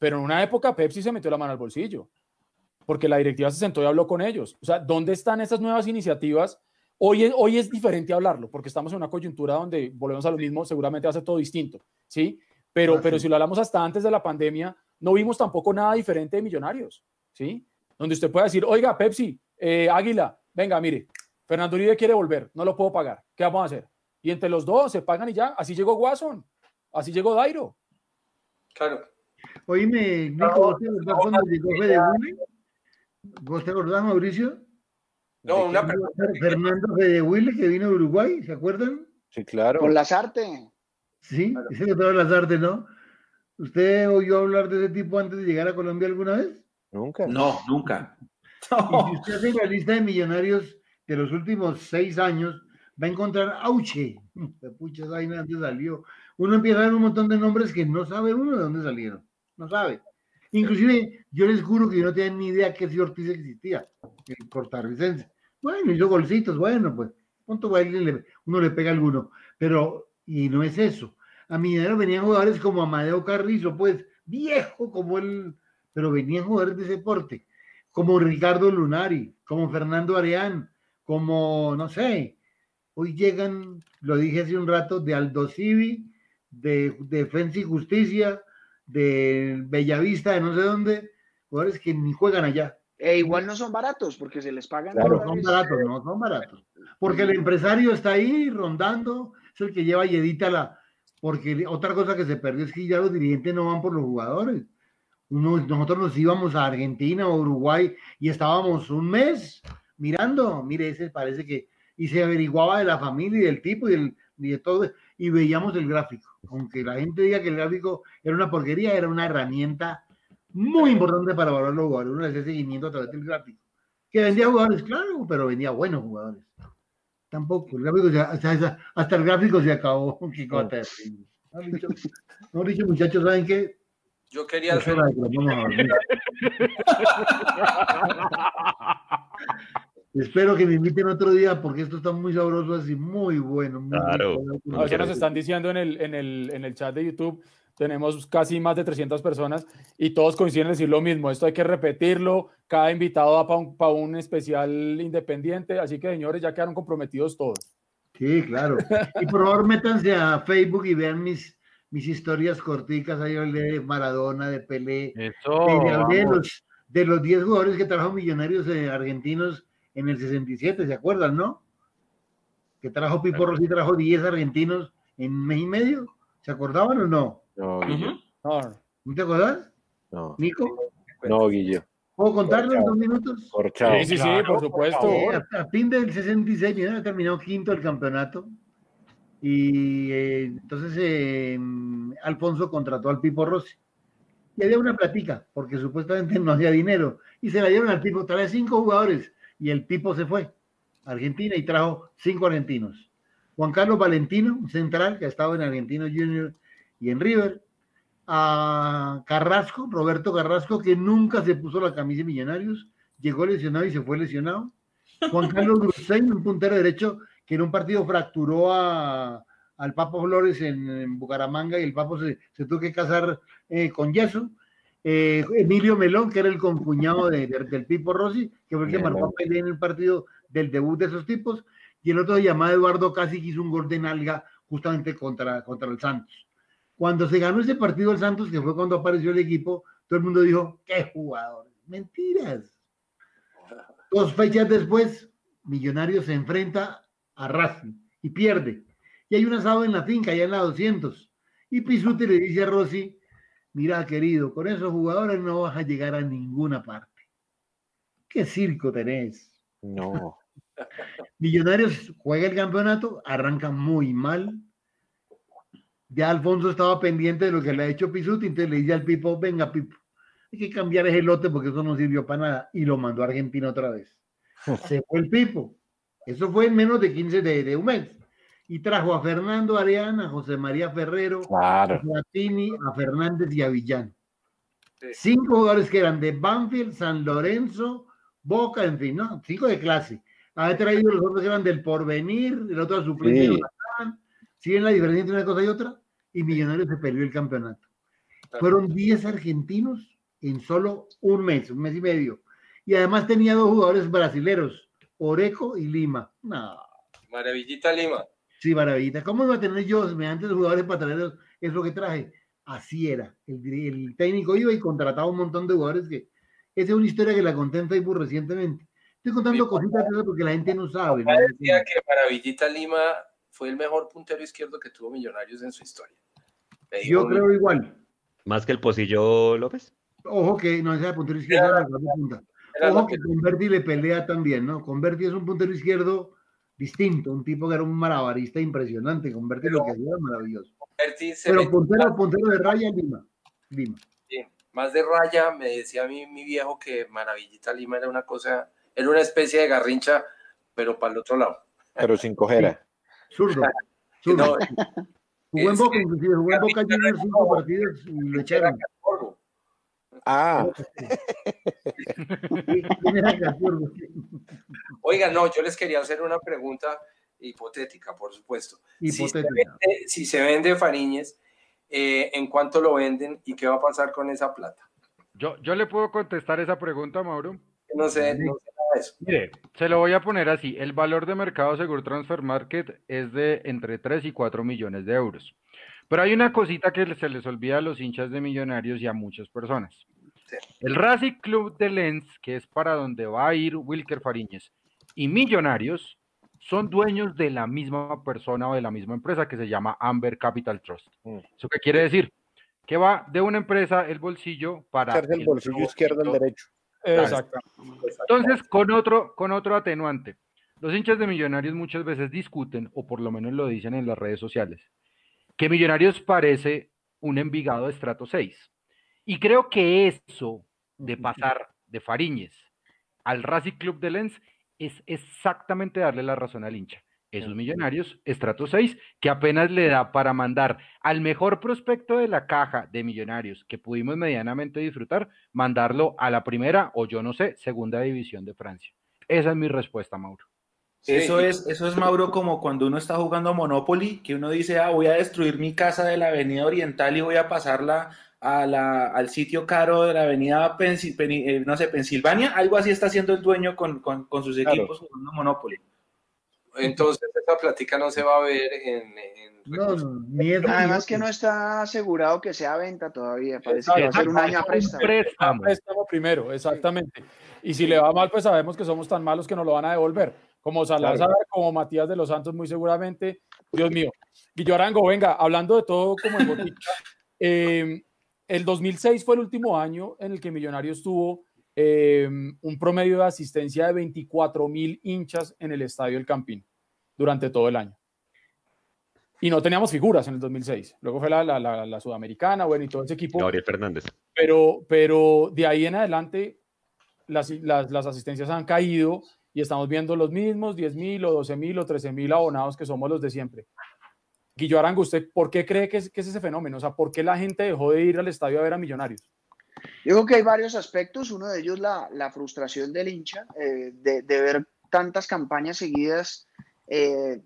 Pero en una época Pepsi se metió la mano al bolsillo. Porque la directiva se sentó y habló con ellos. O sea, ¿dónde están esas nuevas iniciativas? Hoy es, hoy es diferente hablarlo, porque estamos en una coyuntura donde volvemos a lo mismo, seguramente va a ser todo distinto, ¿sí? Pero, Ah, pero si lo hablamos hasta antes de la pandemia, no vimos tampoco nada diferente de Millonarios, ¿sí? Donde usted pueda decir, oiga, Pepsi, eh, Águila, venga, mire, Fernando Uribe quiere volver, no lo puedo pagar, ¿qué vamos a hacer? Y entre los dos se pagan y ya, así llegó Watson, así llegó Dairo. Claro. Oíme, Nico, ¿vos te acordás cuando llegó? ¿Vos te acordás, Mauricio? No, una pregunta. Fernando Fede Willy, que vino de Uruguay, ¿se acuerdan? Sí, claro. Con Lazarte. Sí, ese que todas las artes, ¿no? ¿Usted oyó hablar de ese tipo antes de llegar a Colombia alguna vez? Nunca. No, nunca. Y si usted hace la lista de millonarios de los últimos seis años, va a encontrar Auche. Pucha, vaina de dónde salió. Uno empieza a ver un montón de nombres que no sabe uno de dónde salieron. No sabe. Inclusive, yo les juro que yo no tenía ni idea que ese Ortiz existía, el costarricense. Bueno, hizo golcitos, bueno, pues, punto uno le pega alguno, pero, y no es eso. A Millonarios venían jugadores como Amadeo Carrizo, pues, viejo como él, pero venían jugadores de ese porte, como Ricardo Lunari, como Fernando Areán, como, no sé, hoy llegan, lo dije hace un rato, de Aldo Civi, de Defensa y Justicia, de Bellavista, de no sé dónde, jugadores que ni juegan allá. E igual no son baratos porque se les pagan. Claro, son baratos, no son baratos. Porque el empresario está ahí rondando, es el que lleva y edita la. Porque otra cosa que se perdió es que ya los dirigentes no van por los jugadores. Uno, nosotros nos íbamos a Argentina o Uruguay y estábamos un mes mirando, mire, ese parece que. Y se averiguaba de la familia y del tipo y, del, y de todo, y veíamos el gráfico. Aunque la gente diga que el gráfico era una porquería, era una herramienta muy importante para valorar los jugadores. Uno hacía seguimiento a través del gráfico. Que vendía jugadores, claro, pero vendía buenos jugadores. Tampoco, el gráfico hasta, hasta, el gráfico se acabó. Qué cosa no. dicho, no dicho, muchachos, ¿saben qué? Yo quería hacer. Espero que me inviten otro día porque esto está muy sabroso, así muy bueno. Muy claro. ya nos están diciendo en el, en, el, en el chat de YouTube tenemos casi más de 300 personas y todos coinciden en decir lo mismo. Esto hay que repetirlo. Cada invitado va para un, para un especial independiente. Así que, señores, ya quedaron comprometidos todos. Sí, claro. Y por favor, métanse a Facebook y vean mis, mis historias corticas. Ahí hablé de Maradona, de Pelé. Eso. De, los, de los 10 jugadores que trajo Millonarios eh, argentinos en el 67, ¿se acuerdan, no? Que trajo Pipo Rossi, trajo 10 argentinos en mes y medio. ¿Se acordaban o no? No, Guillo. ¿No te acuerdas? No. ¿Nico? No, Guillo. ¿Puedo contarlo en dos minutos? Por chao. Sí, sí, sí, por supuesto. a, fin del 66, ya ha terminado quinto el campeonato. Y eh, entonces eh, Alfonso contrató al Pipo Rossi. Y había una platica, porque supuestamente no hacía dinero. Y se la dieron al Pipo, trae cinco jugadores. Y el Pipo se fue a Argentina y trajo cinco argentinos. Juan Carlos Valentino, central, que ha estado en Argentino Junior y en River, a Carrasco, Roberto Carrasco, que nunca se puso la camisa de Millonarios, llegó lesionado y se fue lesionado. Juan Carlos Grusein, un puntero derecho, que en un partido fracturó a, al Papo Flores en, Bucaramanga y el Papo se, tuvo que casar eh, con yeso. Eh, Emilio Melón, que era el concuñado de, del Pipo Rossi, que fue el que marcó en el partido del debut de esos tipos, y el otro llamado Eduardo Casi, que hizo un gol de nalga justamente contra, contra el Santos. Cuando se ganó ese partido el Santos, que fue cuando apareció el equipo, todo el mundo dijo, ¡qué jugador! Mentiras. Dos fechas después, Millonarios se enfrenta a Racing y pierde. Y hay un asado en la finca, allá en la 200. Y Pisuti le dice a Rossi, mira querido, con esos jugadores no vas a llegar a ninguna parte. ¿Qué circo tenés? No. Millonarios juega el campeonato, arranca muy mal, ya Alfonso estaba pendiente de lo que le ha hecho Pisuti, entonces le dice al Pipo, venga Pipo, hay que cambiar ese lote porque eso no sirvió para nada. Y lo mandó a Argentina otra vez. Se fue el Pipo. Eso fue en menos de 15 de, un mes. Y trajo a Fernando Ariana, a José María Ferrero, a Platini, a Fernández y a Villán. Cinco jugadores que eran de Banfield, San Lorenzo, Boca, en fin, ¿no? Cinco de clase. Ha traído los otros que eran del Porvenir, el otro a suplente sí. ¿Sí ven la diferencia entre una cosa y otra? Y Millonarios se perdió el campeonato. Fueron 10 argentinos en solo un mes, un mes y medio. Y además tenía dos jugadores brasileros, Oreco y Lima. No. Maravillita Lima. Sí, maravillita. ¿Cómo iba a tener yo antes de jugadores pataleros? Es lo que traje. Así era. El, técnico iba y contrataba un montón de jugadores que. Esa es una historia que la conté en Facebook recientemente. Estoy contando cositas porque la gente no sabe. ¿no? decía que Maravillita Lima fue el mejor puntero izquierdo que tuvo Millonarios en su historia. Yo creo igual. ¿Más que el Pocillo López? Ojo que no es el puntero izquierdo, la punta. Ojo que Converti le pelea también, ¿no? Converti es un puntero izquierdo distinto, un tipo que era un malabarista impresionante. Converti lo que hacía era maravilloso. Pero puntero, puntero de raya, Lima. Lima. Sí, más de raya, me decía a mí mi viejo que Maravillita Lima era una cosa, era una especie de garrincha, pero para el otro lado. Pero sin cojera. Zurdo. Zurdo. Jugó en Boca, inclusive, jugó en Boca Juniors cinco partidos y lo echaron. Ah. Oiga, no, yo les quería hacer una pregunta hipotética, por supuesto. Hipotética. Si se vende, si se vende Fariñez, eh, ¿en cuánto lo venden y qué va a pasar con esa plata? Yo, yo le puedo contestar esa pregunta, Mauro. No sé, no sé nada de eso. Mire, se lo voy a poner así. El valor de mercado según Transfer Market es de entre 3 y 4 millones de euros. Pero hay una cosita que se les olvida a los hinchas de Millonarios y a muchas personas. Sí. El Racing Club de Lens, que es para donde va a ir Wilker Fariñez, y Millonarios son dueños de la misma persona o de la misma empresa que se llama Amber Capital Trust. Mm. ¿Eso qué quiere decir? Que va de una empresa el bolsillo para Echarse el bolsillo izquierdo al derecho. Exacto. entonces, con otro, con otro atenuante, los hinchas de Millonarios muchas veces discuten, o por lo menos lo dicen en las redes sociales, que Millonarios parece un Envigado de estrato 6. Y creo que eso de pasar de Fariñez al Racing Club de Lens es exactamente darle la razón al hincha. Esos millonarios, estrato 6, que apenas le da para mandar al mejor prospecto de la caja de millonarios que pudimos medianamente disfrutar, mandarlo a la primera o yo no sé, segunda división de Francia. Esa es mi respuesta, Mauro. Sí, Eso es, eso es, Mauro, como cuando uno está jugando Monopoly, que uno dice, ah, voy a destruir mi casa de la Avenida Oriental y voy a pasarla a la, al sitio caro de la Avenida Pensi- Peni- eh, no sé, Pensilvania. Algo así está haciendo el dueño con, con- con sus Claro. equipos jugando Monopoly. Entonces, esa plática no se va a ver en. en No, ni Además que no está asegurado que sea venta todavía. Parece que va a ser un año a préstamo. Préstamo. Préstamo primero, exactamente. Y si le va mal, pues sabemos que somos tan malos que nos lo van a devolver. Como Salazar, como Matías de los Santos, muy seguramente. Dios mío. Guillo Arango, venga, hablando de todo como en botica, eh, el 2006 fue el último año en el que Millonarios tuvo eh, un promedio de asistencia de 24 mil hinchas en el Estadio El Campín durante todo el año. Y no teníamos figuras en el 2006. Luego fue la, la- la- la Sudamericana, bueno, y todo ese equipo. Gabriel Fernández. Pero, pero de ahí en adelante las, las, las asistencias han caído y estamos viendo los mismos 10 mil o 12 mil o 13 mil abonados que somos los de siempre. Guillo Arango, ¿usted por qué cree que es, ese fenómeno? O sea, ¿por qué la gente dejó de ir al estadio a ver a Millonarios? Yo creo que hay varios aspectos. Uno de ellos, la, la frustración del hincha eh, de, de ver tantas campañas seguidas eh,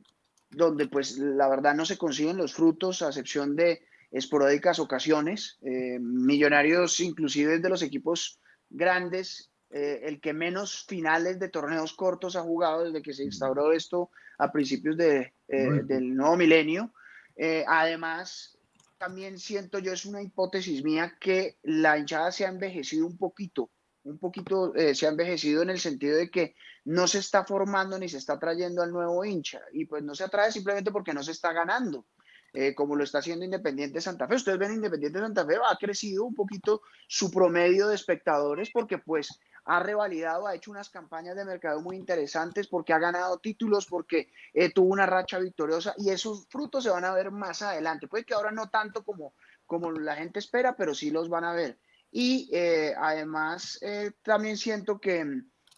donde, pues, la verdad no se consiguen los frutos, a excepción de esporádicas ocasiones. Eh, millonarios, inclusive de los equipos grandes, eh, el que menos finales de torneos cortos ha jugado desde que se instauró esto a principios de, eh, del nuevo milenio. Eh, además, también siento yo, es una hipótesis mía, que la hinchada se ha envejecido un poquito, un poquito eh, se ha envejecido en el sentido de que no se está formando ni se está trayendo al nuevo hincha, y pues no se atrae simplemente porque no se está ganando, eh, como lo está haciendo Independiente Santa Fe. Ustedes ven Independiente Santa Fe, ha crecido un poquito su promedio de espectadores porque pues ha revalidado, ha hecho unas campañas de mercado muy interesantes, porque ha ganado títulos, porque eh, tuvo una racha victoriosa y esos frutos se van a ver más adelante. Puede que ahora no tanto como, como la gente espera, pero sí los van a ver. Y eh, además eh, también siento que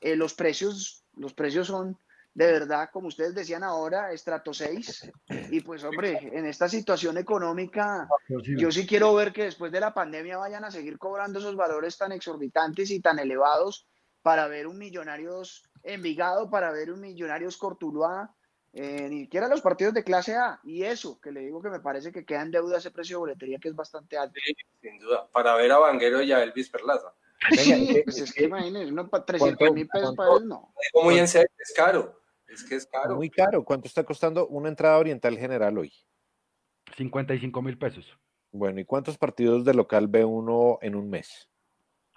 eh, los precios, los precios son de verdad, como ustedes decían ahora, estrato 6. Y pues hombre, en esta situación económica, yo sí quiero ver que después de la pandemia vayan a seguir cobrando esos valores tan exorbitantes y tan elevados para ver un Millonarios Envigado, para ver un Millonarios Cortuluá, eh, ni siquiera los partidos de clase A. Y eso, que le digo que me parece que queda en deuda ese precio de boletería que es bastante alto. Sin duda. Para ver a Vanguero y a Elvis Perlaza. Sí, pues es que imagínense, uno para 300 mil pesos para él, no. Muy en serio, es caro. Es que es caro. Muy caro. ¿Cuánto está costando una entrada oriental general hoy? 55 mil pesos. Bueno, ¿y cuántos partidos de local ve uno en un mes?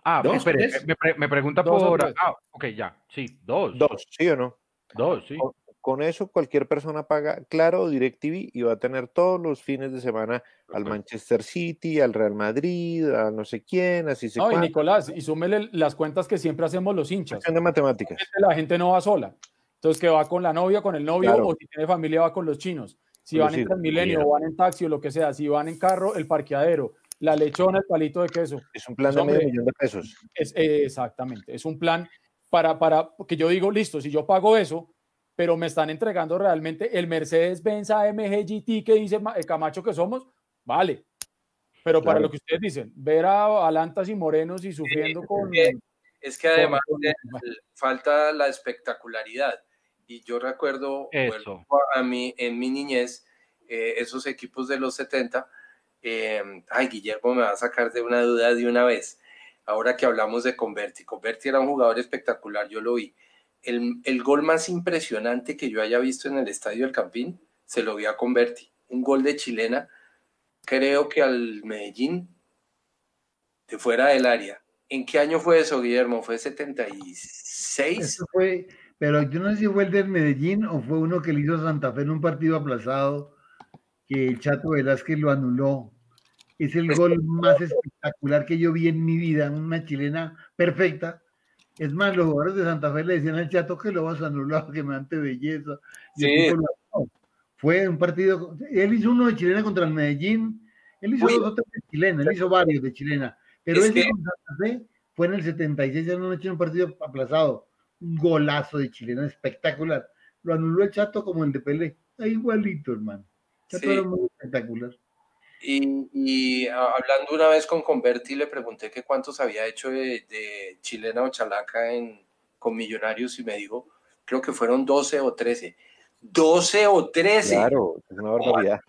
Ah, ¿Dos, espere, me, pre- me pregunta Dos por... Ah, ok, ya, sí, dos. Dos, ¿sí o no? Dos, sí. Con, con eso cualquier persona paga Claro DirecTV y va a tener todos los fines de semana al Manchester City, al Real Madrid, a no sé quién, así se No, y. Nicolás, y súmele las cuentas que siempre hacemos los hinchas. De matemáticas. La gente no va sola. Entonces, que va con la novia, con el novio, Claro. o si tiene familia, va con los chinos. Si Con van los en Transmilenio, o van en taxi o lo que sea, si van en carro, el parqueadero, la lechona, el palito de queso. Es un plan Pues, de medio hombre, millón de pesos. Es, eh, exactamente, es un plan para, para que yo digo, listo, si yo pago eso, pero me están entregando realmente el Mercedes-Benz AMG GT que dice Ma- eh, Camacho que somos, vale. Pero para Claro. lo que ustedes dicen, ver a Alantas y Morenos y sufriendo con... Eh, Es que además de- falta la espectacularidad. Y yo recuerdo Eso. vuelvo a mí, en mi niñez, eh, esos equipos de los 70. eh, ay, Guillermo me va a sacar de una duda de una vez. Ahora que hablamos de Converti. Converti era un jugador espectacular, yo lo vi. El, el gol más impresionante que yo haya visto en el estadio del Campín se lo vi a Converti. Un gol de chilena, creo que al Medellín, de fuera del área. ¿En qué año fue eso, Guillermo? ¿Fue 76? Eso fue, pero yo no sé si fue el del Medellín o fue uno que le hizo a Santa Fe en un partido aplazado, que el Chato Velázquez lo anuló. Es el gol más espectacular que yo vi en mi vida, una chilena perfecta. Es más, los jugadores de Santa Fe le decían al Chato que lo vas a anular, que me ante belleza. Sí. Fue un partido, él hizo uno de chilena contra el Medellín, él hizo dos o tres de chilena, él hizo varios de chilena, pero Es ese que- con Santa Fe fue en el 76, en una noche en un partido aplazado. Un golazo de chilena espectacular. Lo anuló el Chato como el de Pelé. Está igualito, hermano. Chato Sí. era muy espectacular. Y, y, a- hablando una vez con Converti, le pregunté que cuántos había hecho de, de chilena o chalaca en, con Millonarios y me dijo, creo que fueron 12 o 13. 12 o 13. Claro, es una barbaridad.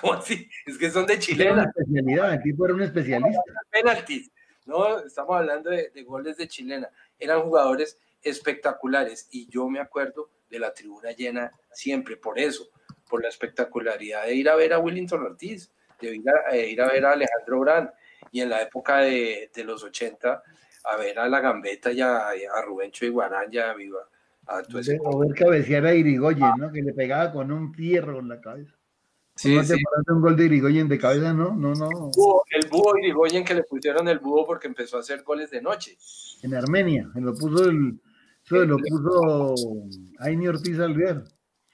¿Cómo así? Es que son de Era una chilena, especialidad, el tipo era un especialista. penaltis. No, estamos hablando de, de goles de chilena. Eran jugadores espectaculares y yo me acuerdo de la tribuna llena siempre por eso, por la espectacularidad de ir a ver a Willington Ortiz, de ir a, eh, ir a ver a Alejandro Brand y en la época de, de los 80 a ver a la Gambeta y a, a Rubencho Iguarán y a Viva. A De- O ver cabecear a Irigoyen, ¿no? Que le pegaba con un fierro en la cabeza. Sí, ¿No sí. un gol de Irigoyen de cabeza? No, no, no. Búho, el búho Irigoyen que le pusieron el búho porque empezó a hacer goles de noche. En Armenia. Se lo puso el. Eso lo puso Aini Ortiz Alvear.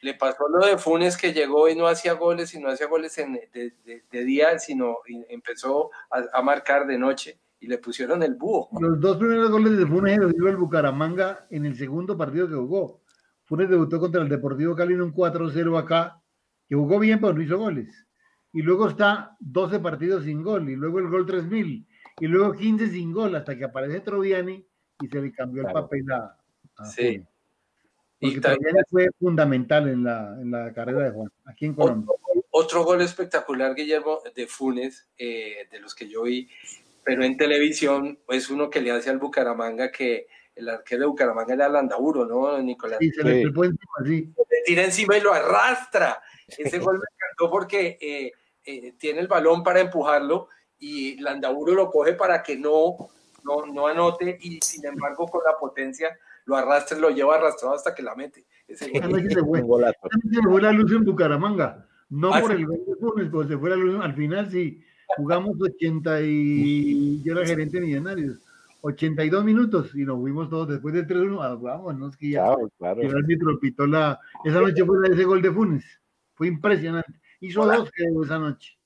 Le pasó lo de Funes que llegó y no hacía goles y no hacía goles en- de, de- de día, sino y empezó a, a marcar de noche y le pusieron el búho. Los dos primeros goles de Funes los dio el Bucaramanga en el segundo partido que jugó. Funes debutó contra el Deportivo Cali en un 4-0 acá, que jugó bien, pero no hizo goles. Y luego está 12 partidos sin gol, y luego el gol 3000, y luego 15 sin gol, hasta que aparece Troviani y se le cambió el Claro. papel a, a Sí. Y también fue fundamental en la, en la carrera de Juan, aquí en Colombia. otro, otro gol espectacular, Guillermo, de Funes, eh, de los que yo vi, pero en televisión, es uno que le hace al Bucaramanga que el arquero de Bucaramanga era Landaburo, ¿no, Nicolás? Y se le Sí. encima así. le tira encima y lo arrastra. Ese gol me encantó porque eh, eh, tiene el balón para empujarlo y Landaburo lo coge para que no, no, no anote y sin embargo con la potencia lo arrastra, lo lleva arrastrado hasta que la mete. Ese gol. Se fue. Se le la luz en Bucaramanga. No Ah, por sí. el gol de Funes, pero se fue la luz. Al final sí, jugamos 80 y yo era gerente de Millonarios. 82 minutos y nos fuimos todos después del 3-1. Ah, vámonos que ya. Claro, claro. Y el árbitro pitó la. Esa noche fue de ese gol de Funes. Fue impresionante. Hizo Hola. dos creo, esa noche.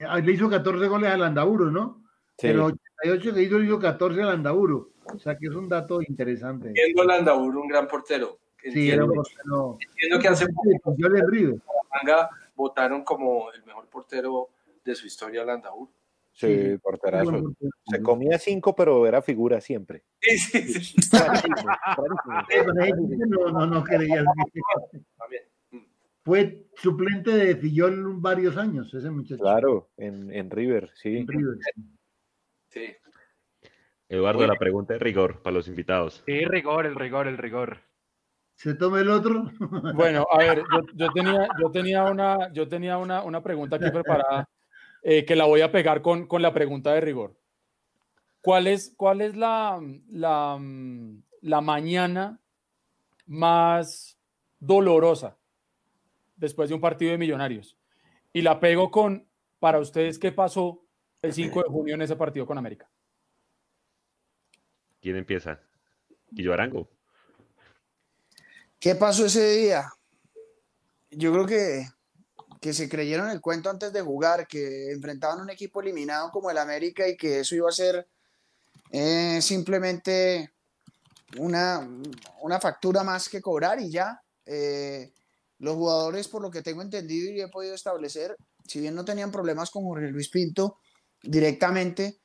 Ah, Le hizo 14 goles al Landaburo, ¿no? Sí. Pero 88 que hizo, le hizo 14 al Landaburo. O sea que es un dato interesante. Siendo Landaburo un gran portero. Sí, era Entiendo, un portero. entiendo que hace poco Yo le río. Bucaramanga votaron como el mejor portero de su historia a Landaburo. Sí, Sí. porterazo. Se comía cinco, pero era figura siempre. Sí, sí, sí, no, no, no creías que- también. Mm. Fue suplente de Fillol varios años, ese muchacho. Claro, en, en River, sí. en River. Sí. Eduardo, la pregunta de rigor para los invitados. Sí, rigor, el rigor, el rigor. ¿Se toma el otro? Bueno, a ver, yo, yo tenía, yo tenía, una, yo tenía una, una pregunta aquí preparada eh, que la voy a pegar con, con la pregunta de rigor. ¿Cuál es, cuál es la, la, la mañana más dolorosa después de un partido de millonarios? Y la pego con, para ustedes, ¿qué pasó el 5 de junio en ese partido con América? ¿Quién empieza? Guillo Arango. ¿Qué pasó ese día? Yo creo que, que se creyeron el cuento antes de jugar, que enfrentaban un equipo eliminado como el América y que eso iba a ser eh, simplemente una, una factura más que cobrar y ya. Eh, los jugadores, por lo que tengo entendido y he podido establecer, si bien no tenían problemas con Jorge Luis Pinto directamente,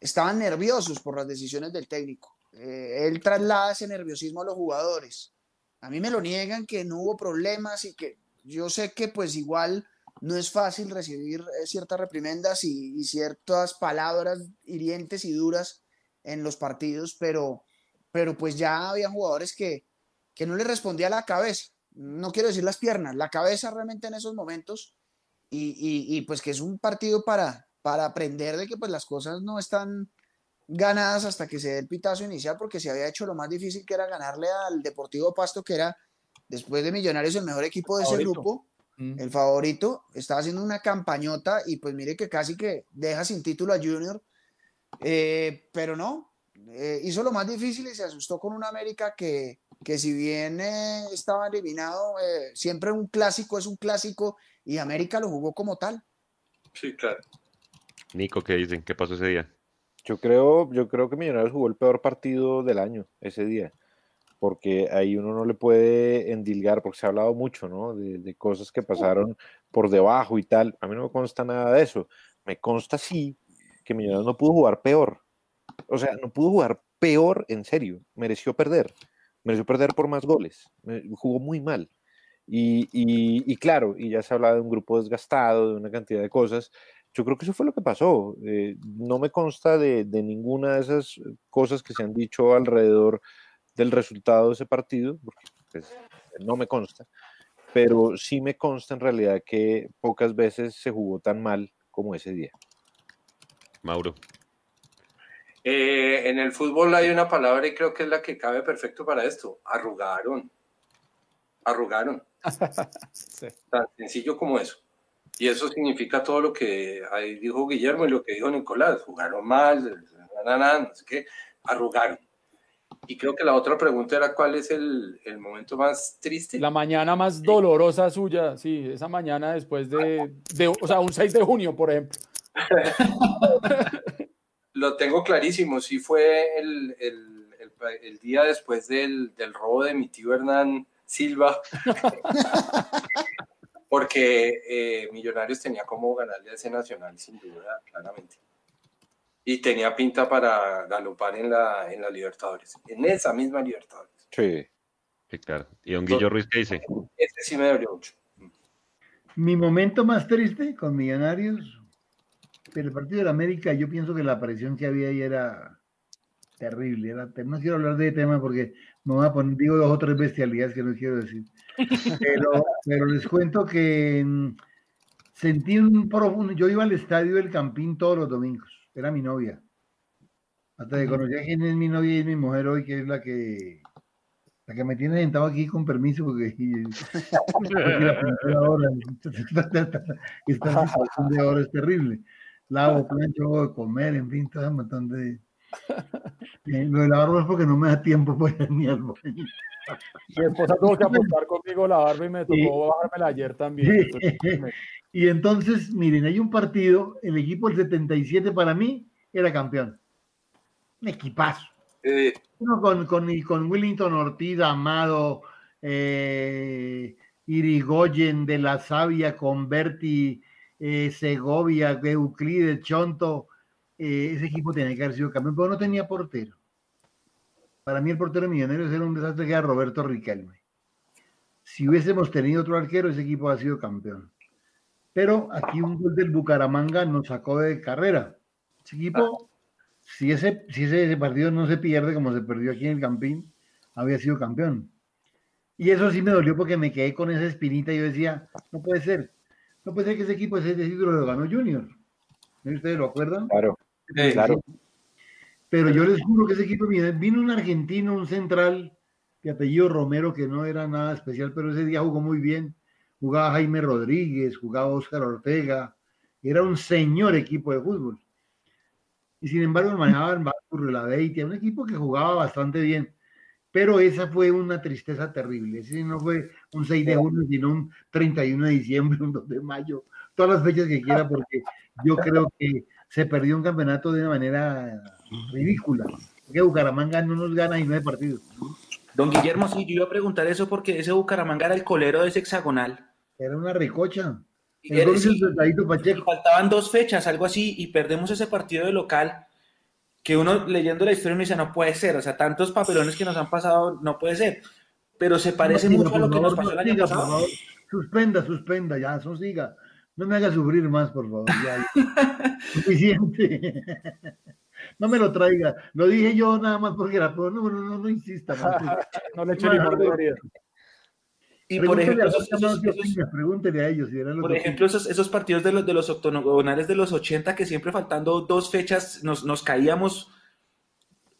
estaban nerviosos por las decisiones del técnico. eh, él traslada ese nerviosismo a los jugadores. A mí me lo niegan que no hubo problemas y que yo sé que pues igual no es fácil recibir eh, ciertas reprimendas y, ciertas palabras hirientes y duras en los partidos, pero, pero pues ya había jugadores que, que no le respondía la cabeza, no quiero decir las piernas, la cabeza realmente en esos momentos y, y pues que es un partido para, para aprender de que pues las cosas no están ganadas hasta que se dé el pitazo inicial porque se había hecho lo más difícil que era ganarle al Deportivo Pasto que era después de Millonarios el mejor equipo de ese grupo Mm. el favorito, estaba haciendo una campañota y pues mire que casi que deja sin título a Junior, eh, pero no, eh, hizo lo más difícil y se asustó con un América que, que si bien eh, estaba eliminado, eh, siempre un clásico es un clásico y América lo jugó como tal. Sí, claro. Nico, ¿qué dicen? ¿Qué pasó ese día? Yo creo, yo creo que Millonarios jugó el peor partido del año ese día, porque ahí uno no le puede endilgar, porque se ha hablado mucho, ¿no? De, cosas que pasaron por debajo y tal. A mí no me consta nada de eso. Me consta sí que Millonarios no pudo jugar peor. O sea, no pudo jugar peor en serio. Mereció perder. Mereció perder por más goles. Jugó muy mal. Y, y- claro, y ya se hablaba de un grupo desgastado, de una cantidad de cosas. Yo creo que eso fue lo que pasó. Eh, no me consta de, de ninguna de esas cosas que se han dicho alrededor del resultado de ese partido, porque pues, no me consta, pero sí me consta en realidad que pocas veces se jugó tan mal como ese día. Mauro. Eh, en el fútbol hay una palabra y creo que es la que cabe perfecto para esto. Arrugaron. Arrugaron. Sí. Tan sencillo como eso. Y eso significa todo lo que ahí dijo Guillermo y lo que dijo Nicolás. Jugaron mal, na, na, na, no sé qué, arrugaron. Y creo que la otra pregunta era cuál es el, el momento más triste. La mañana más dolorosa suya, sí, esa mañana después de, de- o sea, un 6 de junio, por ejemplo. Lo tengo clarísimo, sí fue el, el- el- el día después del, del robo de mi tío Hernán Silva, porque eh, Millonarios tenía como ganarle a ese Nacional, sin duda, claramente. Y tenía pinta para galopar en la, en la Libertadores, en esa misma Libertadores. Sí. Sí, claro. ¿Y don Guillo Ruiz qué dice? Ese sí me dolió mucho. Mi momento más triste con Millonarios, pero el partido de la América, yo pienso que la presión que había ahí era terrible. Era, no quiero hablar de tema porque me voy a poner, digo dos o tres bestialidades que no quiero decir. Pero, pero les cuento que mm, sentí un profundo. Yo iba al estadio del Campín todos los domingos, era mi novia. Hasta que conocí a quién es mi novia y es mi mujer hoy, que es la que la que me tiene sentado aquí con permiso porque, porque la primera hora, esta situación de ahora es terrible. Lavo, plancho, hago de comer, en fin, todo un montón de... Eh, lo de la barba es porque no me da tiempo para ir ni al baño. Mi esposa tuvo que apostar conmigo la barba y me tocó bajármela ayer también. entonces, me- Y entonces, miren, hay un partido, el equipo del 77 para mí era campeón. Un equipazo. Eh, Uno con, con, con Willington Ortiz, Amado, eh, Irigoyen, De La Sabia, Converti, eh, Segovia, Euclides, Chonto. Eh, ese equipo tenía que haber sido campeón, pero no tenía portero. Para mí el portero de Millonarios era un desastre que era Roberto Riquelme. Si hubiésemos tenido otro arquero, ese equipo ha sido campeón. Pero aquí un gol del Bucaramanga nos sacó de carrera. Ese equipo, si, ese, si ese, ese partido no se pierde como se perdió aquí en el Campín, había sido campeón. Y eso sí me dolió porque me quedé con esa espinita y yo decía, no puede ser, no puede ser que ese equipo ese título lo ganó Junior. ¿Ustedes lo acuerdan? Claro, eh, claro. Pero yo les juro que ese equipo, vino un argentino, un central de apellido Romero, que no era nada especial, pero ese día jugó muy bien. Jugaba Jaime Rodríguez, jugaba Óscar Ortega, era un señor equipo de fútbol. Y sin embargo manejaban la Beitia, un equipo que jugaba bastante bien. Pero esa fue una tristeza terrible. Ese no fue un 6 de junio, sino un 31 de diciembre, un 2 de mayo, todas las fechas que quiera, porque yo creo que se perdió un campeonato de una manera ridícula. Porque Bucaramanga no nos gana y no hay partidos. Don Guillermo, sí, yo iba a preguntar eso porque ese Bucaramanga era el colero de ese hexagonal. Era una ricocha. Y era- sí, faltaban dos fechas, algo así, y perdemos ese partido de local. que uno leyendo la historia me dice, no puede ser, o sea, tantos papelones que nos han pasado, no puede ser. Pero se parece No, mucho a lo que nos pasó el año siga, por pasado. favor. Suspenda, suspenda, ya, eso siga. No me haga sufrir más, por favor. Ya, ya. Suficiente. No me lo traiga. Lo dije yo nada más porque era, no, no, no, no insista. más. No le eche herida. Y por ejemplo, a esos, a ellos si por ejemplo, esos, esos partidos de los, de los octogonales de los 80 que siempre faltando dos fechas nos, nos caíamos,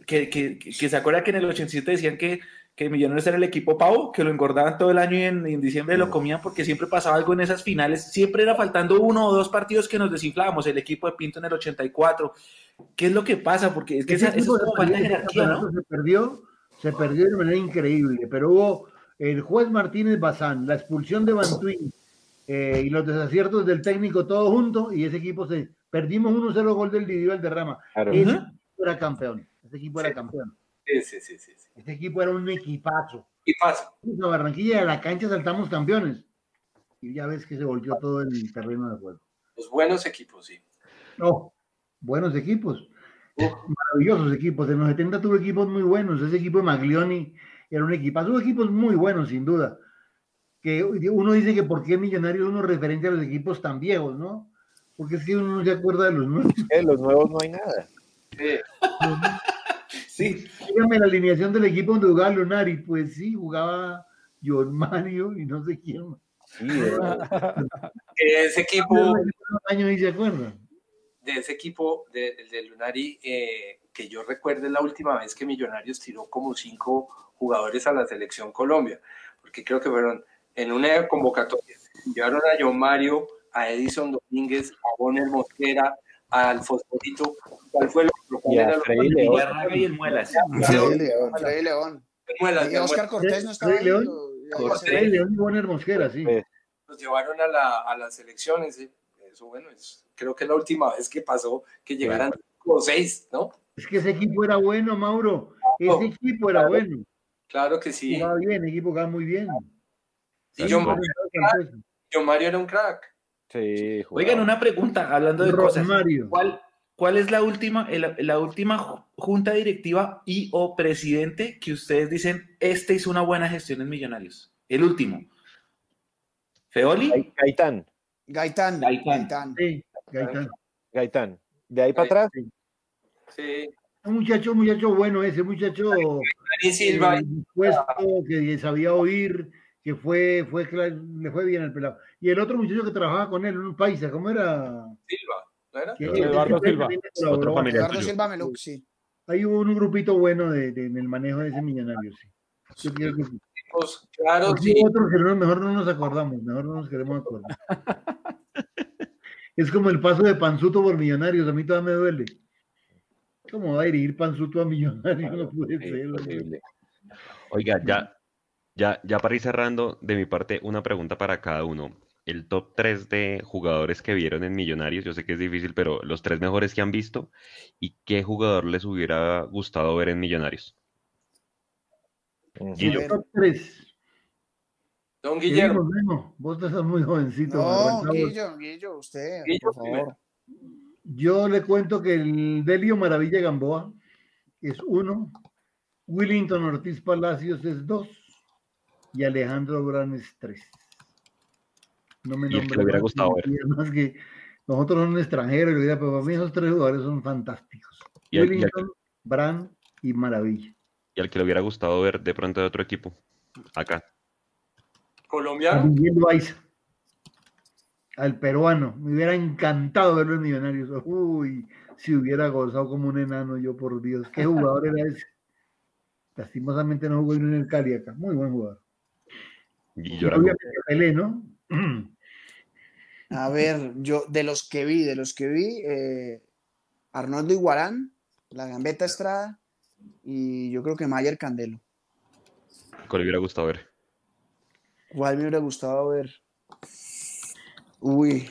que, que, que se acuerda que en el 87 decían que, que Millonarios era el equipo pavo, que lo engordaban todo el año y en, en diciembre lo comían porque siempre pasaba algo en esas finales, siempre era faltando uno o dos partidos que nos desinflábamos, el equipo de Pinto en el 84. ¿Qué es lo que pasa? Porque es que Ese esa, eso equipo es como se falta jerarquía, ¿no? se perdió, se perdió de manera increíble, pero hubo el juez Martínez Bazán, la expulsión de Bantuín eh, y los desaciertos del técnico todo junto y ese equipo se perdimos 1-0 gol del Didio Valderrama. Claro. Ese equipo era campeón, ese equipo era Sí. campeón, Sí, sí, sí, sí. sí. ese equipo era un equipazo. Y pasa. A Barranquilla y a la cancha saltamos campeones y ya ves que se volvió todo el terreno de juego. Los buenos equipos, sí. No, buenos equipos, Uf. maravillosos equipos. En los 70 tuvo equipos muy buenos. Ese equipo de Maglioni era un equipazo. Tuvo equipos muy buenos, sin duda. Que uno dice que por qué Millonarios uno referente a los equipos tan viejos, ¿no? Porque es que uno no se acuerda de los nuevos. Eh, los nuevos no hay nada. Sí. Sí, Dígame la alineación del equipo donde jugaba Lunari. Pues sí, jugaba John Mario y no sé quién. más. Sí, eh, Que ese equipo, años y se acuerdan. de ese equipo de, de Lunari, eh, que yo recuerde la última vez que Millonarios tiró como cinco jugadores a la selección Colombia, porque creo que fueron en una convocatoria. Llevaron a John Mario, a Edison Domínguez, a Bonner Mosquera, al Fosforito. ¿Cuál fue lo a era lo- Freddy León. Y el Muelas. Freddy León, Freddy León. Muelas, Y Oscar Cortés no estaba ahí. León. o- Cortés. Freddy León y Bonner Mosquera, sí. Eh, los llevaron a, la, a las elecciones. eh. Eso, bueno, es, creo que es la última vez que pasó que llegaran como seis, ¿no? Es que ese equipo era bueno, Mauro. Ese equipo era bueno. Claro que sí. Jugaba bien, el equipo jugaba muy bien. Y John, John Mario era un crack. Sí. Oigan, una pregunta, hablando de cosas. Romario. ¿Cuál, cuál es la última, la última ju- junta directiva y o presidente que ustedes dicen, este hizo una buena gestión en Millonarios? El último. ¿Feoli? Gai- Gaitán, Gaitán. Gaitán. Gaitán. Sí, Gaitán. Gaitán. De ahí para atrás, Sí. Un muchacho, muchacho bueno ese, muchacho Silva. eh, dispuesto, que sabía oír, que fue, fue, le fue bien al pelado. Y el otro muchacho que trabajaba con él, un paisa, ¿cómo era? Silva, ¿no era? Que- Eduardo que Silva. Otro. Eduardo. Silva Meluc, sí. Hay un grupito bueno de, de- en el manejo de ese millonario, sí. Yo creo que sí. Pues, claro, sí. otros que no- mejor no nos acordamos, mejor no nos queremos acordar. es como el paso de Panzuto por Millonarios, a mí todavía me duele. ¿Cómo va a dirigir Panzuto a Millonarios? No puede sí, ser. Oiga, ya, ya, ya para ir cerrando, de mi parte, una pregunta para cada uno. El top 3 de jugadores que vieron en Millonarios, yo sé que es difícil, pero los tres mejores que han visto, ¿y qué jugador les hubiera gustado ver en Millonarios? Guillo. ver. Top tres. Don Guillermo, Guillermo. Bueno, vos estás muy jovencito. No. Guillo, Guillo, usted, Guillo por favor. Yo le cuento que el Delio Maravilla Gamboa es uno, Willington Ortiz Palacios es dos y Alejandro Durán es tres. No me Y el que nombre le hubiera más, gustado ver. y además que nosotros son extranjeros, pero para mí esos tres jugadores son fantásticos. Y el- y el- Bran y Maravilla. Y al que le hubiera gustado ver de pronto de otro equipo, acá. Colombiano. Al peruano, me hubiera encantado verlo en Millonarios. Uy, si hubiera gozado como un enano, yo por Dios, qué jugador era ese. Lastimosamente no jugó en el Cali acá, muy buen jugador. Y Y yo era obviamente Pelé, ¿no? A ver, yo de los que vi, de los que vi, eh, Arnoldo Iguarán, la Gambeta Estrada y yo creo que Mayer Candelo. que le hubiera gustado ver. ¿Cuál me hubiera gustado ver? Uy,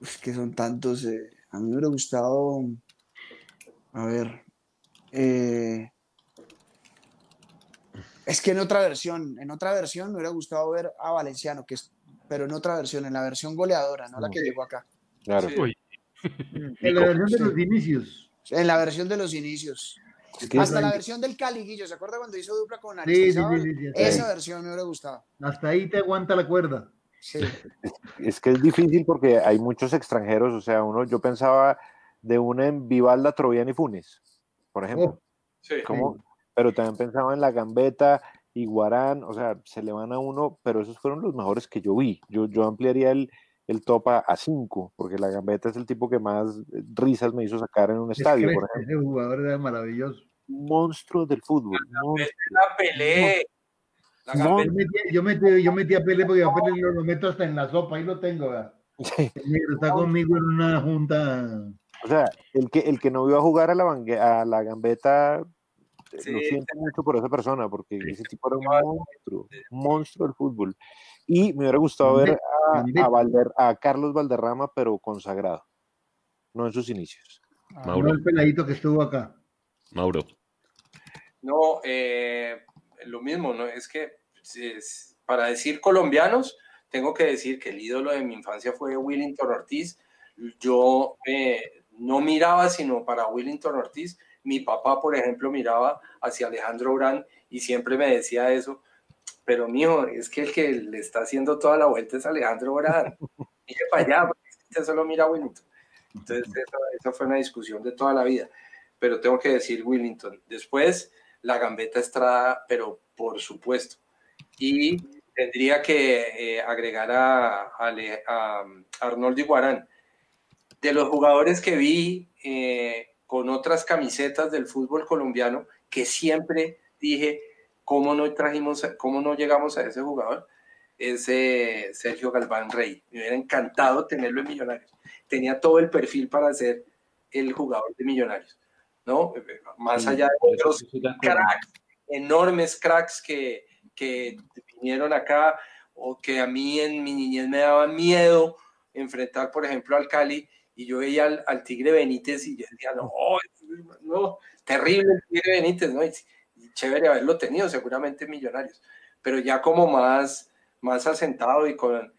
es que son tantos. eh, A mí me hubiera gustado, a ver, eh, es que en otra versión, en otra versión me hubiera gustado ver a Valenciano, que es, pero en otra versión, en la versión goleadora, no la que llegó acá. Claro. Sí. Uy, En la versión de los inicios. En la versión de los inicios. Es que Hasta la versión del Cali, Guillo, ¿se acuerda cuando hizo dupla con Sí, Aristizábal? sí, sí, sí, sí, Esa versión me hubiera gustado. Hasta ahí te aguanta la cuerda. Sí. Es que es difícil porque hay muchos extranjeros, o sea, uno, yo pensaba de una en Vivalda, Troviani y Funes, por ejemplo. Oh, Sí. ¿Cómo? Pero también pensaba en la Gambeta y Guarán, o sea, se le van a uno, pero esos fueron los mejores que yo vi. Yo, yo ampliaría el, el top a, a cinco, porque la Gambeta es el tipo que más eh, risas me hizo sacar en un es estadio, por ejemplo. ese jugador era maravilloso. Monstruo del fútbol. La Pelé. La. Gambetta. Yo metí, yo metí, yo metí a Pele porque a Pele lo, lo meto hasta en la sopa, ahí lo tengo. ¿verdad? Sí. Está conmigo en una junta. O sea, el que, el que no vio a jugar a la, a la Gambeta, Sí. lo siento mucho por esa persona, porque ese tipo era un monstruo, un monstruo del fútbol. Y me hubiera gustado ver a, a, Valder- a Carlos Valderrama, pero consagrado, no en sus inicios. No Mauro, el peladito que estuvo acá. Mauro. No, eh, lo mismo, ¿no? Es que es- para decir colombianos, tengo que decir que el ídolo de mi infancia fue Willington Ortiz. Yo eh, no miraba sino para Willington Ortiz. Mi papá, por ejemplo, miraba hacia Alejandro Urán y siempre me decía eso. Pero, mijo, es que el que le está haciendo toda la vuelta es Alejandro Urán. Mire para allá, porque usted solo mira a Willington. Entonces, esa, esa fue una discusión de toda la vida. Pero tengo que decir Willington. Después, la Gambeta Estrada, pero por supuesto. Y tendría que eh, agregar a, a a Arnoldo Iguarán. De los jugadores que vi eh, con otras camisetas del fútbol colombiano, que siempre dije, ¿cómo no trajimos, cómo no llegamos a ese jugador? Es eh, Sergio Galván Rey. Me hubiera encantado tenerlo en Millonarios. Tenía todo el perfil para ser el jugador de Millonarios, ¿no? Más allá de otros cracks, enormes cracks que, que vinieron acá o que a mí en mi niñez me daba miedo enfrentar, por ejemplo, al Cali y yo veía al, al Tigre Benítez y yo decía, no, no, terrible el Tigre Benítez, ¿no? Y, y chévere haberlo tenido, seguramente en Millonarios, pero ya como más, más asentado y con,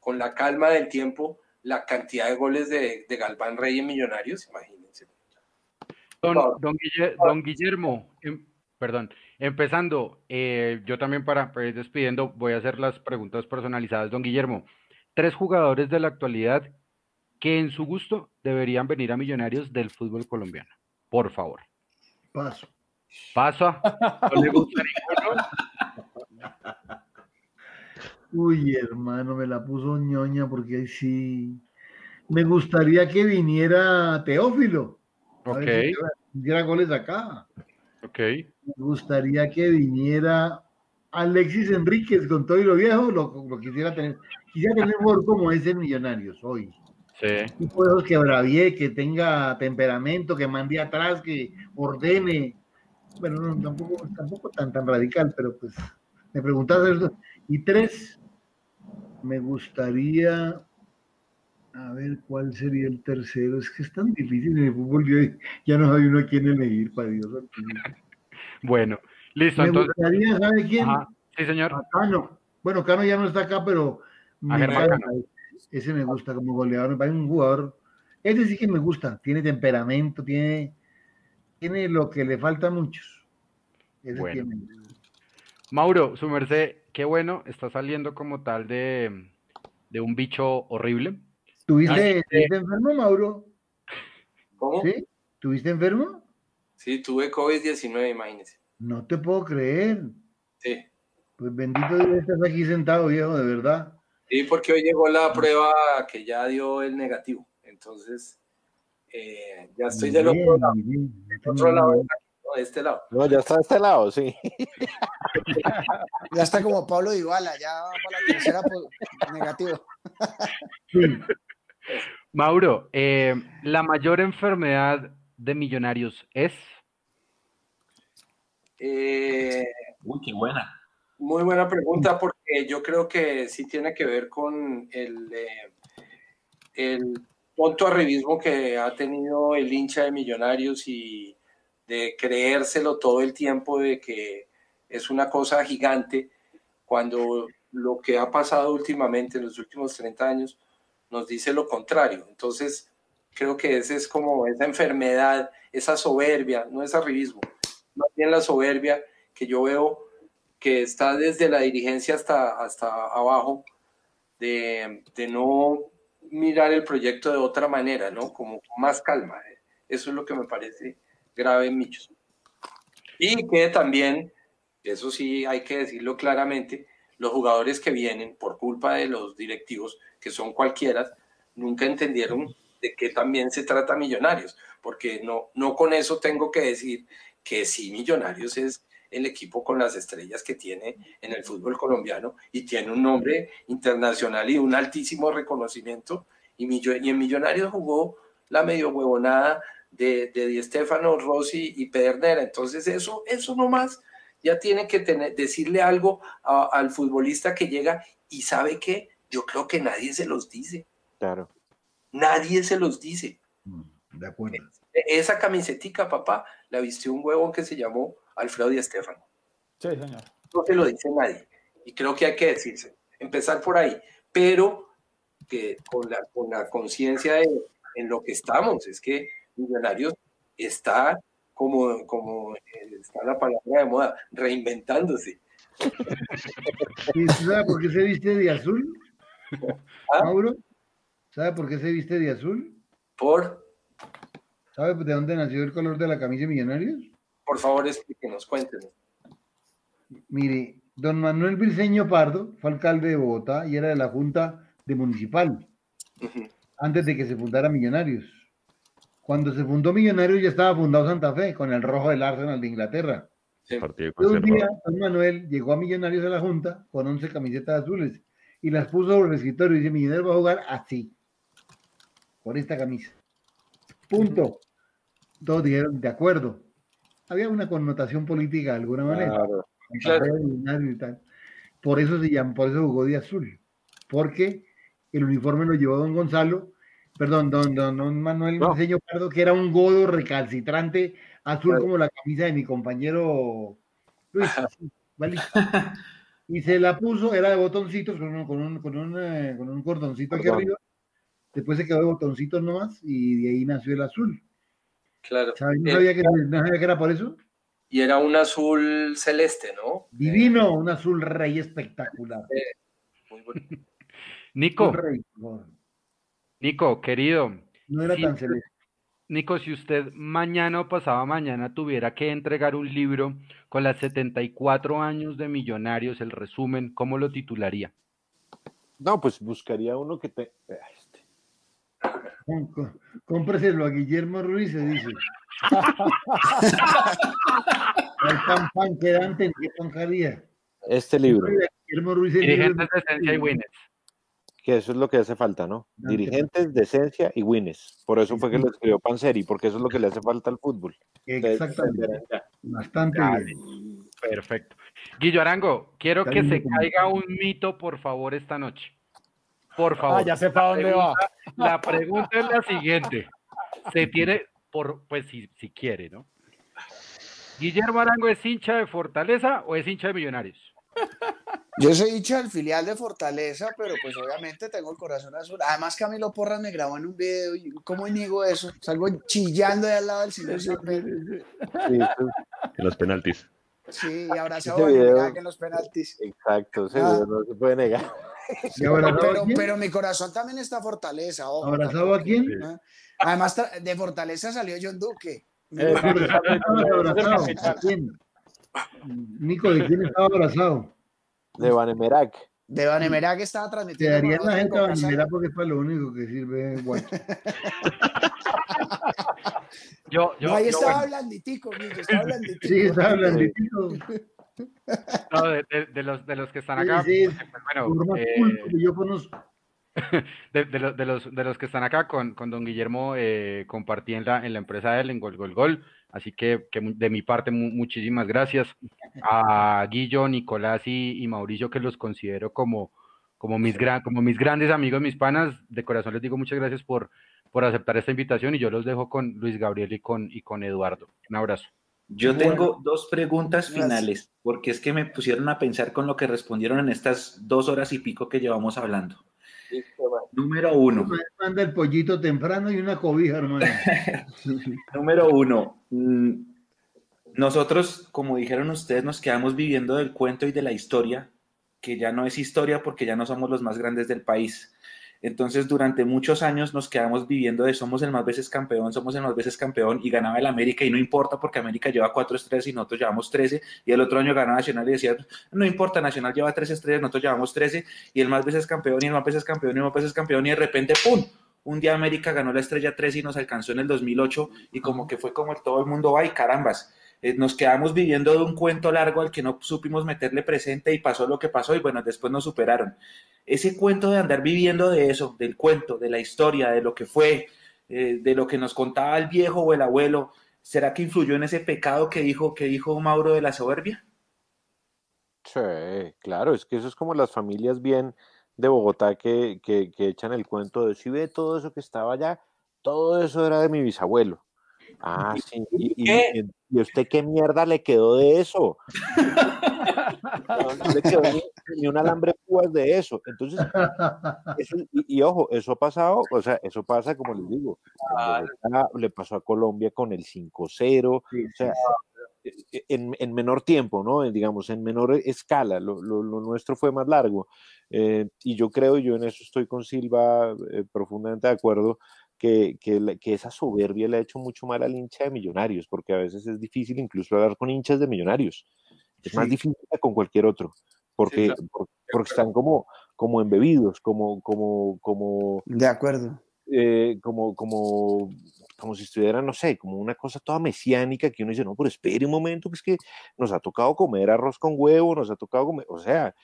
con la calma del tiempo, la cantidad de goles de, de Galván Rey en Millonarios, imagínense. Don, don Guille- don Guillermo, em- perdón, empezando, eh, yo también para, para ir despidiendo voy a hacer las preguntas personalizadas. Don Guillermo, tres jugadores de la actualidad que en su gusto deberían venir a Millonarios del fútbol colombiano. Por favor. Paso. Pasa. ¿No le gusta ninguno? Uy, hermano, me la puso ñoña porque ahí sí. Me gustaría que viniera Teófilo. Ok, si hiciera goles acá. ok. Me gustaría que viniera Alexis Enríquez con todo y lo viejo, lo, lo quisiera tener. Quisiera tener un como ese en Millonarios hoy. Sí. De esos que bravie, que tenga temperamento, que mande atrás, que ordene. Bueno, no, tampoco, tampoco tan, tan radical, pero pues me preguntas eso. Y tres, me gustaría, a ver cuál sería el tercero. Es que es tan difícil en el fútbol, ya no hay uno a quién elegir, para Dios. Bueno, listo. Me Entonces, gustaría, ¿sabe quién? ajá. Sí, señor. A Cano. Bueno, Cano ya no está acá, pero me Germán. Ese me gusta como goleador, me parece un jugador, ese sí que me gusta, tiene temperamento, tiene, tiene lo que le falta a muchos. Ese Bueno. tiene. Mauro, su merced, qué bueno, está saliendo como tal de, de un bicho horrible. ¿Tuviste, ¿Tuviste enfermo, Mauro? ¿Cómo? ¿Sí? ¿Tuviste enfermo? Sí, tuve COVID-19, imagínense. No te puedo creer. Sí. Pues bendito Dios, estás aquí sentado, viejo, de verdad. Sí, porque hoy llegó la prueba que ya dio el negativo. Entonces, eh, ya estoy del otro lado, del otro lado, de la- no, de este lado. No, ya está de este lado, sí. Ya está como Pablo Dybala, ya va para la tercera po- negativo. Mauro, eh, la mayor enfermedad de Millonarios es. Eh, Uy, qué buena. Muy buena pregunta porque yo creo que sí tiene que ver con el, eh, el tonto arribismo que ha tenido el hincha de Millonarios y de creérselo todo el tiempo de que es una cosa gigante cuando lo que ha pasado últimamente en los últimos 30 años nos dice lo contrario. Entonces, Creo que ese es como esa enfermedad, esa soberbia, no es arribismo, más bien la soberbia que yo veo que está desde la dirigencia hasta, hasta abajo, de, de no mirar el proyecto de otra manera, ¿no? Como más calma. Eso es lo que me parece grave en Michos. Y que también, eso sí hay que decirlo claramente, los jugadores que vienen por culpa de los directivos, que son cualquiera, nunca entendieron de qué también se trata Millonarios, porque no, no con eso tengo que decir que sí, Millonarios es el equipo con las estrellas que tiene en el fútbol colombiano y tiene un nombre internacional y un altísimo reconocimiento. Y, y en Millonarios jugó la medio huevonada de, de Di Stefano, Rossi y Pedernera. Entonces eso, eso nomás ya tiene que tener, decirle algo al futbolista que llega y sabe que yo creo que nadie se los dice. Claro. Nadie se los dice. Mm, de acuerdo. E, esa camisetica, papá, la vistió un huevón que se llamó Alfredo Di Stefano. Sí, señor. No se lo dice nadie. Y creo que hay que decirse, empezar por ahí, pero que con la, con la conciencia en lo que estamos, es que Millonarios está como, como está la palabra de moda, reinventándose. ¿Y ¿Sabe por qué se viste de azul? ¿Ah? Mauro, ¿sabe por qué se viste de azul? ¿Por? ¿Sabe de dónde nació el color de la camisa de Millonarios? Por favor, explíquenos, cuéntenos. Mire, don Manuel Briceño Pardo fue alcalde de Bogotá y era de la Junta de Municipal, antes de que se fundara Millonarios. Cuando se fundó Millonarios ya estaba fundado Santa Fe con el rojo del Arsenal de Inglaterra. Sí. Un día, don Manuel llegó a Millonarios a la Junta con 11 camisetas azules y las puso sobre el escritorio y dice, Millonarios va a jugar así, con esta camisa. Punto. Todos dijeron, de acuerdo. Había una connotación política de alguna manera. Claro. Claro. Por eso se llama, por eso jugó de azul. Porque el uniforme lo llevó don Gonzalo perdón, don, don, don Manuel no. Pardo, que era un godo recalcitrante, azul como la camisa de mi compañero Luis. ¿vale? Y se la puso, era de botoncitos, con un, con un, con un, eh, con un cordoncito aquí arriba. Después se quedó de botoncitos nomás y de ahí nació el azul. Claro. ¿Sabes? ¿No, sabía que, ¿No sabía que era por eso? Y era un azul celeste, ¿no? Divino, un azul rey espectacular. Eh, muy bonito. Nico. Rey, Nico, querido. No era si tan celeste. Nico, si usted mañana o pasado mañana tuviera que entregar un libro con las 74 años de Millonarios, el resumen, ¿cómo lo titularía? No, pues buscaría uno que te. Ah, este. Com- com- Cómpreselo a Guillermo Ruiz, se dice. Pan quedante, ¿qué tonjaría? Este libro, Guillermo Ruiz, Dirigentes de Esencia y Winners. que eso es lo que hace falta, ¿no? Dante. Dirigentes, decencia y winners. Por eso fue que lo escribió Panseri, porque eso es lo que le hace falta al fútbol. Exactamente. Bastante Dale. bien. Perfecto. Guillo Arango, quiero que se caiga un mito, por favor, esta noche. Por favor. Ah, ya sé para dónde va. La pregunta es la siguiente. Se tiene, por, pues si, si quiere, ¿no? ¿Guillermo Arango es hincha de Fortaleza o es hincha de Millonarios? Yo soy hincha del filial de Fortaleza, pero pues obviamente tengo el corazón azul. Además Camilo Porras me grabó en un video y ¿cómo niego eso? Salgo chillando de al lado del señor. Sí, En los penaltis. Sí, y abrazado a video- en los penaltis. exacto, ese Ah. no se puede negar. ¿Y abrazado a Pero, quién? pero mi corazón también está Fortaleza. ojo, ¿Abrazado a quién? ¿Ah? Además de Fortaleza salió John Duque. Eh, ¿Estabas abrazado? ¿A quién? Nico, ¿de quién estaba abrazado? De Vanemerac. De Vanemera que estaba Te transmitiendo. darían con la gente a. Banimera porque es para lo único que sirve. Yo, yo, No, ahí yo, estaba bueno, blanditico, Guillo, estaba blanditico. Sí, está hablando. No, de, de- de los, de los que están acá, sí, bueno, eh, yo conozco. de, de los, de, los, de los que están acá con, con don Guillermo, eh, compartí en la, en la empresa de él, en Gol Gol Gol. Así que, que de mi parte, mu- muchísimas gracias a Guillo, Nicolás y, y Mauricio, que los considero como, como, mis gran, como mis grandes amigos, mis panas. De corazón les digo muchas gracias por, por aceptar esta invitación y yo los dejo con Luis Gabriel y con, y con Eduardo. Un abrazo. Yo Bueno. tengo dos preguntas Gracias. finales, porque es que me pusieron a pensar con lo que respondieron en estas dos horas y pico que llevamos hablando. Número uno. Manda el pollito temprano y una cobija, hermano. Número uno. mm, Nosotros, como dijeron ustedes, nos quedamos viviendo del cuento y de la historia, que ya no es historia porque ya no somos los más grandes del país. Entonces, durante muchos años nos quedamos viviendo de somos el más veces campeón, somos el más veces campeón y ganaba el América y no importa porque América lleva cuatro estrellas y nosotros llevamos 13 y el otro año ganaba Nacional y decía, no importa, Nacional lleva tres estrellas, nosotros llevamos 13 y el más veces campeón y el más veces campeón y el más veces campeón y de repente, ¡pum! Un día América ganó la estrella 13 y nos alcanzó en el 2008 y como que fue como el todo el mundo va y carambas. Eh, nos quedamos viviendo de un cuento largo al que no supimos meterle presente y pasó lo que pasó y bueno, después nos superaron. Ese cuento de andar viviendo de eso, del cuento, de la historia, de lo que fue, eh, de lo que nos contaba el viejo o el abuelo, ¿será que influyó en ese pecado que dijo, que dijo Mauro de la soberbia? Sí, claro, es que eso es como las familias bien de Bogotá que, que, que echan el cuento de si ve todo eso que estaba allá, todo eso era de mi bisabuelo. Ah, sí, y, y- ¿Qué? y usted qué mierda le quedó de eso? No, le quedó ni, ni un alambre púas de eso. Entonces, eso- y, y ojo, eso ha pasado, o sea, eso pasa, como les digo, Bogotá, le pasó a Colombia con el 5-0, o sea, e- en, en menor tiempo, ¿no? En, digamos, en menor escala, lo, lo- lo nuestro fue más largo. Eh, y yo creo, yo en eso estoy con Silva eh, profundamente de acuerdo, que, que, que esa soberbia le ha hecho mucho mal al hincha de millonarios, porque a veces es difícil incluso hablar con hinchas de millonarios. Es más Sí. difícil que con cualquier otro, porque, claro. por- porque están como, como embebidos, como, como, como, De acuerdo. eh, como, como, como si estuviera, no sé, como una cosa toda mesiánica que uno dice, no, pero espere un momento, que es que nos ha tocado comer arroz con huevo, nos ha tocado comer, o sea,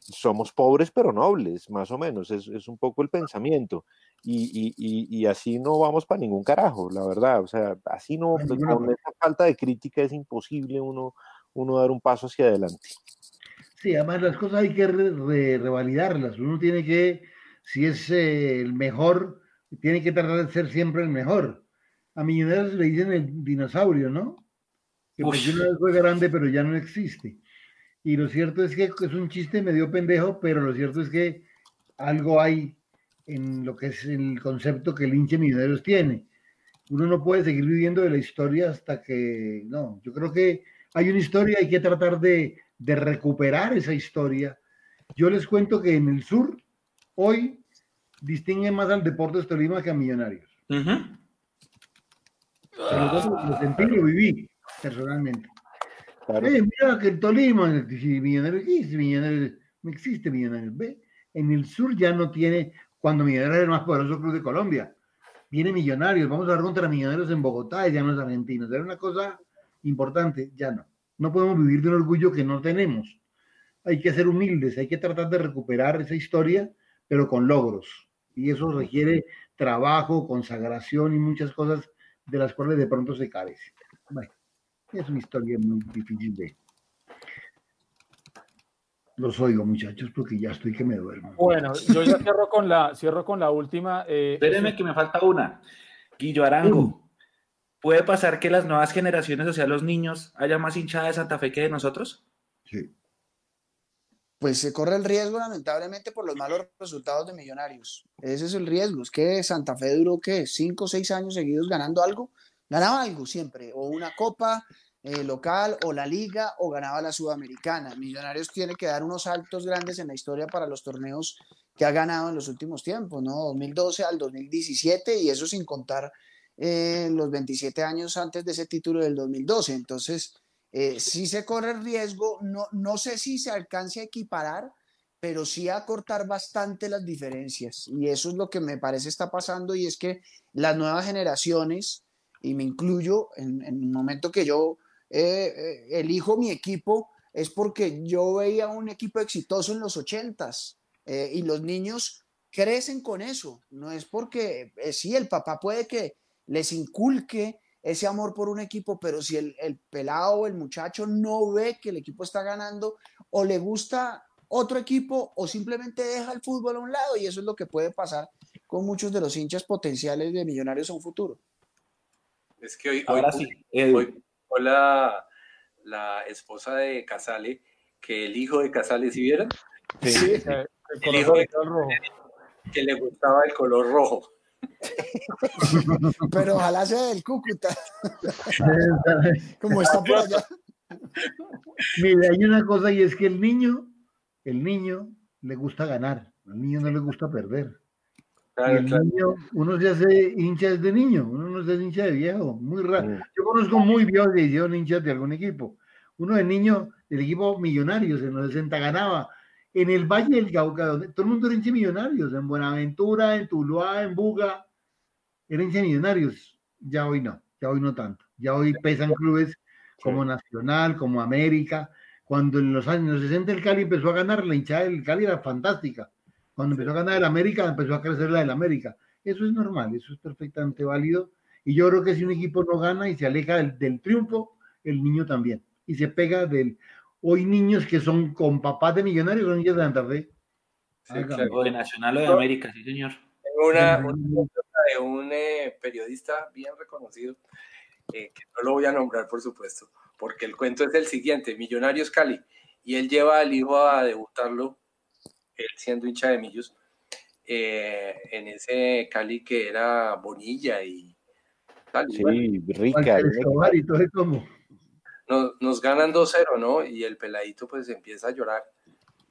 somos pobres pero nobles, más o menos, es, es un poco el pensamiento. Y, y, y, y así no vamos para ningún carajo, la verdad, o sea, así no, pues, con esa falta de crítica es imposible uno, uno dar un paso hacia adelante. Sí, además las cosas hay que re- re- revalidarlas. Uno tiene que, si es eh, el mejor, tiene que tratar de ser siempre el mejor. A Millonarios le dicen el dinosaurio, ¿no? Que porque Ush. una vez fue grande, pero ya no existe. Y lo cierto es que es un chiste medio pendejo, pero lo cierto es que algo hay en lo que es el concepto que el hincha de Millonarios tiene. Uno no puede seguir viviendo de la historia hasta que, no, yo creo que hay una historia, hay que tratar de, de recuperar esa historia. Yo les cuento que en el sur, hoy, distinguen más al Deportes Tolima que a Millonarios. Ujú. O sea, lo, lo sentí, lo viví personalmente. Claro. Eh, mira que en Tolima, Millonarios, ¿qué es Millonarios? Existe Millonarios. Ve, en el sur ya no tiene, cuando Millonarios es el más poderoso club de Colombia. Viene Millonarios, vamos a contra Millonarios en Bogotá y ya no es argentinos. Era una cosa importante, ya no. No podemos vivir de un orgullo que no tenemos. Hay que ser humildes, hay que tratar de recuperar esa historia, pero con logros. Y eso requiere trabajo, consagración y muchas cosas de las cuales de pronto se carece. Bueno, es una historia muy difícil de... Los oigo, muchachos, porque ya estoy que me duermo. Bueno, yo ya cierro con la, cierro con la última. eh, Espéreme que me falta una. Guillo Arango. ¿Puede pasar que las nuevas generaciones, o sea, los niños, haya más hinchada de Santa Fe que de nosotros? Sí. Pues se corre el riesgo, lamentablemente, por los malos resultados de Millonarios. Ese es el riesgo. Es que Santa Fe duró, ¿qué? ¿Cinco o seis años seguidos ganando algo? Ganaba algo siempre, o una copa eh, local, o la liga, o ganaba la sudamericana. Millonarios tiene que dar unos saltos grandes en la historia para los torneos que ha ganado en los últimos tiempos, ¿no? 2012 al 2017, y eso sin contar eh, los 27 años antes de ese título del 2012. Entonces, eh, sí se corre el riesgo, no, no sé si se alcance a equiparar, pero sí a cortar bastante las diferencias. Y eso es lo que me parece está pasando, y es que las nuevas generaciones, y me incluyo en, en el momento que yo eh, eh, elijo mi equipo, es porque yo veía un equipo exitoso en los ochentas, eh, y los niños crecen con eso, no es porque, eh, sí, el papá puede que les inculque ese amor por un equipo, pero si el, el pelado o el muchacho no ve que el equipo está ganando o le gusta otro equipo o simplemente deja el fútbol a un lado y eso es lo que puede pasar con muchos de los hinchas potenciales de Millonarios a un futuro. Es que hoy, hoy, Ahora sí, Edu. hoy publicó la, la esposa de Casale que el hijo de Casale, ¿sí vieron? eh, el El hijo de- rojo. que le gustaba el color rojo. Pero ojalá sea del Cúcuta. Como está por allá. Mira, hay una cosa y es que el niño, el niño le gusta ganar, al niño no le gusta perder. Claro, el claro. niño, uno se hace hincha desde niño, uno no se hace hincha de viejo, muy raro. Mm. Yo conozco muy viejos que hicieron hinchas de algún equipo. Uno de niño, del equipo Millonarios, en los 60 ganaba. En el Valle del Cauca, donde todo el mundo era hincha de Millonarios, en Buenaventura, en Tuluá, en Buga, era hincha de Millonarios. Ya hoy no, ya hoy no tanto. Ya hoy pesan clubes como Nacional, como América. Cuando en los años 60 el Cali empezó a ganar, la hinchada del Cali era fantástica. Cuando empezó a ganar el América, empezó a crecer la del América. Eso es normal, eso es perfectamente válido. Y yo creo que si un equipo no gana y se aleja del, del triunfo, el niño también. Y se pega del... Hoy niños que son con papás de millonarios son niños de Santa Fe. Sí, claro. De Nacional o de América, sí, señor. Tengo una, de un eh, periodista bien reconocido, eh, que no lo voy a nombrar, por supuesto, porque el cuento es el siguiente, Millonarios Cali, y él lleva al hijo a debutarlo, él siendo hincha de Millos, eh, en ese Cali que era Bonilla y tal. bueno, Sí, rica. Y todo eso nos, nos ganan 2-0, ¿no? Y el peladito pues empieza a llorar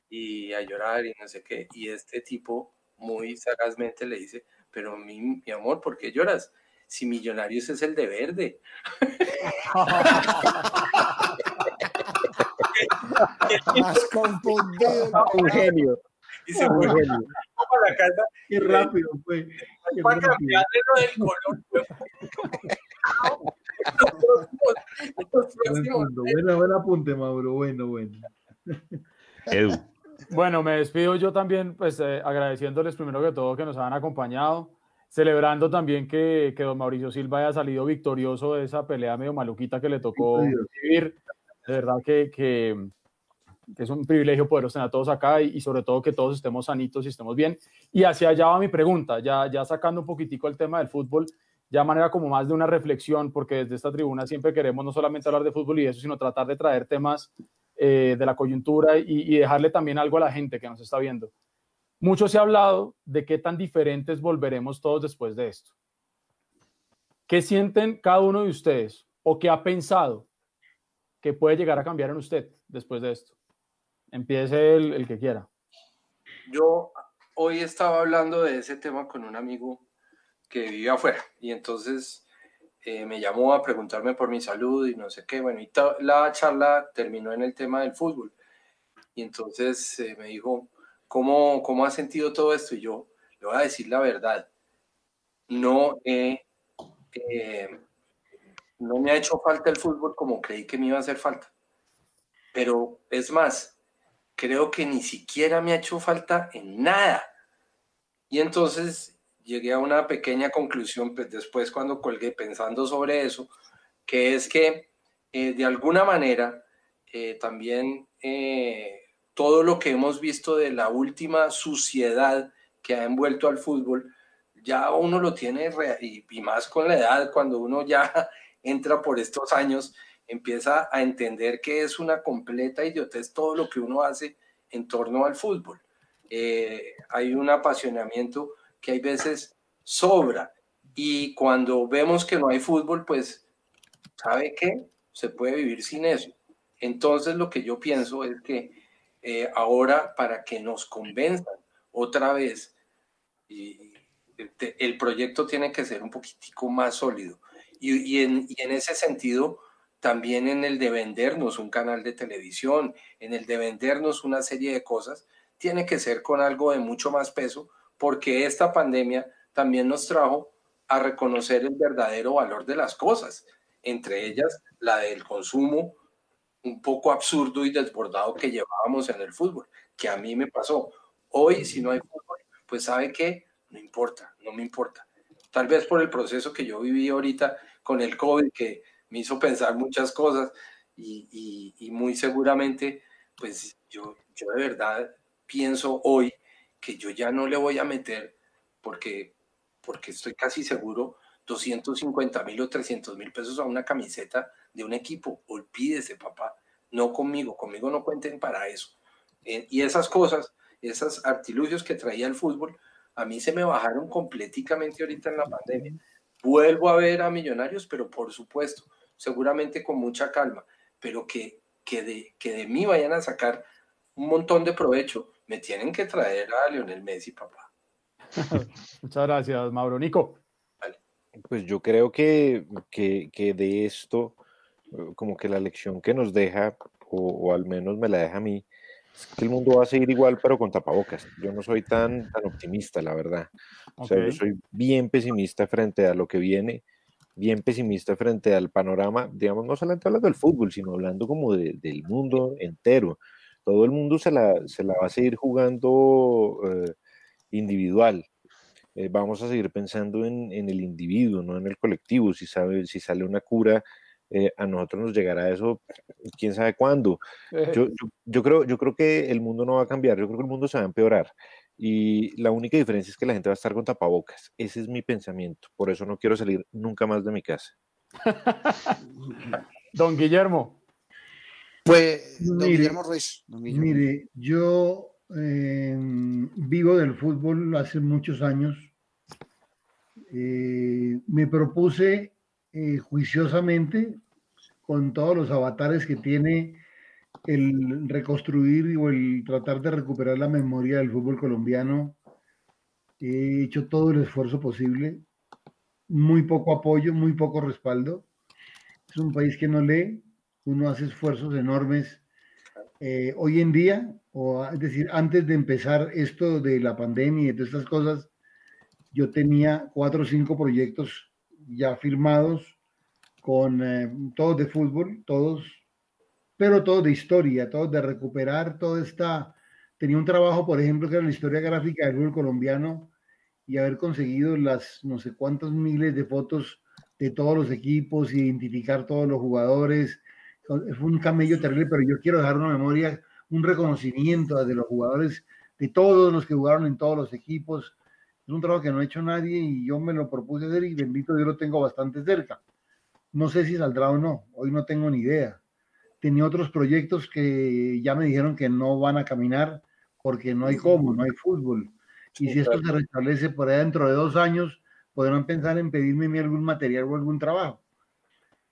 y a llorar y no sé qué. Y este tipo muy sagazmente le dice, pero mi, mi amor, ¿por qué lloras? Si Millonarios es el de verde. Más confundido. Un genio. Y se fue genio. a la casa Qué rápido fue. para cambiarle lo del color. Bueno, buen apunte, Mauro. Bueno, bueno. Edu. Bueno, me despido yo también, pues eh, agradeciéndoles primero que todo que nos han acompañado, celebrando también que, que don Mauricio Silva haya salido victorioso de esa pelea medio maluquita que le tocó vivir. De verdad que, que, que es un privilegio poderos tener a todos acá y, y sobre todo que todos estemos sanitos y estemos bien. Y hacia allá va mi pregunta, ya, ya sacando un poquitico el tema del fútbol, ya manera como más de una reflexión, porque desde esta tribuna siempre queremos no solamente hablar de fútbol y eso, sino tratar de traer temas eh, de la coyuntura y, y dejarle también algo a la gente que nos está viendo. Mucho se ha hablado de qué tan diferentes volveremos todos después de esto. ¿Qué sienten cada uno de ustedes o qué ha pensado que puede llegar a cambiar en usted después de esto? Empiece el, el que quiera. Yo hoy estaba hablando de ese tema con un amigo que vive afuera y entonces eh, me llamó a preguntarme por mi salud y no sé qué. Bueno, y la charla terminó en el tema del fútbol. Y entonces eh, me dijo, ¿cómo, ¿cómo has sentido todo esto? Y yo le voy a decir la verdad. No he, eh, no me ha hecho falta el fútbol como creí que me iba a hacer falta. Pero es más, creo que ni siquiera me ha hecho falta en nada. Y entonces llegué a una pequeña conclusión pues, después cuando colgué pensando sobre eso, que es que eh, de alguna manera eh, también eh, todo lo que hemos visto de la última suciedad que ha envuelto al fútbol, ya uno lo tiene, y más con la edad, cuando uno ya entra por estos años, empieza a entender que es una completa idiotez todo lo que uno hace en torno al fútbol. Eh, hay un apasionamiento que hay veces sobra y cuando vemos que no hay fútbol, pues, ¿sabe qué? Se puede vivir sin eso. Entonces lo que yo pienso es que eh, ahora para que nos convenzan otra vez, y, el proyecto tiene que ser un poquitico más sólido. Y, y en, y en ese sentido, también en el de vendernos un canal de televisión, en el de vendernos una serie de cosas, tiene que ser con algo de mucho más peso, porque esta pandemia también nos trajo a reconocer el verdadero valor de las cosas, entre ellas la del consumo un poco absurdo y desbordado que llevábamos en el fútbol, que a mí me pasó. Hoy, si no hay fútbol, pues sabe qué, no importa, no me importa. Tal vez por el proceso que yo viví ahorita con el COVID, que me hizo pensar muchas cosas y, y- y muy seguramente, pues yo, yo de verdad pienso hoy que yo ya no le voy a meter porque, porque estoy casi seguro 250 mil o 300 mil pesos a una camiseta de un equipo. Olvídese, papá. No conmigo, conmigo no cuenten para eso. Eh, y esas cosas, esos artilugios que traía el fútbol, A mí se me bajaron completamente ahorita en la pandemia. Vuelvo a ver a Millonarios, pero por supuesto, seguramente con mucha calma, pero que, que, de, que de mí vayan a sacar un montón de provecho, me tienen que traer a Lionel Messi, papá. Muchas gracias, Mauro. Nico. Pues yo creo que, que, que de esto, eh, como que la lección que nos deja, o, o al menos me la deja a mí, es que el mundo va a seguir igual, pero con tapabocas. Yo no soy tan, tan optimista, la verdad. O sea, yo soy bien pesimista frente a lo que viene, bien pesimista frente al panorama, digamos, no solamente hablando del fútbol, sino hablando como de- del mundo entero. Todo el mundo se la, se la va a seguir jugando eh, individual. Eh, vamos a seguir pensando en, en el individuo, no en el colectivo. Si, sabe, si sale una cura, eh, a nosotros nos llegará eso, quién sabe cuándo. Yo, yo, yo creo, yo creo que el mundo no va a cambiar, yo creo que el mundo se va a empeorar. Y la única diferencia es que la gente va a estar con tapabocas. Ese es mi pensamiento. Por eso no quiero salir nunca más de mi casa. Don Guillermo. Pues, don Mire, Guillermo Ruiz. don Guillermo. Mire, yo eh, vivo del fútbol hace muchos años. Eh, me propuse eh, juiciosamente, con todos los avatares que tiene el reconstruir o el tratar de recuperar la memoria del fútbol colombiano. He hecho todo el esfuerzo posible, muy poco apoyo, muy poco respaldo. Es un país que no lee, uno hace esfuerzos enormes eh, hoy en día, o es decir, antes de empezar esto de la pandemia y de todas estas cosas, yo tenía cuatro o cinco proyectos ya firmados con eh, todos de fútbol, todos, pero todos de historia, todos de recuperar toda esta... Tenía un trabajo, por ejemplo, que era la historia gráfica del fútbol colombiano y haber conseguido las no sé cuántos miles de fotos de todos los equipos, identificar todos los jugadores, fue un camello terrible, pero yo quiero dejar una memoria, un reconocimiento de los jugadores, de todos los que jugaron en todos los equipos. Es un trabajo que no ha hecho nadie y yo me lo propuse hacer y bendito yo lo tengo bastante cerca. No sé si saldrá o no, hoy no tengo ni idea. Tenía otros proyectos que ya me dijeron que no van a caminar porque no hay cómo, no hay fútbol. Y si esto se restablece por ahí dentro de dos años, podrán pensar en pedirme a mí algún material o algún trabajo.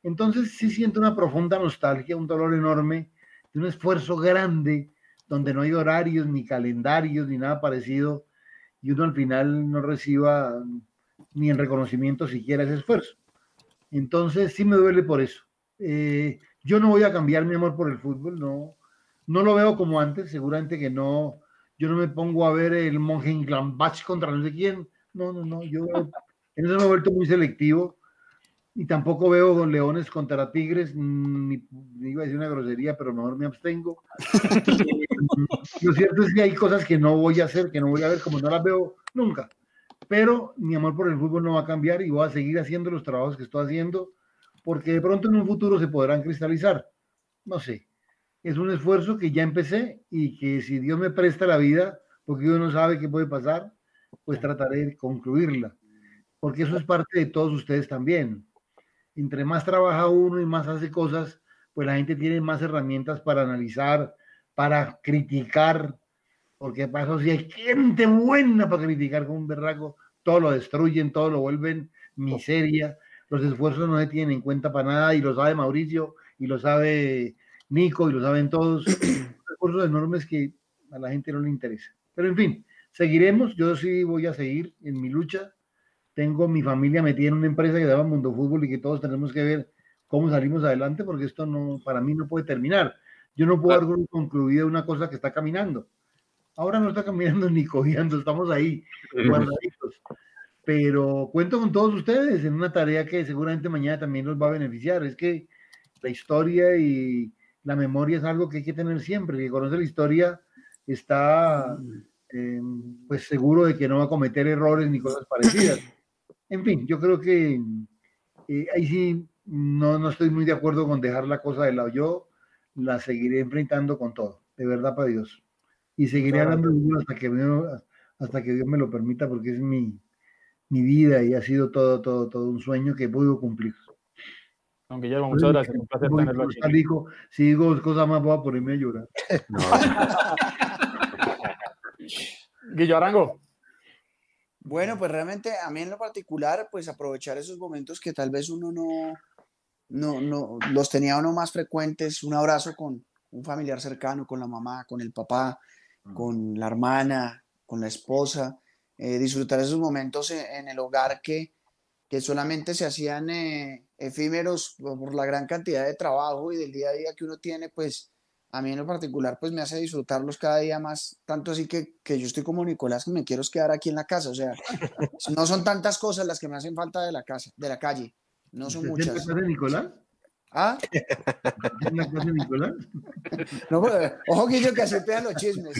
Entonces sí siento una profunda nostalgia, un dolor enorme, de un esfuerzo grande, donde no hay horarios, ni calendarios, ni nada parecido, y uno al final no reciba ni en reconocimiento siquiera ese esfuerzo. Entonces sí me duele por eso. Eh, yo no voy a cambiar mi amor por el fútbol, no, no lo veo como antes, seguramente que no, yo no me pongo a ver el Mönchengladbach contra no sé quién, no, no, no, yo en eso me he vuelto muy selectivo y tampoco veo leones contra tigres, ni, ni, iba a decir una grosería, pero mejor me abstengo. Eh, lo cierto es que hay cosas que no voy a hacer, que no voy a ver, como no las veo nunca. Pero mi amor por el fútbol no va a cambiar y voy a seguir haciendo los trabajos que estoy haciendo, porque de pronto en un futuro se podrán cristalizar. No sé. Es un esfuerzo que ya empecé y que si Dios me presta la vida, porque uno no sabe qué puede pasar, pues trataré de concluirla. Porque eso es parte de todos ustedes también entre más trabaja uno y más hace cosas, pues la gente tiene más herramientas para analizar, para criticar, porque para si hay gente buena para criticar con un berraco, todo lo destruyen, todo lo vuelven miseria, los esfuerzos no se tienen en cuenta para nada y lo sabe Mauricio y lo sabe Nico y lo saben todos, esfuerzos enormes que a la gente no le interesa. Pero en fin, seguiremos, yo sí voy a seguir en mi lucha, tengo mi familia metida en una empresa que se llama Mundo Fútbol y que todos tenemos que ver cómo salimos adelante porque esto no, para mí no puede terminar. Yo no puedo dar por concluida una cosa que está caminando. Ahora no está caminando ni cogiendo, estamos ahí, guardaditos. Pero cuento con todos ustedes en una tarea que seguramente mañana también los va a beneficiar. Es que la historia y la memoria es algo que hay que tener siempre. El que conoce la historia está eh, pues seguro de que no va a cometer errores ni cosas parecidas. En fin, yo creo que eh, ahí sí no, no estoy muy de acuerdo con dejar la cosa de lado. Yo la seguiré enfrentando con todo, de verdad para Dios. Y seguiré hablando hasta que, me, hasta que Dios me lo permita, porque es mi, mi vida y ha sido todo, todo, todo un sueño que puedo cumplir. Don Guillermo, muchas gracias. Un placer Voy, tenerlo aquí. Si digo cosas más, voy a ponerme a llorar. Guillo Arango. Bueno, pues realmente a mí en lo particular, pues aprovechar esos momentos que tal vez uno no, no, no los tenía uno más frecuentes, un abrazo con un familiar cercano, con la mamá, con el papá, con la hermana, con la esposa, eh, disfrutar esos momentos en, en el hogar que, que solamente se hacían eh, efímeros por la gran cantidad de trabajo y del día a día que uno tiene, pues a mí en lo particular, pues me hace disfrutarlos cada día más, tanto así que, que yo estoy como Nicolás, que me quiero quedar aquí en la casa, o sea, no son tantas cosas las que me hacen falta de la casa, de la calle, no son ¿Usted siempre muchas. Nicolás? ¿Ah? ¿En la casa de Nicolás? No, pues, ojo Guillo que aceptan los chismes.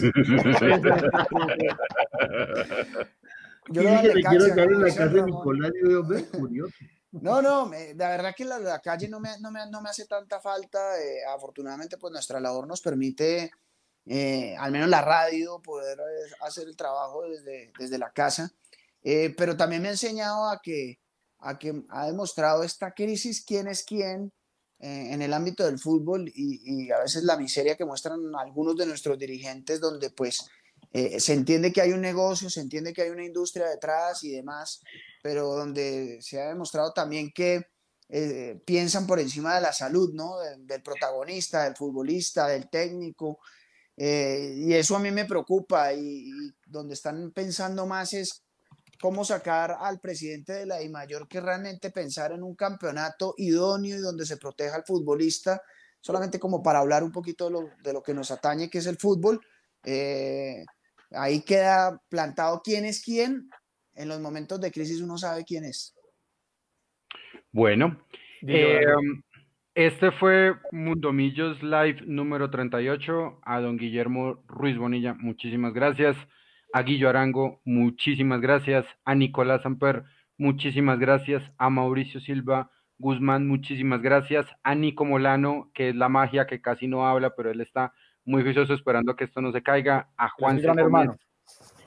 Yo de me quiero en la casa de. Nicolás. Y yo, ve, curioso. No, no, me- la verdad que la, la calle no me, no me, no me hace tanta falta. eh, afortunadamente, pues nuestra labor nos permite, eh, al menos la radio, poder eh, hacer el trabajo desde, desde la casa. Eh, pero también me ha enseñado a que, a que ha demostrado esta crisis quién es quién eh, en el ámbito del fútbol y, y a veces la miseria que muestran algunos de nuestros dirigentes donde pues eh, se entiende que hay un negocio, se entiende que hay una industria detrás y demás, pero donde se ha demostrado también que eh, piensan por encima de la salud, ¿no? Del, del protagonista, del futbolista, del técnico. eh, y eso a mí me preocupa y, y donde están pensando más es cómo sacar al presidente de la DIMAYOR que realmente pensar en un campeonato idóneo y donde se proteja al futbolista, solamente como para hablar un poquito de lo, de lo que nos atañe, que es el fútbol. Eh, ahí queda plantado quién es quién. En los momentos de crisis uno sabe quién es. Bueno, eh, Arango. este fue Mundomillos Live número 38. A don Guillermo Ruiz Bonilla, muchísimas gracias. A Guillo Arango, muchísimas gracias. A Nicolás Amper, muchísimas gracias. A Mauricio Silva Guzmán, muchísimas gracias. A Nico Molano, que es la magia que casi no habla, pero él está muy juicioso esperando que esto no se caiga. A Juan el gran. Gómez, hermano.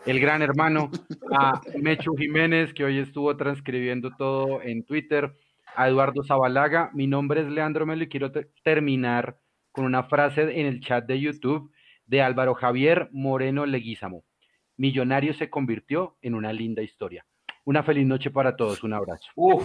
el gran hermano, a Mechu Jiménez, que hoy estuvo transcribiendo todo en Twitter, a Eduardo Zabalaga. Mi nombre es Leandro Melo y quiero te- terminar con una frase en el chat de YouTube de Álvaro Javier Moreno Leguízamo. Millonario se convirtió en una linda historia. Una feliz noche para todos. Un abrazo. Uf.